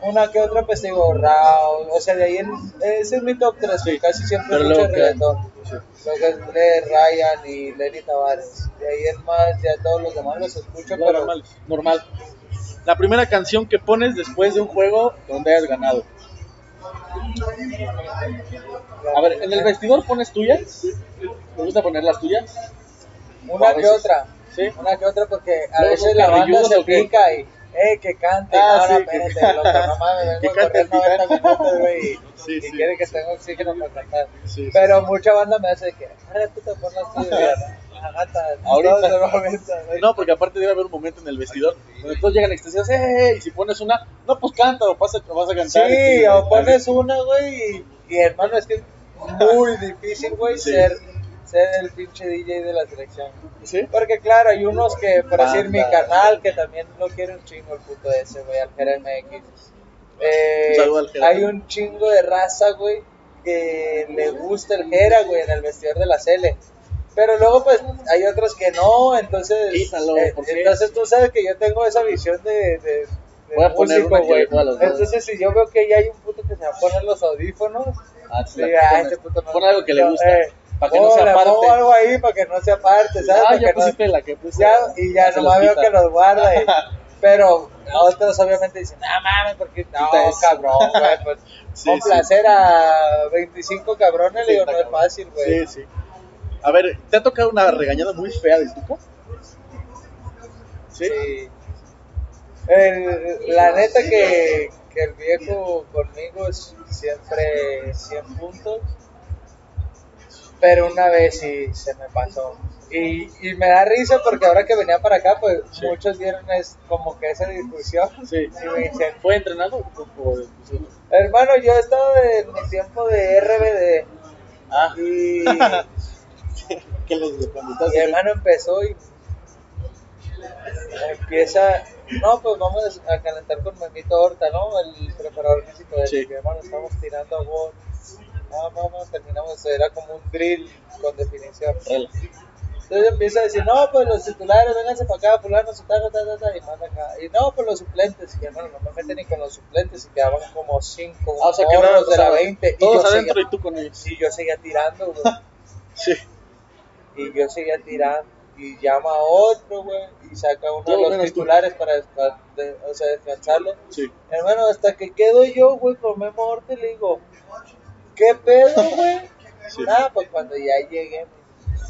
Una que otra pues digo o sea de ahí en, ese es mi top 3, casi siempre escucho reggaetón. Sí. Lo que es de Ryan y Lenny Tavares. De ahí en más, ya todos los demás los escucho, No, pero normal, normal. La primera canción que pones después de un juego donde hayas ganado. A ver, ¿en el vestidor pones tuyas? ¿Te gusta poner las tuyas? una que veces. otra. Sí. Una que otra porque a Luego veces la banda se pica y, eh, que cante. Ah, no, no, sí, que- espérate, loco, no mames, Que vengo a correr el 90 minutos, güey, y, Sí, y sí. quiere que tenga oxígeno para cantar. Pero mucha banda me hace que, ahora tú te pones agata, Ahorita. No, porque aparte debe haber un momento en el vestidor donde todos llegan extasiados, ¡eh! Y si pones una, no, pues canta o pasa, vas a cantar. Sí, Y- o pones una, güey, y, y hermano, es que es muy difícil, güey, ser, ser el pinche DJ de la selección. ¿Sí? Porque claro, hay unos que, por decir, mi Banda. canal, que también lo quiere un chingo el puto ese, güey, al Jera MX. Eh, al Jera. hay un chingo de raza, güey, que le gusta el Jera, güey, en el vestidor de la Cele. Pero luego, pues, hay otros que no, entonces... Quítalo, eh, ¿por qué? entonces tú sabes que yo tengo esa visión de... de de Voy a poner músico, güey. Entonces, si yo veo que ya hay un puto que se va a poner los audífonos, Ah, Sí, ah, pones- ese puto no- pon algo que le gusta, eh, para que no se aparte. pongo algo ahí para que no se aparte, ¿sabes? Ah, ya que no- pusiste la que puse. ya, y ya nomás veo que los guarda. y- pero otros obviamente dicen, no mames, porque no, cabrón, güey, pues Sí, complacer a 25 cabrones, Sí, le digo, no es cabrón. fácil, güey. Sí, sí. A ver, ¿te ha tocado una regañada muy fea de Tuco? ¿Sí? Sí. El- la neta que, que el viejo conmigo es siempre 100 puntos, pero una vez sí se me pasó. Y, y me da risa porque ahora que venía para acá, pues Sí. muchos vieron es como que esa discusión. Sí. Y me dicen, ¿Fue entrenado? o- o- sí. hermano, yo he estado en mi tiempo de RBD Ah, y, ¿qué les mi hermano empezó y empieza, no, pues vamos a calentar con Memito Horta, ¿no? El preparador físico de Sí. mi hermano, estamos tirando a gol. Ah, vamos, terminamos, era como un drill con definición. Rela. Entonces empieza a decir, no, pues los titulares, vénganse para acá, fulano, su taca, ta, ta, ta, y manda acá. Y no, pues los suplentes, y hermano, no me meten ni con los suplentes, y quedaban como cinco Ah, o sea que no, de la 20. y Todos yo adentro seguía- y tú con ellos. y yo seguía tirando, güey. Sí. Y yo seguía tirando. Y llama a otro, güey. Y saca uno de los tú. titulares para de- o sea, descansarlo. Sí. Hermano, hasta que quedo yo, güey, con Memo Orte, le digo, ¿qué pedo, güey? Sí. Ah, pues cuando ya llegué,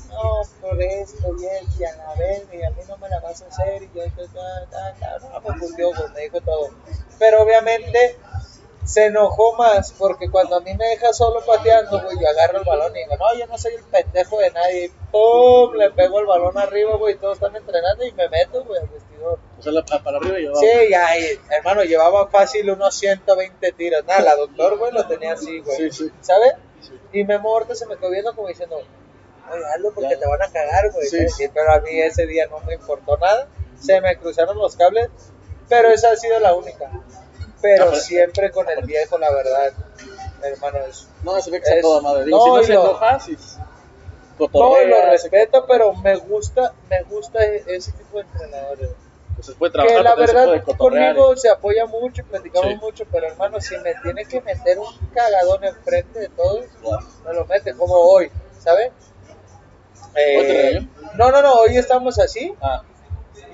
no, por esto y esto, y a la verga, y a mí no me la vas a hacer, y yo, ta, ta, ta, no, me fundió, pues me dijo todo. Pero obviamente se enojó más porque cuando a mí me deja solo pateando, güey, yo agarro el balón y digo, no, yo no soy el pendejo de nadie. ¡Pum! Le pego el balón arriba, güey, todos están entrenando y me meto, güey, al vestidor. O sea, la- para arriba abajo. Sí, y, hermano, llevaba fácil unos 120 tiros. Nada, la doctor, güey, lo tenía así, güey. Sí, sí. ¿Sabes? Sí. Y Memo Horta se me quedó viendo como diciendo, oye, hazlo porque Ya. te van a cagar, güey. Sí, sí. Pero a mí ese día no me importó nada. Se me cruzaron los cables, pero esa ha sido la única. Pero Ah, pero- siempre con el viejo, la verdad, hermano, es... No, se ve que Es- toda madre. Digo, no, si no se lo- si No, cotorrea, lo respeto, pero me gusta, me gusta e- ese tipo de entrenadores. pues se puede trabajar, que la se verdad conmigo se apoya mucho, platicamos Sí. mucho, pero hermano, si me tiene que meter un cagadón enfrente de todos, Wow. me lo mete, como hoy, ¿sabes? Eh, no, no, no, hoy estamos así Ah,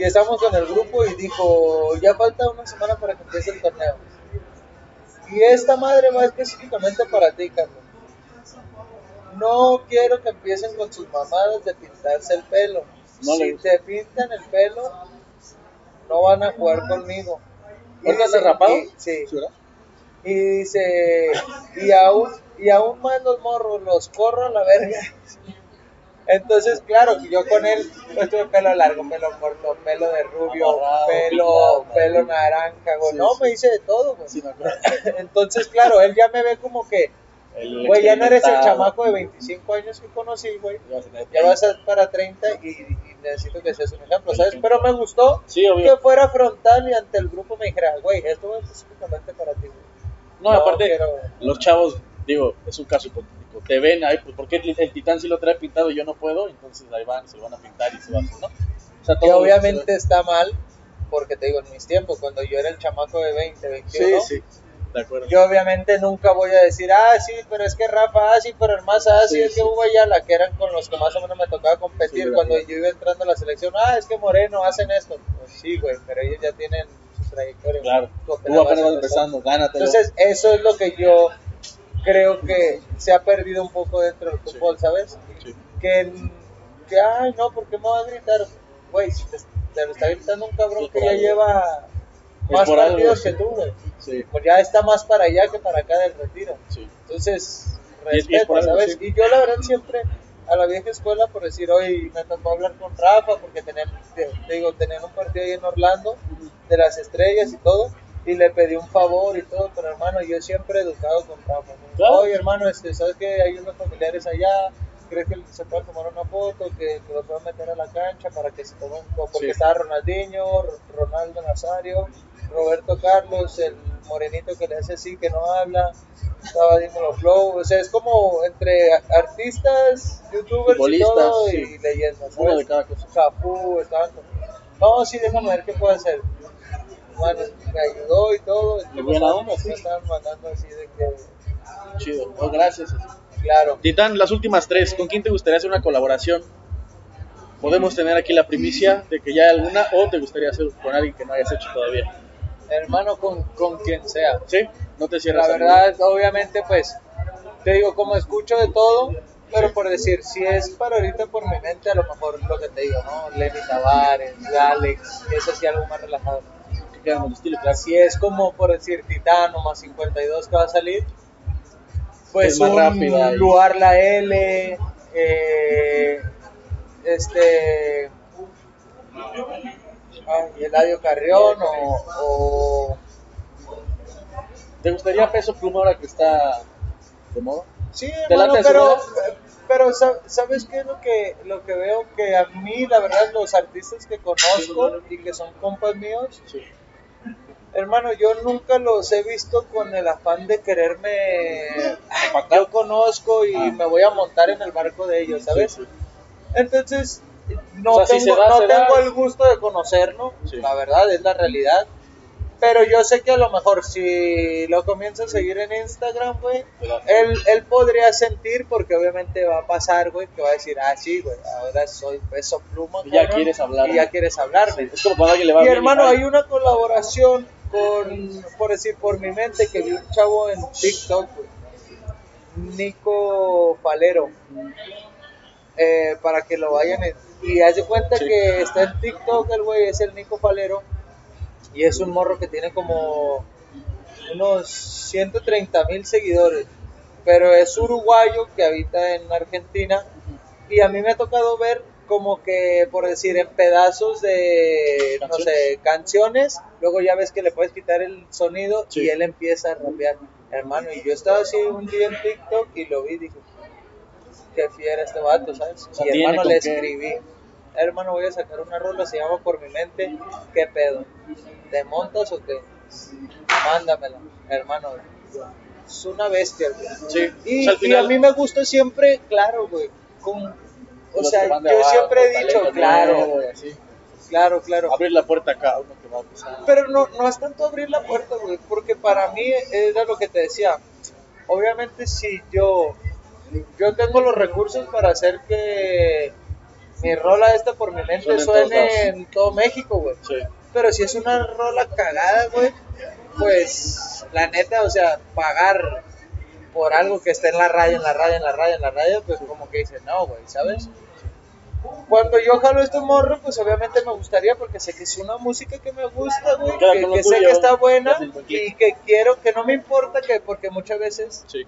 y estamos con el grupo y dijo, ya falta una semana para que empiece el torneo. Y esta madre va específicamente para ti, Carlos. No quiero que empiecen con sus mamadas de pintarse el pelo. No si te pintan el pelo, no van a jugar conmigo. ¿Ahorita dice- se rapado? y- sí. Y dice, y aún, y aún más los morros, los corro a la verga. Entonces, claro, yo con él, pues tuve pelo largo, pelo corto, pelo de rubio, Amarrado, pelo, pintado, pelo naranja, güey. Sí, no, sí. me hice de todo, güey. Sí. Entonces, claro, él ya me ve como que, El güey, ya no eres el chamaco de 25 años que conocí, güey. Ya vas a para 30 y, y necesito que seas un ejemplo, ¿sabes? Pero me gustó que fuera frontal y ante el grupo me dijera, güey, esto va específicamente para ti, güey. No, aparte, quiero- los chavos, digo, es un caso hipotético. Te ven ahí, pues, ¿por qué el, el titán sí lo trae pintado y yo no puedo? Entonces ahí van, se lo van a pintar y se va a hacer, ¿no? O sea, Que todo obviamente está mal, porque te digo, en mis tiempos, cuando yo era el chamaco de 20, 21, Sí, sí, de acuerdo. yo obviamente nunca voy a decir, ah, sí, pero es que Rafa, ah, sí, pero el más, ah, sí, Sí, es que sí. Hugo Ayala, que eran con los que más o menos me tocaba competir Sí, cuando yo iba entrando a la selección, ah, es que Moreno, hacen esto. Pues sí, güey, pero ellos ya tienen su trayectoria. Claro, Tú apenas vas empezando, gánatelo. Entonces, eso es lo que yo creo que se ha perdido un poco dentro del fútbol, ¿sabes? Sí. Que, que, ay, no, ¿por qué me va a gritar? Güey, si te, te lo está gritando un cabrón Sí, que ya algo. lleva más partidos que tú, güey. Pues ya está más para allá que para acá del retiro. Entonces, y algo, ¿sabes? Y yo la verdad siempre a la vieja escuela por decir, hoy me tocó hablar con Rafa porque tenían, te, te digo, tenían un partido ahí en Orlando de las estrellas y todo. Y le pedí un favor y todo, pero hermano, yo siempre he educado con Rafa. ¿no? Oye, hermano, este, ¿sabes que hay unos familiares allá? ¿Crees que se puede tomar una foto? Que, que los puedan meter a la cancha para que se tomen porque Sí. estaba Ronaldinho, Ronaldo Nazario, Roberto Carlos, el morenito que le hace así, que no habla, estaba Dímelo Flow, o sea, es como entre artistas, youtubers y todo, sí. y leyendas, ¿sabes? de cada cosa. Cafú, estaban con- No, sí, déjame ver qué puedo hacer. Bueno, me ayudó y todo. De buena onda, sí. Me estaban mandando así de que, Chido. Oh, gracias. claro. Titán, las últimas tres, ¿con quién te gustaría hacer una colaboración? Podemos tener aquí la primicia de que ya hay alguna o te gustaría hacer con alguien que no hayas hecho todavía. Hermano, con, con quien sea. ¿Sí? No te cierras. La verdad, obviamente, pues, te digo, como escucho de todo, pero por decir, si es para ahorita por mi mente, a lo mejor lo que te digo, ¿no? Lenny Tavares, Alex, eso sí, algo más relajado. Estilo. Si es como, por decir, Titano más 52 que va a salir, pues Es más un lugar la L, eh, este, ay, Eladio Carrión o, o ¿Te gustaría peso pluma ahora que está de moda? Sí, ¿Te hermano, late pero, eso, pero sa- ¿sabes qué es lo que, lo que veo? Que a mí, la verdad, los artistas que conozco y que son compas míos, Sí. Hermano, yo nunca los he visto con el afán de quererme... Yo conozco y me voy a montar en el barco de ellos, ¿sabes? Sí, sí. Entonces, no, O sea, si tengo, se da, no tengo el gusto de conocerlo, Sí. la verdad, es la realidad. Pero yo sé que a lo mejor si lo comienzo a seguir en Instagram, güey, él, él podría sentir, porque obviamente va a pasar, güey, que va a decir, ah, sí, güey, ahora soy peso pluma. Y ya cabrón, quieres hablarme. Y ya quieres hablarme. Es como cuando a alguien le va Y bien hermano, hay una colaboración con, por decir, por mi mente, que vi un chavo en TikTok. Nico Falero. Eh, para que lo vayan en- y haz de cuenta Sí. que está en TikTok el güey es el Nico Falero y es un morro que tiene como unos 130 mil seguidores pero es uruguayo que habita en Argentina y a mí me ha tocado ver como que por decir en pedazos de no sé canciones luego ya ves que le puedes quitar el sonido Sí. y él empieza a rapear hermano y yo estaba así un día en TikTok y lo vi y dije qué fiera este vato sabes sea, y hermano le qué. escribí hermano voy a sacar una rola se llama por mi mente qué pedo te montas o qué mándamela hermano es una bestia güey. Sí. Y, O sea, al y final, a mí me gusta siempre, claro, güey. Con, o sea, yo siempre he dicho, claro, nuevo y así. Claro, claro. Abrir la puerta acá uno que va a empezar. Pero no, no es tanto abrir la puerta, güey, porque para mí era lo que te decía. Obviamente, si yo, yo tengo los recursos para hacer que mi rola esta por mi mente Suene en suene en todo México, güey. Sí. Pero si es una rola cagada, güey, pues la neta, o sea, pagar por algo que esté en la raya, en la raya, en la raya, en la raya, pues como que dice, no, güey, ¿sabes? Cuando yo jalo este morro, pues obviamente me gustaría porque sé que es una música que me gusta, güey, Claro, que, sé que está buena y que quiero, que no me importa que, porque muchas veces Sí.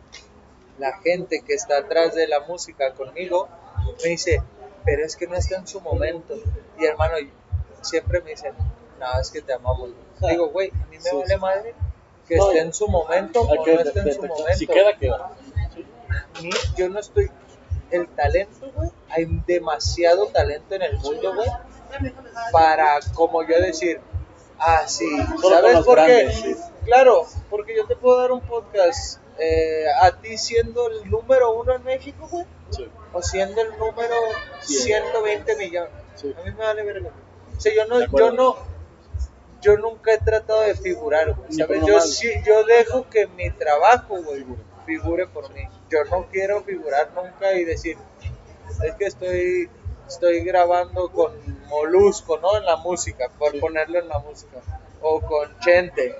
la gente que está atrás de la música conmigo me dice, pero es que no está en su momento. Y hermano, siempre me dicen, no, es que te amamos. Digo, güey, a mí me Sí, vale sí. madre que No, esté en su momento o que- no esté en su momento. Si queda, queda. Yo no estoy... El talento, güey, hay demasiado talento en el mundo, güey, para, como yo decir, Ah, sí. ¿Sabes por qué? sí. Claro, porque yo te puedo dar un podcast eh, a ti siendo el número uno en México, güey. Sí. O siendo el número Sí. 120 millones. A mí me vale verga. O sea, yo no, yo no, yo nunca he tratado de figurar, güey. ¿Sabes? Yo, sí, yo dejo que mi trabajo, güey, figure por mí. Yo no quiero figurar nunca y decir, es que estoy, estoy grabando con Molusco, ¿no? En la música, por ponerlo en la música. O con Chente.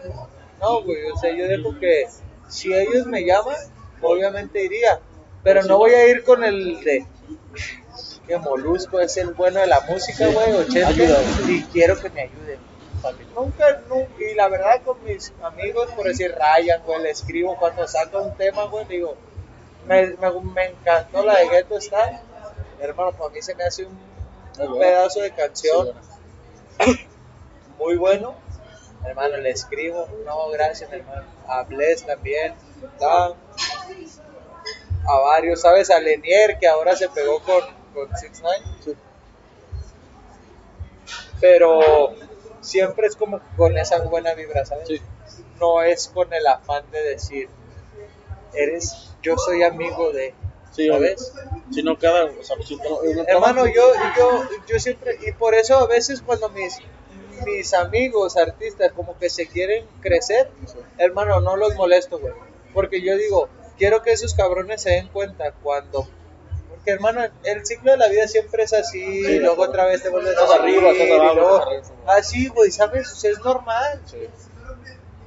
No, güey, o sea, yo dejo que si ellos me llaman, obviamente iría. Pero no voy a ir con el de que Molusco es el bueno de la música, güey, o Chente, y quiero que me ayuden. Nunca, nunca, y la verdad con mis amigos, por decir Ryan, güey, le escribo cuando saca un tema, güey, digo, me, me, me encantó la de Ghetto Style, hermano, para mí se me hace un, Muy un bueno. pedazo de canción Sí, muy bueno, hermano, le escribo, no, gracias, hermano, a Bless también, a, a varios, ¿sabes? A Lenier, que ahora se pegó con, con 6 9 Sí. pero siempre es como con esa buena vibra, ¿sabes? Sí. No es con el afán de decir, eres, yo soy amigo de, Sí. Si no, cada. O sea, si no- en un Hermano, yo, yo, yo siempre, y por eso a veces cuando mis, mis amigos artistas como que se quieren crecer, hermano, no los molesto, güey. Porque yo digo, quiero que esos cabrones se den cuenta cuando... Porque, hermano, el ciclo de la vida siempre es así, y luego otra vez te vuelves a arriba. Así, güey, ¿sabes? O sea, es normal. Sí.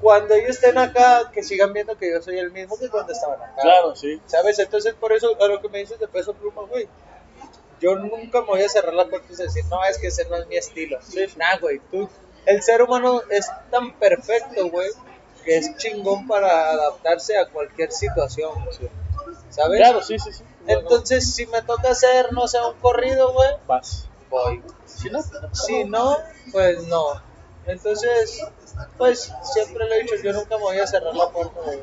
Cuando ellos estén acá, que sigan viendo que yo soy el mismo que cuando estaban acá. Claro, sí. ¿Sabes? Entonces, por eso, a lo que me dices de peso pluma, güey. Yo nunca me voy a cerrar las puertas y decir, no, es que ese no es mi estilo. Sí. Nah, güey, tú. El ser humano es tan perfecto, güey, que es chingón para adaptarse a cualquier situación, güey. ¿Sabes? Claro, sí, sí, sí. Entonces, si me toca hacer, no sé, un corrido, güey, vas. voy. Si no, Si no, pues no. Entonces, pues siempre lo he dicho, yo nunca me voy a cerrar la puerta. güey.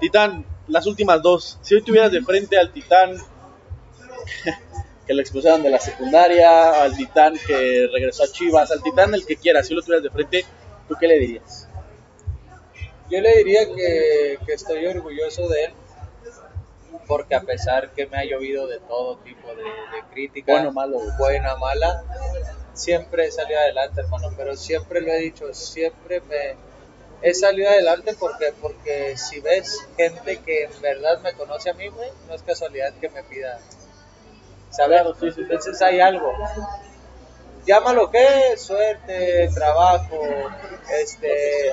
Titán, las últimas dos. Si hoy tuvieras de frente al Titán que lo expulsaron de la secundaria, al Titán que regresó a Chivas, al Titán el que quieras, si lo tuvieras de frente, ¿tú qué le dirías? Yo le diría que, que estoy orgulloso de él, porque a pesar que me ha llovido de todo tipo de, de críticas, Bueno malo, buena mala, siempre he salido adelante, hermano. Pero siempre lo he dicho, siempre me he salido adelante porque porque si ves gente que en verdad me conoce a mí, güey, no es casualidad que me pida, ¿sabes? Claro, sí, sí, sí. Entonces hay algo. Llámalo que suerte, trabajo, este,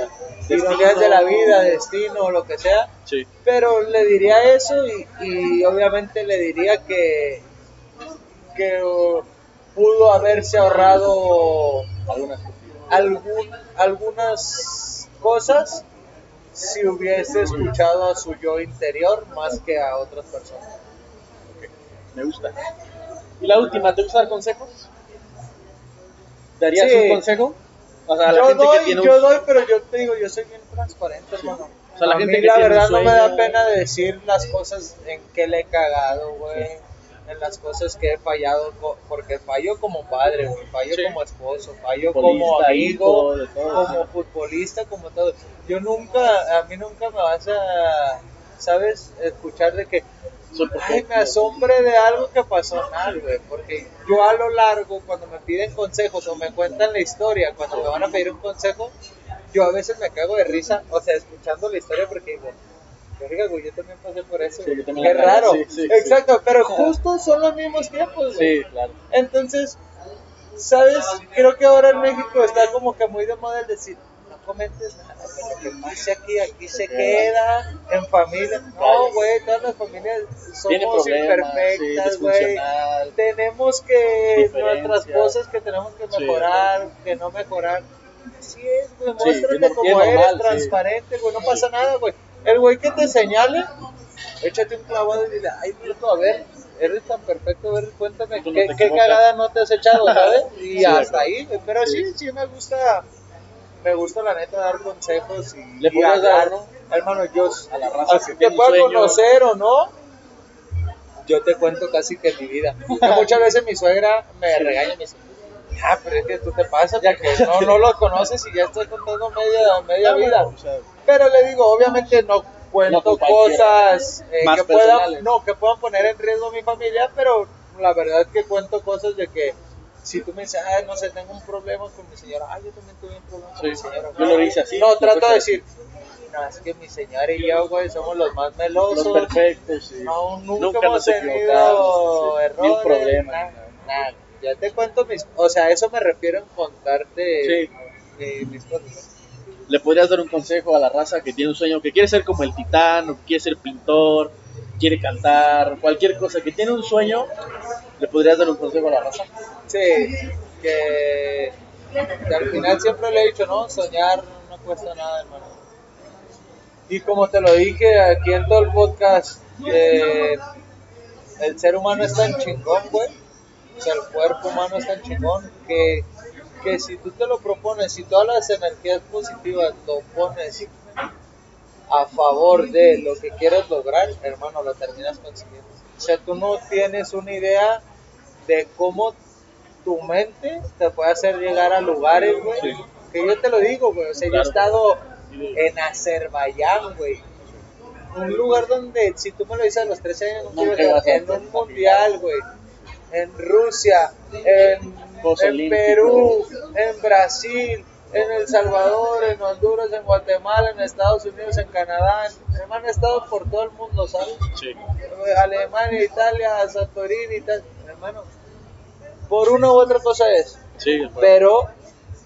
ironías de la vida, destino, lo que sea Sí. pero le diría eso y, y obviamente le diría que que pudo haberse ahorrado Algunas algún, algunas cosas si hubiese escuchado a su yo interior más que a otras personas. Me gusta. Y la última, ¿te gusta dar consejos? ¿Darías Sí. un consejo? O sea, a la Yo gente doy, que tiene un- yo doy, pero yo te digo, yo soy bien transparente, hermano. O sea, la a gente mí que la tiene verdad no me da sueño- pena decir las cosas en que le he cagado, güey. En las cosas que he fallado, porque fallo como padre, güey, fallo Sí. como esposo, fallo Futbolista, como amigo, hijo, de todo, como sí. futbolista, como todo. Yo nunca, a mí nunca me vas a, ¿sabes? Escuchar de que, ay, me asombre de algo que pasó mal, güey, porque yo a lo largo, cuando me piden consejos o me cuentan la historia, cuando me van a pedir un consejo, yo a veces me cago de risa, o sea, escuchando la historia porque digo, verga, güey, yo también pasé por eso, Sí, yo cagué, raro, sí, sí, sí. exacto, pero justo son los mismos tiempos, güey. Sí, claro. Entonces, ¿sabes? Creo que ahora en México está como que muy de moda el decir, no comentes nada, lo que pase aquí, aquí se queda, en familia. No, güey, todas las familias somos imperfectas, güey. tenemos que, nuestras cosas que tenemos que mejorar, que no mejorar. Así es, güey, muéstrate es como eres, transparente, güey, no pasa nada, güey. El güey que te señale, échate un clavado y dile, ay, Milton, a ver, eres tan perfecto, a ver, cuéntame, no ¿qué, qué cagada no te has echado, ¿sabes? Y Sí, hasta ahí, pero sí, sí me gusta, me gusta la neta dar consejos y, Le hablar. dar, ¿no? Hermano, yo, A la raza así que te sueño. conocer o no, yo te cuento casi que mi vida. Muchas veces mi suegra me regaña y me dice, Ah, pero es que tú te pasas, ya que no, no lo conoces y ya estoy contando media, media vida. O sea, Pero le digo, obviamente no cuento No cualquiera. cosas eh, que puedan, no, que puedan poner en riesgo a mi familia, pero la verdad es que cuento cosas de que si tú me dices, ay, no sé, tengo un problema con mi señora, ay, yo también tuve un problema con Sí, mi señora. yo lo hice así, No, trato de decir, no, es que mi señora y yo, güey, somos los más melosos. los perfectos, sí. No, nunca, Nunca hemos nos tenido sí. errores. Ni un problema, nada, nada. Ya te cuento mis, o sea, a eso me refiero en contarte Sí. eh, mis cosas. Le podrías dar un consejo a la raza que tiene un sueño, que quiere ser como el titán, o quiere ser pintor, quiere cantar, cualquier cosa, que tiene un sueño, le podrías dar un consejo a la raza. Sí, que, al final siempre le he dicho, ¿no? Soñar no cuesta nada, hermano. Y como te lo dije aquí en todo el podcast, el ser humano es tan chingón, güey. O sea, el cuerpo humano es tan chingón que, que si tú te lo propones, si todas las energías positivas lo pones a favor de lo que quieres lograr, hermano, lo terminas consiguiendo. O sea, tú no tienes una idea de cómo tu mente te puede hacer llegar a lugares, güey. Que yo te lo digo, güey. O sea, yo he estado en Azerbaiyán, güey. Un lugar donde, si tú me lo dices a los 13 años, no quiero en un mundial, güey. En Rusia, en, en. Perú, en Brasil, en El Salvador, en Honduras, en Guatemala, en Estados Unidos, en Canadá. Hermano, he estado por todo el mundo, ¿sabes? Sí. Alemania, Italia, Santorini, tal. Hermano, por una u otra cosa es. Sí, Pero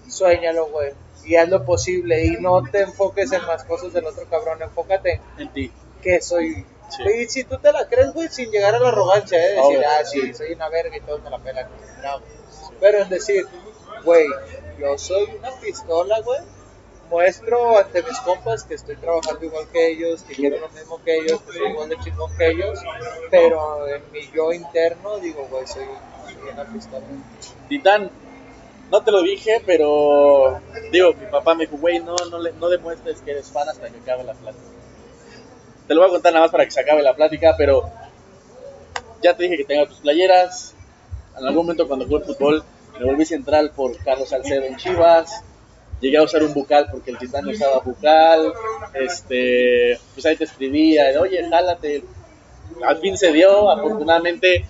sueñalo, güey. Y haz lo posible. Y no te enfoques en las cosas del otro cabrón. Enfócate en en ti. que soy. Sí. Y si tú te la crees, güey, sin llegar a la arrogancia, ¿eh? Decir, ah, sí, soy una verga y todos me la pelan. No. Pero en decir, güey, yo soy una pistola, güey. Muestro ante mis compas que estoy trabajando igual que ellos, que quiero lo mismo que ellos, que soy igual de chingón que ellos. Pero en mi yo interno, digo, güey, soy, una pistola. Titán, no te lo dije, pero digo, mi papá me dijo, güey, no, no, no demuestres que eres fan hasta que acabe la plática. Te lo voy a contar nada más para que se acabe la plática, pero ya te dije que tenga tus playeras. En algún momento cuando jugué fútbol me volví central por Carlos Salcedo en Chivas. Llegué a usar un bucal porque el Titán usaba bucal. Este, pues ahí te escribía, oye, jálate. Al fin se dio, afortunadamente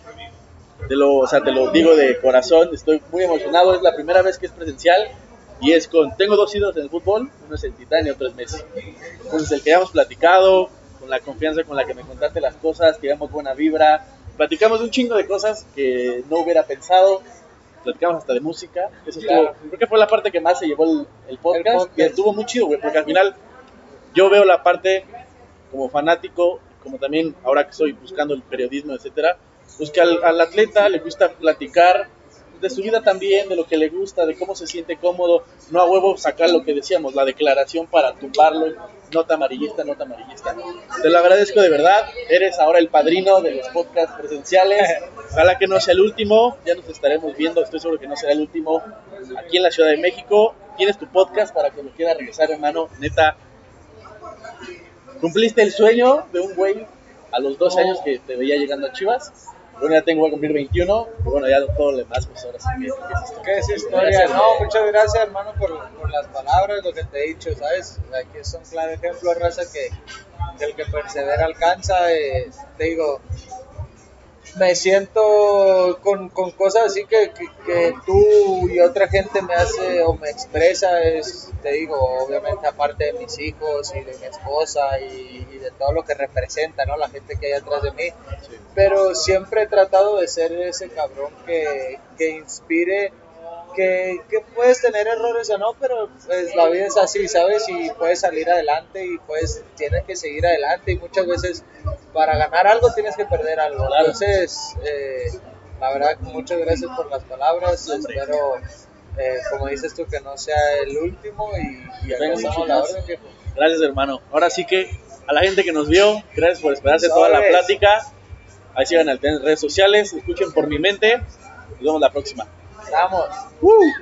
te lo, o sea, te lo digo de corazón, estoy muy emocionado, es la primera vez que es presencial y es con, tengo dos ídolos en el fútbol, uno es el Titán y otro es Messi. Entonces el que ya hemos platicado, con la confianza con la que me contaste las cosas, que buena vibra, platicamos un chingo de cosas que no hubiera pensado, platicamos hasta de música, eso estuvo, Claro. creo que fue la parte que más se llevó el, el podcast, El podcast. y estuvo muy chido, güey, porque al final yo veo la parte como fanático, como también ahora que estoy buscando el periodismo, etcétera, pues que al, al atleta le gusta platicar de su vida también, de lo que le gusta, de cómo se siente cómodo, no a huevo sacar lo que decíamos, la declaración para tumbarlo, nota amarillista, nota amarillista. Te lo agradezco de verdad, eres ahora el padrino de los podcasts presenciales, ojalá que no sea el último, ya nos estaremos viendo, estoy seguro que no será el último aquí en la Ciudad de México, tienes tu podcast para que lo quiera regresar hermano, neta, cumpliste el sueño de un güey a los dos años que te veía llegando a Chivas. Bueno, ya tengo que cumplir 21. Y bueno, ya todo lo demás, pues ahora sí que, es historia. ¿Qué es historia? Gracias, no, muchas gracias, hermano, por, por las palabras, lo que te he dicho, ¿sabes? Aquí es un claro ejemplo, raza, que, que el que persevera alcanza. eh, te digo, me siento con, con cosas así que, que, que tú y otra gente me hace o me expresa, es, te digo, obviamente aparte de mis hijos y de mi esposa y, y de todo lo que representa, ¿no? La gente que hay atrás de mí Sí. pero siempre he tratado de ser ese cabrón que, que inspire, que, que puedes tener errores o no, pero pues la vida es así, ¿sabes? Y puedes salir adelante y pues tienes que seguir adelante y muchas veces para ganar algo tienes que perder algo. Entonces, eh, la verdad, muchas gracias por las palabras, espero, eh, como dices tú, que no sea el último y, y mucho la orden. Gracias, hermano. Ahora sí que a la gente que nos vio, gracias por esperarse toda la plática. Ahí sigan en redes sociales, escuchen por mi mente. Nos vemos la próxima. Vamos. ¡Uh!